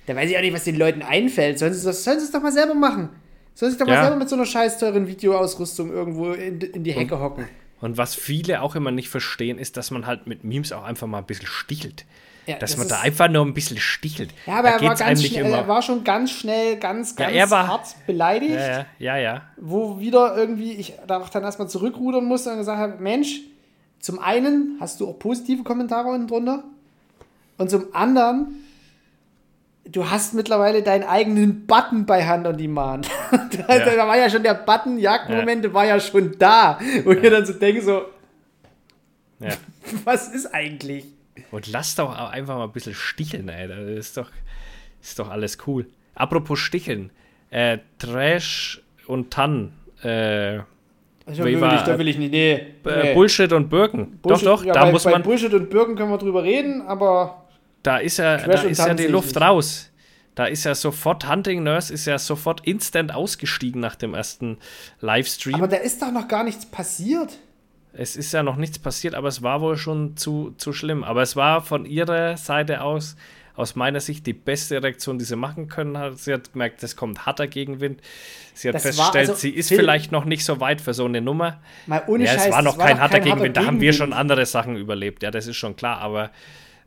da weiß ich auch nicht, was den Leuten einfällt. Sollen sie, das, sollen sie es doch mal selber machen. Sollen sie doch ja. mal selber mit so einer scheiß teuren Videoausrüstung irgendwo in, in die Hecke hocken. Und was viele auch immer nicht verstehen, ist, dass man halt mit Memes auch einfach mal ein bisschen stichelt. Ja, dass das man da einfach nur ein bisschen stichelt. Ja, aber er war, ganz schnell, er war schon ganz schnell, ganz, ganz ja, war, hart beleidigt. Ja, ja, ja, Wo wieder irgendwie ich da auch dann erstmal zurückrudern musste und gesagt habe: Mensch, zum einen hast du auch positive Kommentare unten drunter. Und zum anderen du hast mittlerweile deinen eigenen Button bei Hand on Demand. da, ja. da war ja schon der Button, Jagdmomente ja. war ja schon da. Wo ja. ich dann so denke, so, ja. was ist eigentlich? Und lass doch einfach mal ein bisschen sticheln, ey. Das ist doch, ist doch alles cool. Apropos sticheln. Äh, Trash und Tan. Äh, also will ich, da will ich nicht. Nee, nee. Bullshit und Birken. Bullshit, doch, doch, ja, da bei, muss man. Bullshit und Birken können wir drüber reden, aber da ist ja, da ist ja die Luft raus. Da ist ja sofort, Hunting Nurse ist ja sofort instant ausgestiegen nach dem ersten Livestream. Aber da ist doch noch gar nichts passiert. Es ist ja noch nichts passiert, aber es war wohl schon zu, zu schlimm. Aber es war von ihrer Seite aus, aus meiner Sicht, die beste Reaktion, die sie machen können. Sie hat gemerkt, es kommt harter Gegenwind. Sie hat das festgestellt, also, sie ist Phil, vielleicht noch nicht so weit für so eine Nummer. Mal ohne ja, Scheiß, es war noch kein harter Gegenwind, da haben wir schon andere Sachen überlebt. Ja, das ist schon klar, aber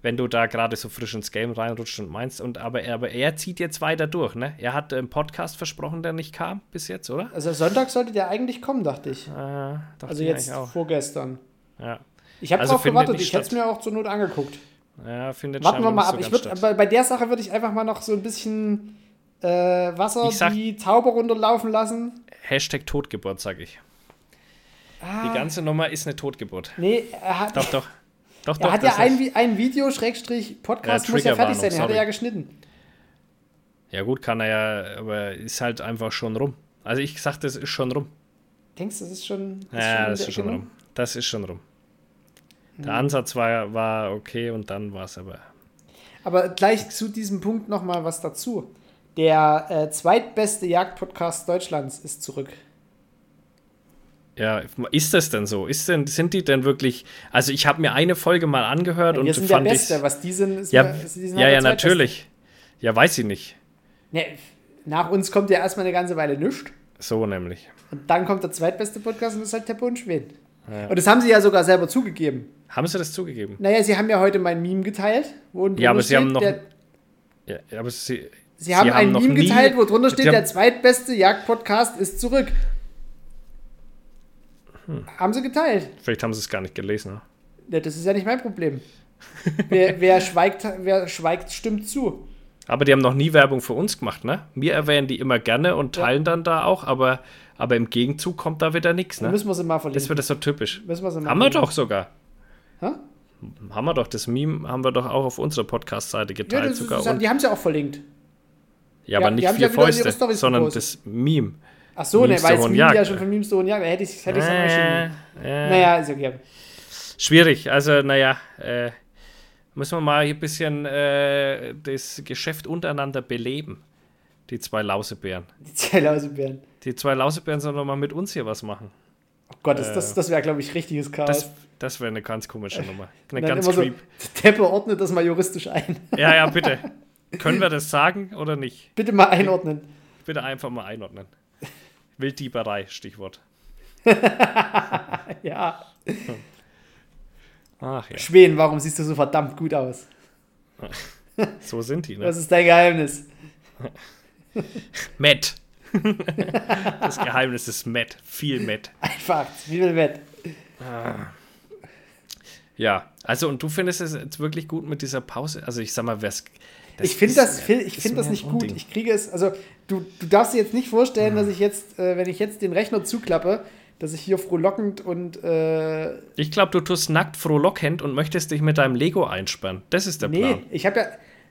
wenn du da gerade so frisch ins Game reinrutscht und meinst. Und aber, aber er zieht jetzt weiter durch, ne? Er hat einen Podcast versprochen, der nicht kam bis jetzt, oder? Also Sonntag sollte der eigentlich kommen, dachte ich. Äh, also jetzt vorgestern. Ja. Ich habe also drauf gewartet, ich hätte es mir auch zur Not angeguckt. Ja, findet Warten wir mal ab. So ich würd, bei, bei der Sache würde ich einfach mal noch so ein bisschen äh, Wasser sag, die Taube runterlaufen lassen. Hashtag Totgeburt, sag ich. Ah. Die ganze Nummer ist eine Totgeburt. Nee, er hat. Doch, doch. Doch, er doch, hat ja ein, ein Video, Schrägstrich, Podcast ja, muss ja fertig sein. Den hat er ja geschnitten. Ja, gut, kann er ja, aber ist halt einfach schon rum. Also ich sag, das ist schon rum. Denkst du, das ist schon. Das ja, schon das ist schon rum. Das ist schon rum. Der hm. Ansatz war, war okay und dann war es aber. Aber gleich zu diesem Punkt nochmal was dazu. Der äh, zweitbeste Jagdpodcast Deutschlands ist zurück. Ja, ist das denn so? Ist denn, sind die denn wirklich. Also, ich habe mir eine Folge mal angehört ja, wir und sind fand der Beste. Ich, was die sind, ist ja, mir, die sind ja, halt ja, natürlich. Ja, weiß ich nicht. Nee, nach uns kommt ja erstmal eine ganze Weile nichts. So nämlich. Und dann kommt der zweitbeste Podcast und das ist halt Tempo und Schweden. Ja. Und das haben sie ja sogar selber zugegeben. Haben sie das zugegeben? Naja, sie haben ja heute mein Meme geteilt. Wo ja, aber sie haben noch. Der, ja, aber sie, sie haben sie ein haben Meme geteilt, wo drunter steht, der zweitbeste Jagdpodcast ist zurück. Hm. Haben sie geteilt. Vielleicht haben sie es gar nicht gelesen. Ne? Ja, das ist ja nicht mein Problem. wer, wer, schweigt, wer schweigt, stimmt zu. Aber die haben noch nie Werbung für uns gemacht, ne? Wir erwähnen die immer gerne und teilen ja. dann da auch, aber, aber im Gegenzug kommt da wieder nichts, ne? Dann müssen wir sie mal verlinken. Das wird das so typisch. Müssen wir sie mal haben verlinken. wir doch sogar. Hä? Haben wir doch, das Meme haben wir doch auch auf unserer Podcast-Seite geteilt. Ja, sogar. Das, die haben es ja auch verlinkt. Ja, aber nicht vier Fäuste, sondern das Meme. Ach so, ne, weil es Meme ja schon von Memes so und ja, hätte ich es hätte äh, äh, Naja, ist okay. Schwierig, also naja, äh, müssen wir mal hier ein bisschen äh, das Geschäft untereinander beleben. Die zwei Lausebären. Die zwei Lausebären. Die zwei Lausebären sollen doch mal mit uns hier was machen. Oh Gott, das, das, das wäre, glaube ich, richtiges Chaos. Das, das wäre eine ganz komische Nummer. Eine dann ganz immer so, creep. Teppe ordnet das mal juristisch ein. Ja, ja, bitte. Können wir das sagen oder nicht? Bitte mal einordnen. Bitte einfach mal einordnen. Wilddieberei, Stichwort. Ja. Ach ja, Schwen, warum siehst du so verdammt gut aus? so sind die, ne? Was ist dein Geheimnis? Matt. Das Geheimnis ist Matt. Viel Matt. Einfach, viel Wett. Ja, also und du findest es jetzt wirklich gut mit dieser Pause? Also ich sag mal, wer's. Ich finde das, ist- ich ist find das mir nicht gut. Ich kriege es, also du, du darfst dir jetzt nicht vorstellen, dass ich jetzt, äh, wenn ich jetzt den Rechner zuklappe, dass ich hier frohlockend und äh, Ich glaube, du tust nackt frohlockend und möchtest dich mit deinem Lego einsperren. Das ist der nee, Plan. ich habe ja,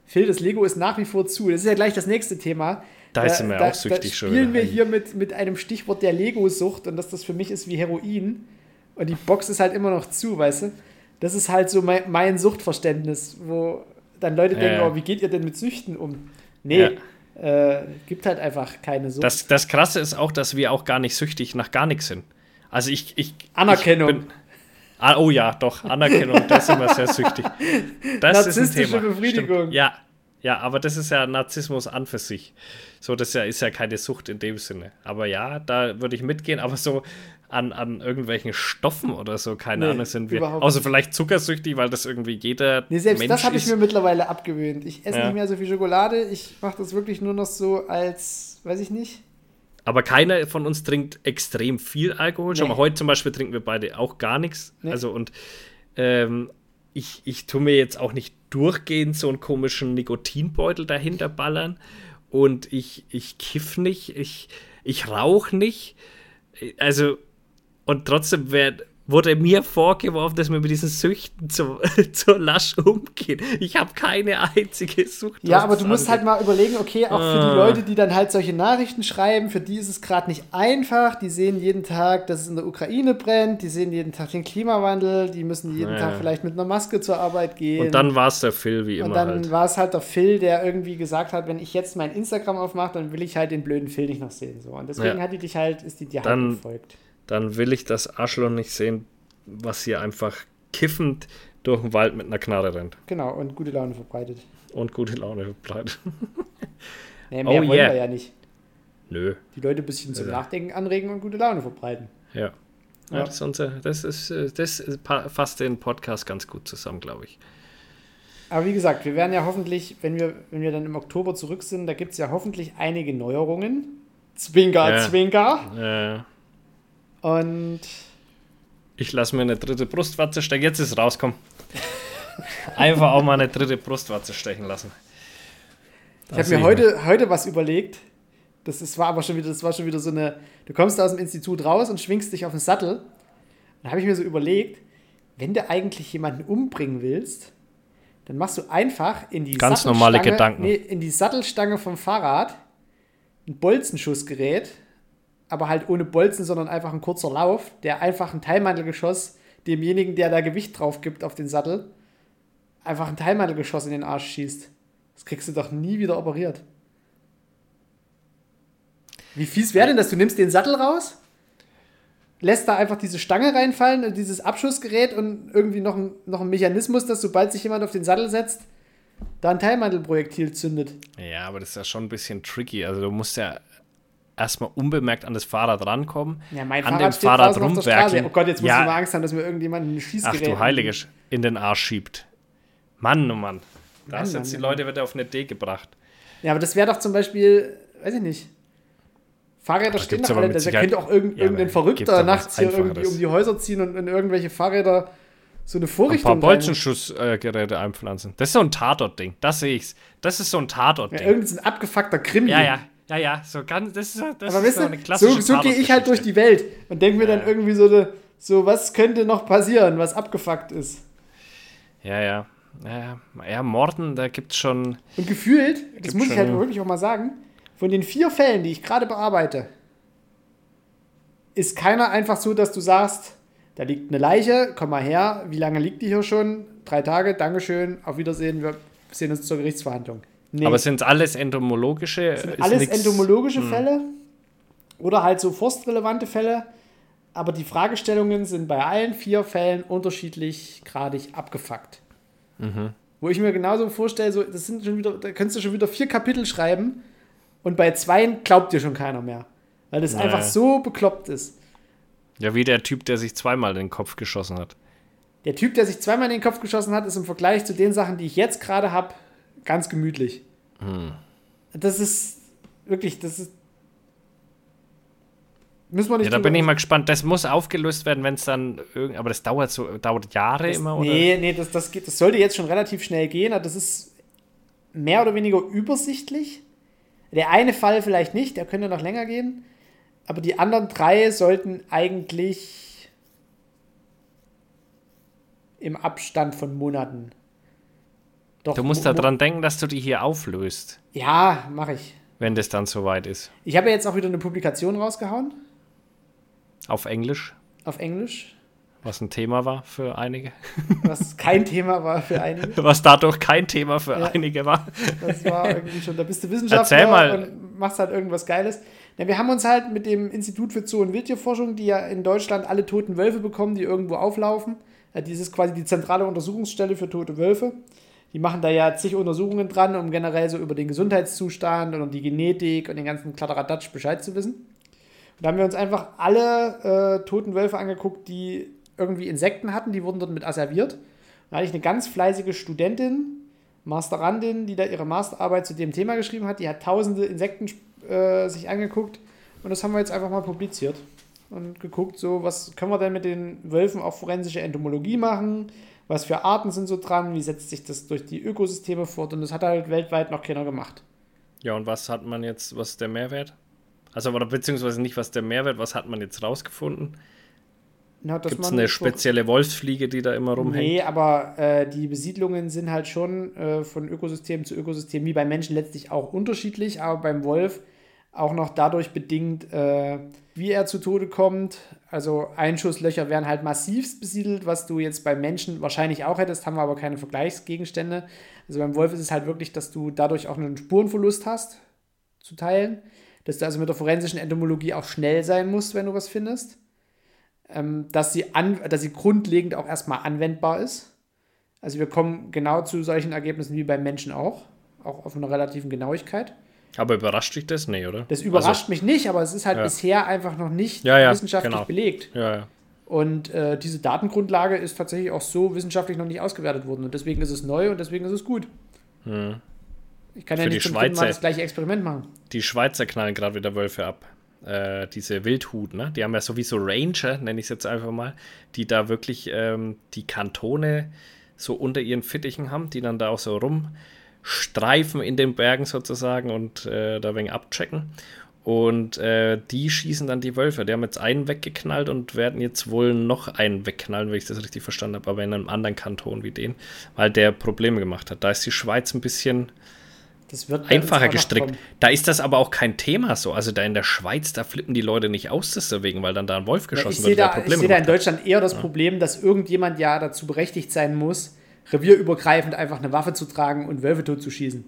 Phil, das Lego ist nach wie vor zu. Das ist ja gleich das nächste Thema. Da sind wir auch süchtig da schon spielen wir hier mit, mit einem Stichwort der Lego-Sucht und dass das für mich ist wie Heroin. Und die Box ist halt immer noch zu, weißt du? Das ist halt so mein, mein Suchtverständnis, wo dann Leute Ja, denken, ja. oh, wie geht ihr denn mit Süchten um? Nee, äh, gibt halt einfach keine Sucht. Das, das Krasse ist auch, dass wir auch gar nicht süchtig nach gar nichts sind. Also ich. ich Anerkennung. Ich bin, ah, oh ja, doch, Anerkennung, da sind wir sehr süchtig. Das ist ein Narzisstische Thema. Befriedigung. Stimmt. Ja, ja, aber das ist ja Narzissmus an für sich. So, das ist ja, ist ja keine Sucht in dem Sinne. Aber ja, da würde ich mitgehen, aber so an, an irgendwelchen Stoffen oder so, keine Nee, Ahnung, sind wir. Außer vielleicht zuckersüchtig, weil das irgendwie jeder. Nee, selbst Mensch das habe ich mir mittlerweile abgewöhnt. Ich esse Ja. nicht mehr so viel Schokolade. Ich mache das wirklich nur noch so als, weiß ich nicht. Aber keiner von uns trinkt extrem viel Alkohol. Schau Nee. mal, heute zum Beispiel trinken wir beide auch gar nichts. Nee. Also und ähm, ich, ich tue mir jetzt auch nicht durchgehend so einen komischen Nikotinbeutel dahinter ballern. Und ich, ich kiff nicht, ich, ich rauche nicht. Also, und trotzdem werd, wurde mir vorgeworfen, dass wir mit diesen Süchten zu, zu lasch umgehen. Ich habe keine einzige Sucht. Ja, aber du musst halt mal überlegen, okay, auch für die Ah. Leute, die dann halt solche Nachrichten schreiben, für die ist es gerade nicht einfach. Die sehen jeden Tag, dass es in der Ukraine brennt, die sehen jeden Tag den Klimawandel, die müssen jeden Ja. Tag vielleicht mit einer Maske zur Arbeit gehen. Und dann war es der Phil, wie Und immer dann halt. war es halt der Phil, der irgendwie gesagt hat, wenn ich jetzt mein Instagram aufmache, dann will ich halt den blöden Phil nicht noch sehen. So. Und deswegen Ja. hat die dich halt, ist die dir halt gefolgt. Dann will ich das Arschloch nicht sehen, was hier einfach kiffend durch den Wald mit einer Knarre rennt Genau, und gute Laune verbreitet. und gute Laune verbreitet. Nee, mehr Oh wollen yeah. wir ja nicht. Nö, Die Leute ein bisschen zum Ja. Nachdenken anregen und gute Laune verbreiten. ja. ja. Ja. das, ist unser, das, ist, äh, das fasst den Podcast ganz gut zusammen, glaube ich. Aber wie gesagt, wir werden ja hoffentlich, wenn wir, wenn wir dann im Oktober zurück sind, da gibt es ja hoffentlich einige Neuerungen. Zwinker, Ja. Zwinker. Äh, Und ich lasse mir eine dritte Brustwarze stechen. Jetzt ist es rauskommen. Einfach auch mal eine dritte Brustwarze stechen lassen. ich habe mir heute, heute was überlegt. Das ist, war aber schon wieder, das war schon wieder so eine. Du kommst aus dem Institut raus und schwingst dich auf den Sattel. Dann habe ich mir so überlegt, wenn du eigentlich jemanden umbringen willst, dann machst du einfach in die Ganz normale Sattelstange- Gedanken. Nee, in die Sattelstange vom Fahrrad ein Bolzenschussgerät, aber halt ohne Bolzen, sondern einfach ein kurzer Lauf, der einfach ein Teilmantelgeschoss demjenigen, der da Gewicht drauf gibt auf den Sattel, einfach ein Teilmantelgeschoss in den Arsch schießt. Das kriegst du doch nie wieder operiert. Wie fies wäre denn das? Du nimmst den Sattel raus, lässt da einfach diese Stange reinfallen und dieses Abschussgerät und irgendwie noch ein, noch ein Mechanismus, dass sobald sich jemand auf den Sattel setzt, da ein Teilmantelprojektil zündet. Ja, aber das ist ja schon ein bisschen tricky. Also du musst ja erstmal unbemerkt an das Fahrrad rankommen. Ja, mein an Fahrrad dem steht Fahrrad rumwerkeln. Oh Gott, jetzt muss Ja. ich mal Angst haben, dass mir irgendjemand ein Ach Schießgerät... du Heilige, in den Arsch schiebt. Mann, oh Mann. Da hast Mann, jetzt die Mann. Leute wieder auf eine Idee gebracht. Ja, aber das wäre doch zum Beispiel, weiß ich nicht. Fahrräder Da stehen doch alle. Da könnte auch irgend, Ja, irgendein Verrückter nachts hier irgendwie um die Häuser ziehen und in irgendwelche Fahrräder so eine Ein paar Vorrichtung Bolzenschussgeräte einpflanzen. Das ist so ein Tatort-Ding. Das sehe ich's. Das ist so ein Ja, Tatort-Ding. irgendein so ein abgefuckter Krimi. Ja, ja, ja, ja. So ganz, das ist, das Aber ist so eine klassische so, so gehe ich halt durch die Welt und denke mir dann Ja. irgendwie so, eine, so, was könnte noch passieren, was abgefuckt ist. Ja, ja. Ja, ja. Morden, da gibt's schon. Und gefühlt, das Gibt muss ich halt wirklich auch mal sagen, von den vier Fällen, die ich gerade bearbeite, ist keiner einfach so, dass du sagst, da liegt eine Leiche, komm mal her, wie lange liegt die hier schon? Drei Tage, Dankeschön, auf Wiedersehen, wir sehen uns zur Gerichtsverhandlung. Nee, Aber sind alles entomologische? ist alles nix- entomologische Fälle oder halt so forstrelevante Fälle. Aber die Fragestellungen sind bei allen vier Fällen unterschiedlich gradig abgefuckt. Wo ich mir genauso vorstelle, so, das sind schon wieder, da könntest du schon wieder vier Kapitel schreiben und bei zweien glaubt dir schon keiner mehr. Weil das Nee. einfach so bekloppt ist. Ja, wie der Typ, der sich zweimal in den Kopf geschossen hat. Der Typ, der sich zweimal in den Kopf geschossen hat, ist im Vergleich zu den Sachen, die ich jetzt gerade habe, ganz gemütlich. Das ist wirklich, das ist. Müssen wir nicht Ja, da bin ich mal gespannt. Das muss aufgelöst werden, wenn es dann irgend, aber das dauert so, dauert Jahre Das, immer, oder? nee, nee, das, das, geht, das sollte jetzt schon relativ schnell gehen. Das ist mehr oder weniger übersichtlich. Der eine Fall vielleicht nicht, der könnte noch länger gehen. Aber die anderen drei sollten eigentlich im Abstand von Monaten. Doch, Du musst daran denken, dass du die hier auflöst, Ja, mache ich. wenn das dann soweit ist. Ich habe ja jetzt auch wieder eine Publikation rausgehauen Auf Englisch, auf Englisch, was ein Thema war für einige. was kein Thema war für einige. Was dadurch kein Thema für Ja. einige war. Das war irgendwie schon, da bist du Wissenschaftler Erzähl mal. und machst halt irgendwas Geiles. Ja, wir haben uns halt mit dem Institut für Zoo- und Wildtierforschung, die ja in Deutschland alle toten Wölfe bekommen, die irgendwo auflaufen. Ja, dies ist quasi die zentrale Untersuchungsstelle für tote Wölfe. Die machen da ja zig Untersuchungen dran, um generell so über den Gesundheitszustand und die Genetik und den ganzen Kladderadatsch Bescheid zu wissen. Und da haben wir uns einfach alle äh, toten Wölfe angeguckt, die irgendwie Insekten hatten. Die wurden dort mit asserviert. Da hatte ich eine ganz fleißige Studentin, Masterandin, die da ihre Masterarbeit zu dem Thema geschrieben hat. Die hat tausende Insekten äh, sich angeguckt. Und das haben wir jetzt einfach mal publiziert. Und geguckt, so, was können wir denn mit den Wölfen auf forensische Entomologie machen? Was für Arten sind so dran? Wie setzt sich das durch die Ökosysteme fort? Und das hat halt weltweit noch keiner gemacht. Ja, und was hat man jetzt, was ist der Mehrwert? Also, oder beziehungsweise nicht, was der Mehrwert, was hat man jetzt rausgefunden? Gibt es eine spezielle Wolfsfliege, die da immer rumhängt? Nee, aber äh, die Besiedlungen sind halt schon äh, von Ökosystem zu Ökosystem, wie beim Menschen letztlich auch unterschiedlich, aber beim Wolf auch noch dadurch bedingt, äh, wie er zu Tode kommt. Also Einschusslöcher werden halt massivst besiedelt, was du jetzt beim Menschen wahrscheinlich auch hättest, haben wir aber keine Vergleichsgegenstände. Also beim Wolf ist es halt wirklich, dass du dadurch auch einen Spurenverlust hast, zu teilen. Dass du also mit der forensischen Entomologie auch schnell sein musst, wenn du was findest ähm, dass, sie an, dass sie grundlegend auch erstmal anwendbar ist. Also wir kommen genau zu solchen Ergebnissen wie beim Menschen auch, auch auf einer relativen Genauigkeit. Aber überrascht dich das? Nee, oder? Das überrascht mich nicht, aber es ist halt Ja. bisher einfach noch nicht Ja, ja, wissenschaftlich genau. belegt. Also, ja, ja. Und äh, diese Datengrundlage ist tatsächlich auch so wissenschaftlich noch nicht ausgewertet worden. Und deswegen ist es neu und deswegen ist es gut. Ich kann ja Für nicht die zum Mal das gleiche Experiment machen. Die Schweizer knallen gerade wieder Wölfe ab. Äh, diese Wildhut, ne? Die haben ja sowieso Ranger, nenne ich es jetzt einfach mal, die da wirklich ähm, die Kantone so unter ihren Fittichen haben, die dann da auch so rumstreifen in den Bergen sozusagen und äh, da wegen abchecken. Und äh, die schießen dann die Wölfe. Die haben jetzt einen weggeknallt und werden jetzt wohl noch einen wegknallen, wenn ich das richtig verstanden habe, aber in einem anderen Kanton wie den, weil der Probleme gemacht hat. Da ist die Schweiz ein bisschen einfacher gestrickt. kommen. Da ist das aber auch kein Thema so. Also da in der Schweiz, da flippen die Leute nicht aus deswegen, weil dann da ein Wolf Ja, geschossen ich wird, da, ich sehe da in. Deutschland eher das Problem, dass irgendjemand ja dazu berechtigt sein muss, revierübergreifend einfach eine Waffe zu tragen und Wölfe totzuschießen.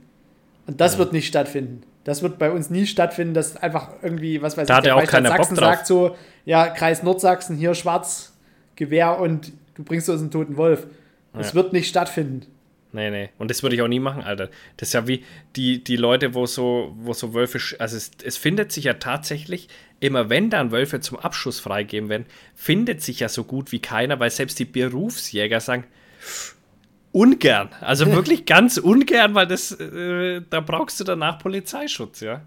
Und das wird nicht stattfinden. Das wird bei uns nie stattfinden, dass einfach irgendwie, was weiß Da hat ja auch Freistaat keiner Bock Sachsen sagt so, ja, Kreis Nordsachsen, hier schwarz, Gewehr und du bringst uns einen toten Wolf. Das Ja. wird nicht stattfinden. Nee, nee. Und das würde ich auch nie machen, Alter. Das ist ja wie die, die Leute, wo so, wo so Wölfe. Also es, es findet sich ja tatsächlich, immer wenn dann Wölfe zum Abschuss freigeben werden, findet sich ja so gut wie keiner, weil selbst die Berufsjäger sagen, ungern. Also wirklich ganz ungern, weil das, äh, da brauchst du danach Polizeischutz, ja.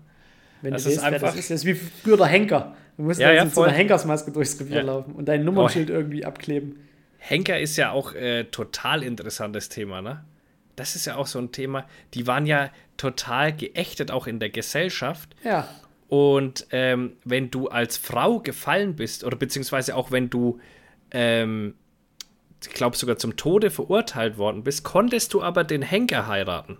Wenn Das du ist wer einfach- das ist. Das ist wie früher der Henker. Du musst Ja, jetzt ja, mit so einer. Henkersmaske durchs Revier Ja. Oh, laufen und dein Nummernschild irgendwie abkleben. Henker ist ja auch äh, total interessantes Thema, ne? Das ist ja auch so ein Thema. Die waren ja total geächtet, auch in der Gesellschaft. Ja. Und ähm, wenn du als Frau gefallen bist, oder beziehungsweise auch wenn du, ähm, ich glaube, sogar zum Tode verurteilt worden bist, konntest du aber den Henker heiraten.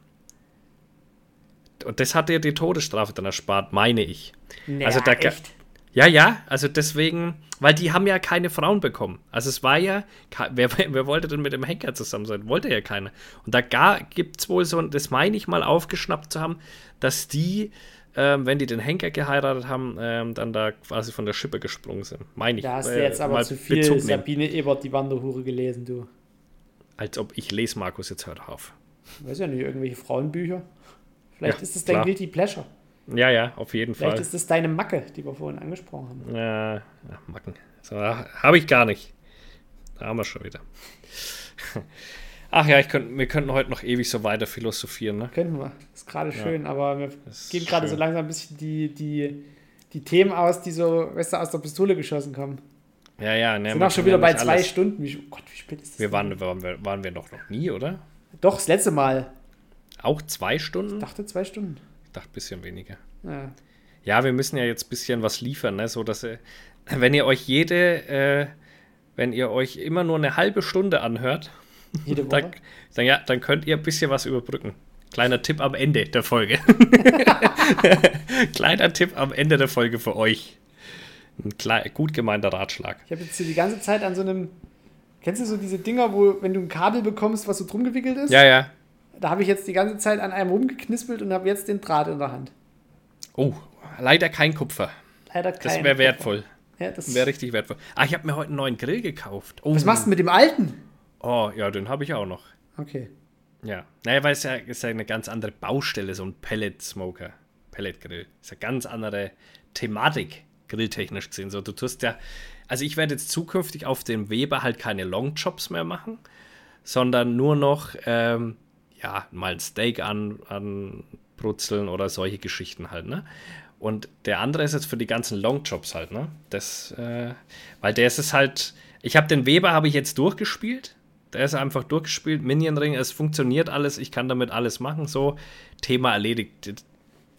Und das hat dir die Todesstrafe dann erspart, meine ich. Naja, Also da echt? Ja, ja, also deswegen, weil die haben ja keine Frauen bekommen. Also es war ja, wer, wer wollte denn mit dem Henker zusammen sein? Wollte ja keiner. Und da gibt es wohl so, das meine ich mal aufgeschnappt zu haben, dass die, ähm, wenn die den Henker geheiratet haben, ähm, dann da quasi von der Schippe gesprungen sind. Meine ich. Da hast du jetzt aber zu viel Sabine Ebert, die Wanderhure, gelesen, du. Als ob ich lese, Markus, jetzt hört auf. weiß ja nicht, irgendwelche Frauenbücher. Vielleicht ja, ist es dein klar. Guilty Pleasure. Ja, ja, auf jeden Vielleicht Fall. Vielleicht ist es deine Macke, die wir vorhin angesprochen haben. Ja, ja Macken. So, Habe ich gar nicht. Da haben wir schon wieder. Ach ja, ich könnt, wir könnten heute noch ewig so weiter philosophieren, ne? Könnten wir. Ist gerade ja. schön, aber wir gehen gerade so langsam ein bisschen die, die, die Themen aus, die so, weißt du, aus der Pistole geschossen kommen. Ja, ja, ne. Sind auch schon wieder bei zwei alles. Stunden. Wie, oh Gott, wie spät ist das? Wir waren, waren, wir, waren wir noch, noch nie, oder? Doch, das letzte Mal. Auch zwei Stunden? Ich dachte zwei Stunden. Ich dachte ein bisschen weniger. Ja. ja, wir müssen ja jetzt ein bisschen was liefern, ne? So dass ihr, wenn ihr euch jede, äh, wenn ihr euch immer nur eine halbe Stunde anhört, jede Woche? Dann, dann, ja, dann könnt ihr ein bisschen was überbrücken. Kleiner Tipp am Ende der Folge. Kleiner Tipp am Ende der Folge für euch. Ein klein, gut gemeinter Ratschlag. Ich habe jetzt hier die ganze Zeit an so einem. Kennst du so diese Dinger, wo, wenn du ein Kabel bekommst, was so drum gewickelt ist? Ja, ja. Da habe ich jetzt die ganze Zeit an einem rumgeknispelt und habe jetzt den Draht in der Hand. Oh, leider kein Kupfer. Leider kein Das wäre wertvoll. Ja, das wäre richtig wertvoll. Ah, ich habe mir heute einen neuen Grill gekauft. Oh. Was machst du mit dem alten? Oh, ja, den habe ich auch noch. Okay. Ja. Naja, weil es ja, ist ja eine ganz andere Baustelle, so ein Pellet-Smoker, Pellet-Grill. Ist eine ganz andere Thematik, grilltechnisch gesehen. So, du tust ja, also ich werde jetzt zukünftig auf dem Weber halt keine Longchops mehr machen, sondern nur noch, ähm, ja, mal ein Steak an, anbrutzeln oder solche Geschichten halt, ne? Und der andere ist jetzt für die ganzen Longchops halt, ne? Das, äh, weil der ist es halt, ich habe den Weber, habe ich jetzt durchgespielt. Der ist einfach durchgespielt, Minion Ring, es funktioniert alles, ich kann damit alles machen, so, Thema erledigt.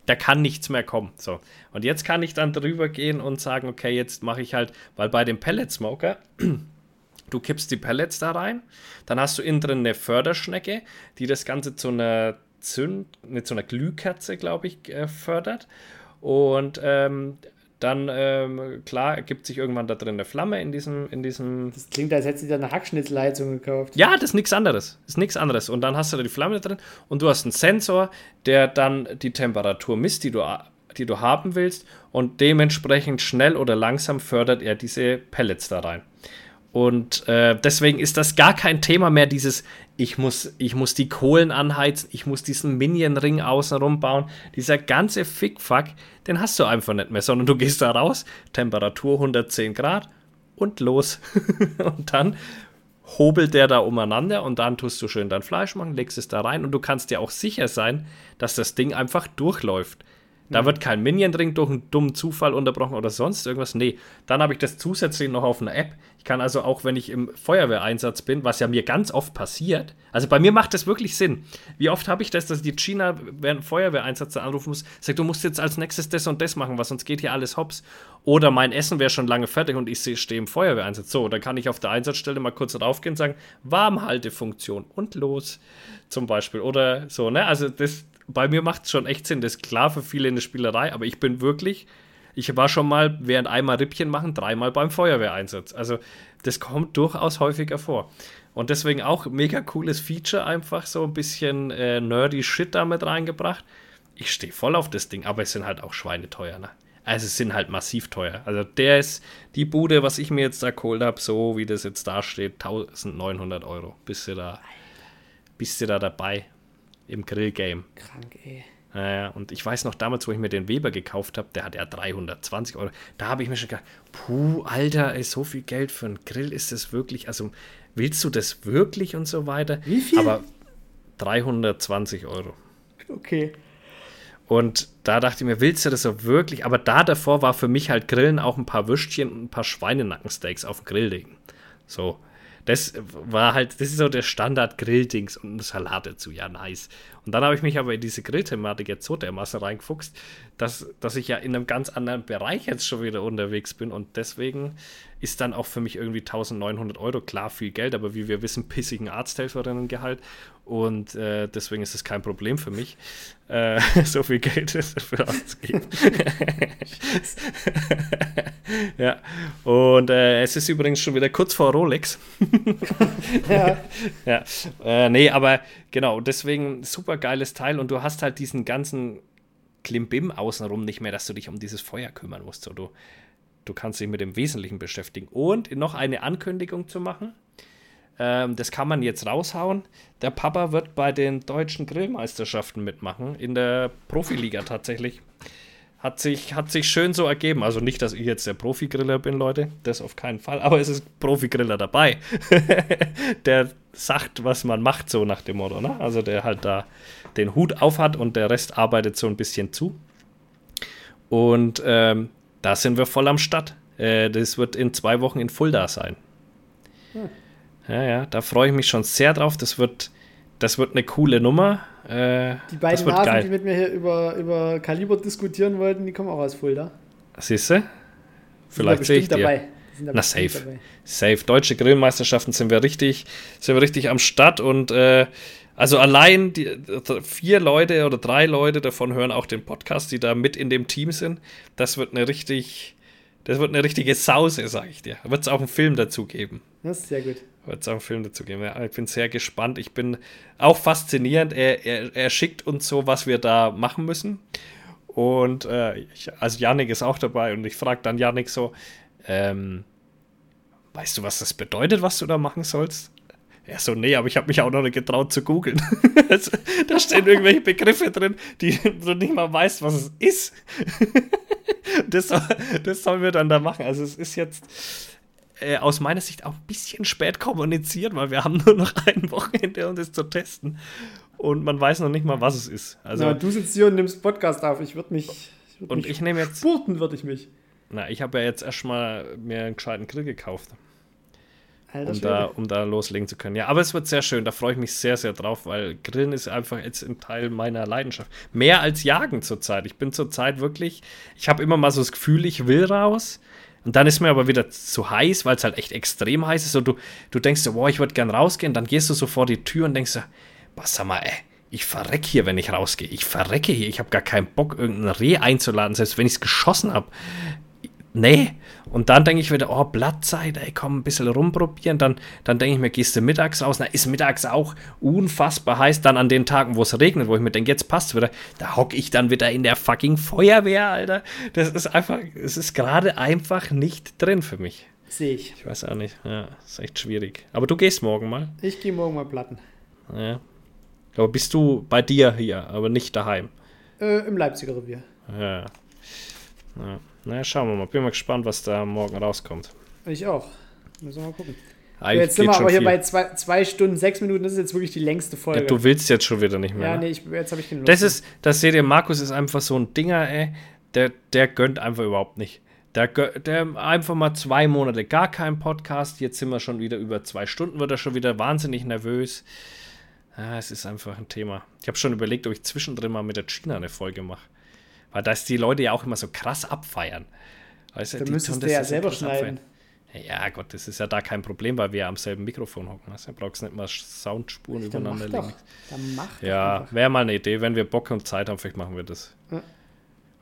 Da kann nichts mehr kommen. So. Und jetzt kann ich dann drüber gehen und sagen, okay, jetzt mache ich halt, weil bei dem Pellet Smoker Du kippst die Pellets da rein, dann hast du innen drin eine Förderschnecke, die das Ganze zu einer Zünd, nicht zu einer Glühkerze, glaube ich, äh, fördert. Und ähm, dann, ähm, klar, ergibt sich irgendwann da drin eine Flamme in diesem, in diesem. Das klingt, als hättest du dir eine Hackschnitzleitung gekauft. Ja, das ist nichts anderes. Das ist nichts anderes. Und dann hast du da die Flamme da drin und du hast einen Sensor, der dann die Temperatur misst, die du, die du haben willst. Und dementsprechend schnell oder langsam fördert er diese Pellets da rein. Und äh, deswegen ist das gar kein Thema mehr, dieses, ich muss, ich muss die Kohlen anheizen, ich muss diesen Minion-Ring außenrum bauen. Dieser ganze Fickfuck, den hast du einfach nicht mehr, sondern du gehst da raus, Temperatur 110 Grad und los. und dann hobelt der da umeinander und dann tust du schön dein Fleisch machen, legst es da rein und du kannst dir auch sicher sein, dass das Ding einfach durchläuft. Da wird kein Minion-Ring durch einen dummen Zufall unterbrochen oder sonst irgendwas. Nee, dann habe ich das zusätzlich noch auf einer App. Ich kann also auch, wenn ich im Feuerwehreinsatz bin, was ja mir ganz oft passiert, also bei mir macht das wirklich Sinn. Wie oft habe ich das, dass die China während Feuerwehreinsatz anrufen muss, sagt, du musst jetzt als nächstes das und das machen, was sonst geht hier alles hops. Oder mein Essen wäre schon lange fertig und ich stehe im Feuerwehreinsatz. So, dann kann ich auf der Einsatzstelle mal kurz raufgehen und sagen, Warmhaltefunktion und los. Zum Beispiel. Oder so, ne? Also das, bei mir macht es schon echt Sinn. Das ist klar für viele eine Spielerei, aber ich bin wirklich, ich war schon mal während einmal Rippchen machen, dreimal beim Feuerwehreinsatz. Also das kommt durchaus häufiger vor. Und deswegen auch mega cooles Feature, einfach so ein bisschen äh, nerdy Shit damit reingebracht. Ich stehe voll auf das Ding, aber es sind halt auch schweineteuer, ne? Also es sind halt massiv teuer. Also der ist, die Bude, was ich mir jetzt da geholt habe, so wie das jetzt da steht, 1900 Euro. Bist du da, bist du da dabei? Im Grillgame. Krank, ey. Naja, und ich weiß noch damals, wo ich mir den Weber gekauft habe, der hat ja 320 Euro. Da habe ich mir schon gedacht, puh, Alter, ey, so viel Geld für einen Grill ist das wirklich, also willst du das wirklich und so weiter? Wie viel? Aber 320 Euro. Okay. Und da dachte ich mir, willst du das so wirklich? Aber da davor war für mich halt Grillen auch ein paar Würstchen und ein paar Schweinenackensteaks auf den Grill legen. So. Das war halt, das ist so der Standard-Grill-Dings und ein Salat dazu, ja, nice. Und dann habe ich mich aber in diese Grill-Thematik jetzt so dermaßen reingefuchst, dass, dass ich ja in einem ganz anderen Bereich jetzt schon wieder unterwegs bin und deswegen ist dann auch für mich irgendwie 1900 Euro. Klar, viel Geld, aber wie wir wissen, pissigen Arzthelferinnengehalt. Und äh, deswegen ist es kein Problem für mich, äh, so viel Geld dafür auszugeben. ja, und äh, es ist übrigens schon wieder kurz vor Rolex. ja. ja. Äh, nee, aber genau, deswegen super geiles Teil und du hast halt diesen ganzen Klimbim außenrum nicht mehr, dass du dich um dieses Feuer kümmern musst. So, du, du kannst dich mit dem Wesentlichen beschäftigen. Und noch eine Ankündigung zu machen. Ähm, das kann man jetzt raushauen. Der Papa wird bei den deutschen Grillmeisterschaften mitmachen, in der Profiliga tatsächlich. Hat sich, hat sich schön so ergeben. Also nicht, dass ich jetzt der Profigriller bin, Leute. Das auf keinen Fall. Aber es ist Profigriller dabei. der sagt, was man macht, so nach dem Motto. Ne? Also der halt da den Hut auf hat und der Rest arbeitet so ein bisschen zu. Und ähm, da sind wir voll am Start. Äh, das wird in zwei Wochen in Fulda sein. Hm. Ja, ja, da freue ich mich schon sehr drauf. Das wird, das wird eine coole Nummer. Äh, die beiden Nasen, geil. die mit mir hier über, über Kaliber diskutieren wollten, die kommen auch aus Fulda. Siehst du? Vielleicht sehe ich dir. Dabei. Na, safe. Dabei. Safe. Deutsche Grillmeisterschaften sind wir richtig, sind wir richtig am Start und äh, also allein die vier Leute oder drei Leute davon hören auch den Podcast, die da mit in dem Team sind. Das wird eine richtig, das wird eine richtige Sause, sag ich dir. Da wird es auch einen Film dazu geben. Das ist sehr gut wird es auch einen Film dazu geben. Ja, ich bin sehr gespannt. Ich bin auch faszinierend. Er, er, er schickt uns so, was wir da machen müssen. Und äh, ich, also Yannick ist auch dabei und ich frage dann Yannick so, ähm, weißt du, was das bedeutet, was du da machen sollst? Er so, nee, aber ich habe mich auch noch nicht getraut zu googeln. da stehen irgendwelche Begriffe drin, die du nicht mal weißt, was es ist. das, soll, das sollen wir dann da machen. Also es ist jetzt, äh, aus meiner Sicht auch ein bisschen spät kommuniziert, weil wir haben nur noch ein Wochenende, um das zu testen. Und man weiß noch nicht mal, was es ist. Also, Na, du sitzt hier und nimmst Podcast auf. Ich würde mich. Ich würd und mich ich nehme jetzt. Spurten würde ich mich. Na, ich habe ja jetzt erstmal mir einen gescheiten Grill gekauft. Alter, um, da, um da loslegen zu können. Ja, aber es wird sehr schön. Da freue ich mich sehr, sehr drauf, weil Grillen ist einfach jetzt ein Teil meiner Leidenschaft. Mehr als Jagen zurzeit. Ich bin zurzeit wirklich. Ich habe immer mal so das Gefühl, ich will raus. Und dann ist mir aber wieder zu heiß, weil es halt echt extrem heiß ist. Und du, du denkst so, boah, ich würde gern rausgehen. Dann gehst du so vor die Tür und denkst so, was sag mal, ey, ich verrecke hier, wenn ich rausgehe. Ich verrecke hier. Ich habe gar keinen Bock, irgendein Reh einzuladen, selbst wenn ich es geschossen habe nee. Und dann denke ich wieder, oh, Blattzeit, ey, komm, ein bisschen rumprobieren. Dann, dann denke ich mir, gehst du mittags raus? Na, ist mittags auch unfassbar heiß. Dann an den Tagen, wo es regnet, wo ich mir denke, jetzt passt wieder, da hocke ich dann wieder in der fucking Feuerwehr, Alter. Das ist einfach, es ist gerade einfach nicht drin für mich. Sehe ich. Ich weiß auch nicht. Ja, ist echt schwierig. Aber du gehst morgen mal. Ich gehe morgen mal platten. Ja. Aber bist du bei dir hier, aber nicht daheim? Äh, Im Leipziger Revier. Ja. ja. Na, schauen wir mal. Bin mal gespannt, was da morgen rauskommt. Ich auch. Müssen wir mal gucken. So, jetzt sind wir aber hier bei zwei, zwei, Stunden, sechs Minuten. Das ist jetzt wirklich die längste Folge. Ja, du willst jetzt schon wieder nicht mehr. Ja, ne? nee, ich, jetzt habe ich keine Lust. Das ist, das seht ihr, Markus ist einfach so ein Dinger, ey. Der, der gönnt einfach überhaupt nicht. Der, der einfach mal zwei Monate gar kein Podcast. Jetzt sind wir schon wieder über zwei Stunden, wird er schon wieder wahnsinnig nervös. Ja, es ist einfach ein Thema. Ich habe schon überlegt, ob ich zwischendrin mal mit der China eine Folge mache. Weil das die Leute ja auch immer so krass abfeiern. Weißt du, Dann müsstest du ja selber schneiden. Ja, Gott, das ist ja da kein Problem, weil wir am selben Mikrofon hocken. Also, du brauchst nicht mal Soundspuren Ach, übereinander legen. Dann ja, wäre mal eine Idee, wenn wir Bock und Zeit haben, vielleicht machen wir das. Ja.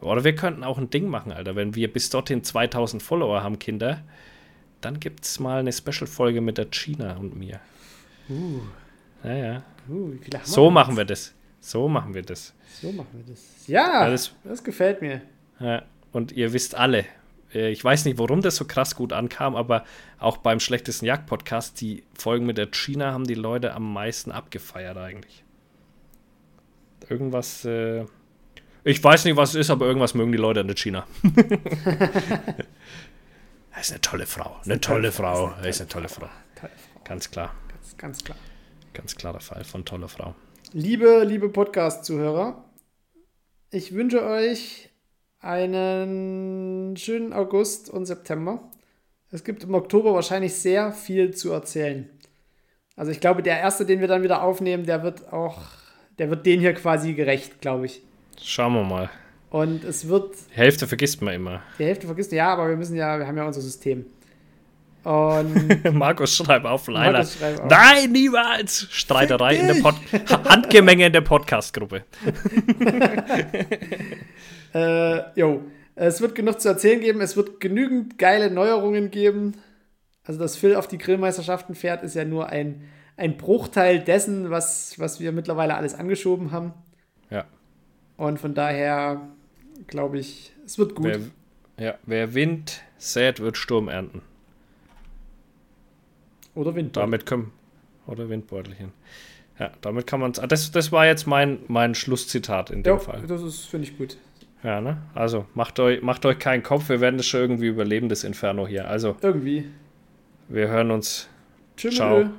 Oder wir könnten auch ein Ding machen, Alter. Wenn wir bis dorthin 2000 Follower haben, Kinder, dann gibt es mal eine Special-Folge mit der China und mir. Uh. Ja, ja. Uh, so machen wir das. So machen wir das. So machen wir das. Ja, ja das, gefällt mir. Ja, und ihr wisst alle, äh, ich weiß nicht, warum das so krass gut ankam, aber auch beim schlechtesten Jagd-Podcast, die Folgen mit der China haben die Leute am meisten abgefeiert eigentlich. Irgendwas, äh, ich weiß nicht, was es ist, aber irgendwas mögen die Leute an der China. Er ist eine tolle Frau. Eine tolle Frau. Er ist eine tolle Frau. Ganz klar. Ganz, ganz klar. Ganz klarer Fall von toller Frau. Liebe, liebe Podcast-Zuhörer, ich wünsche euch einen schönen August und September. Es gibt im Oktober wahrscheinlich sehr viel zu erzählen. Also ich glaube, der erste, den wir dann wieder aufnehmen, der wird auch, der wird den hier quasi gerecht, glaube ich. Schauen wir mal. Und es wird. Die Hälfte vergisst man immer. Die Hälfte vergisst man, ja, aber wir müssen ja, wir haben ja unser System. Und Markus, schreib auf. Markus, schreib auf. Nein, niemals! Streiterei in der Pod Handgemenge in der Podcast-Gruppe. Äh, jo, es wird genug zu erzählen geben. Es wird genügend geile Neuerungen geben. Also, dass Phil auf die Grillmeisterschaften fährt, ist ja nur ein, ein Bruchteil dessen, was, was wir mittlerweile alles angeschoben haben. Ja. Und von daher glaube ich, es wird gut. Wer, ja, wer Wind sät, wird Sturm ernten. Oder Wind. Damit können. Oder Windbeutelchen. Ja, damit kann man es. Das, das war jetzt mein, mein Schlusszitat in dem Ja, Fall. das ist, finde ich gut. Ja, ne? Also macht euch, macht euch keinen Kopf, wir werden das schon irgendwie überleben, das Inferno hier. Also, Irgendwie. wir hören uns. Tschüss. Ciao.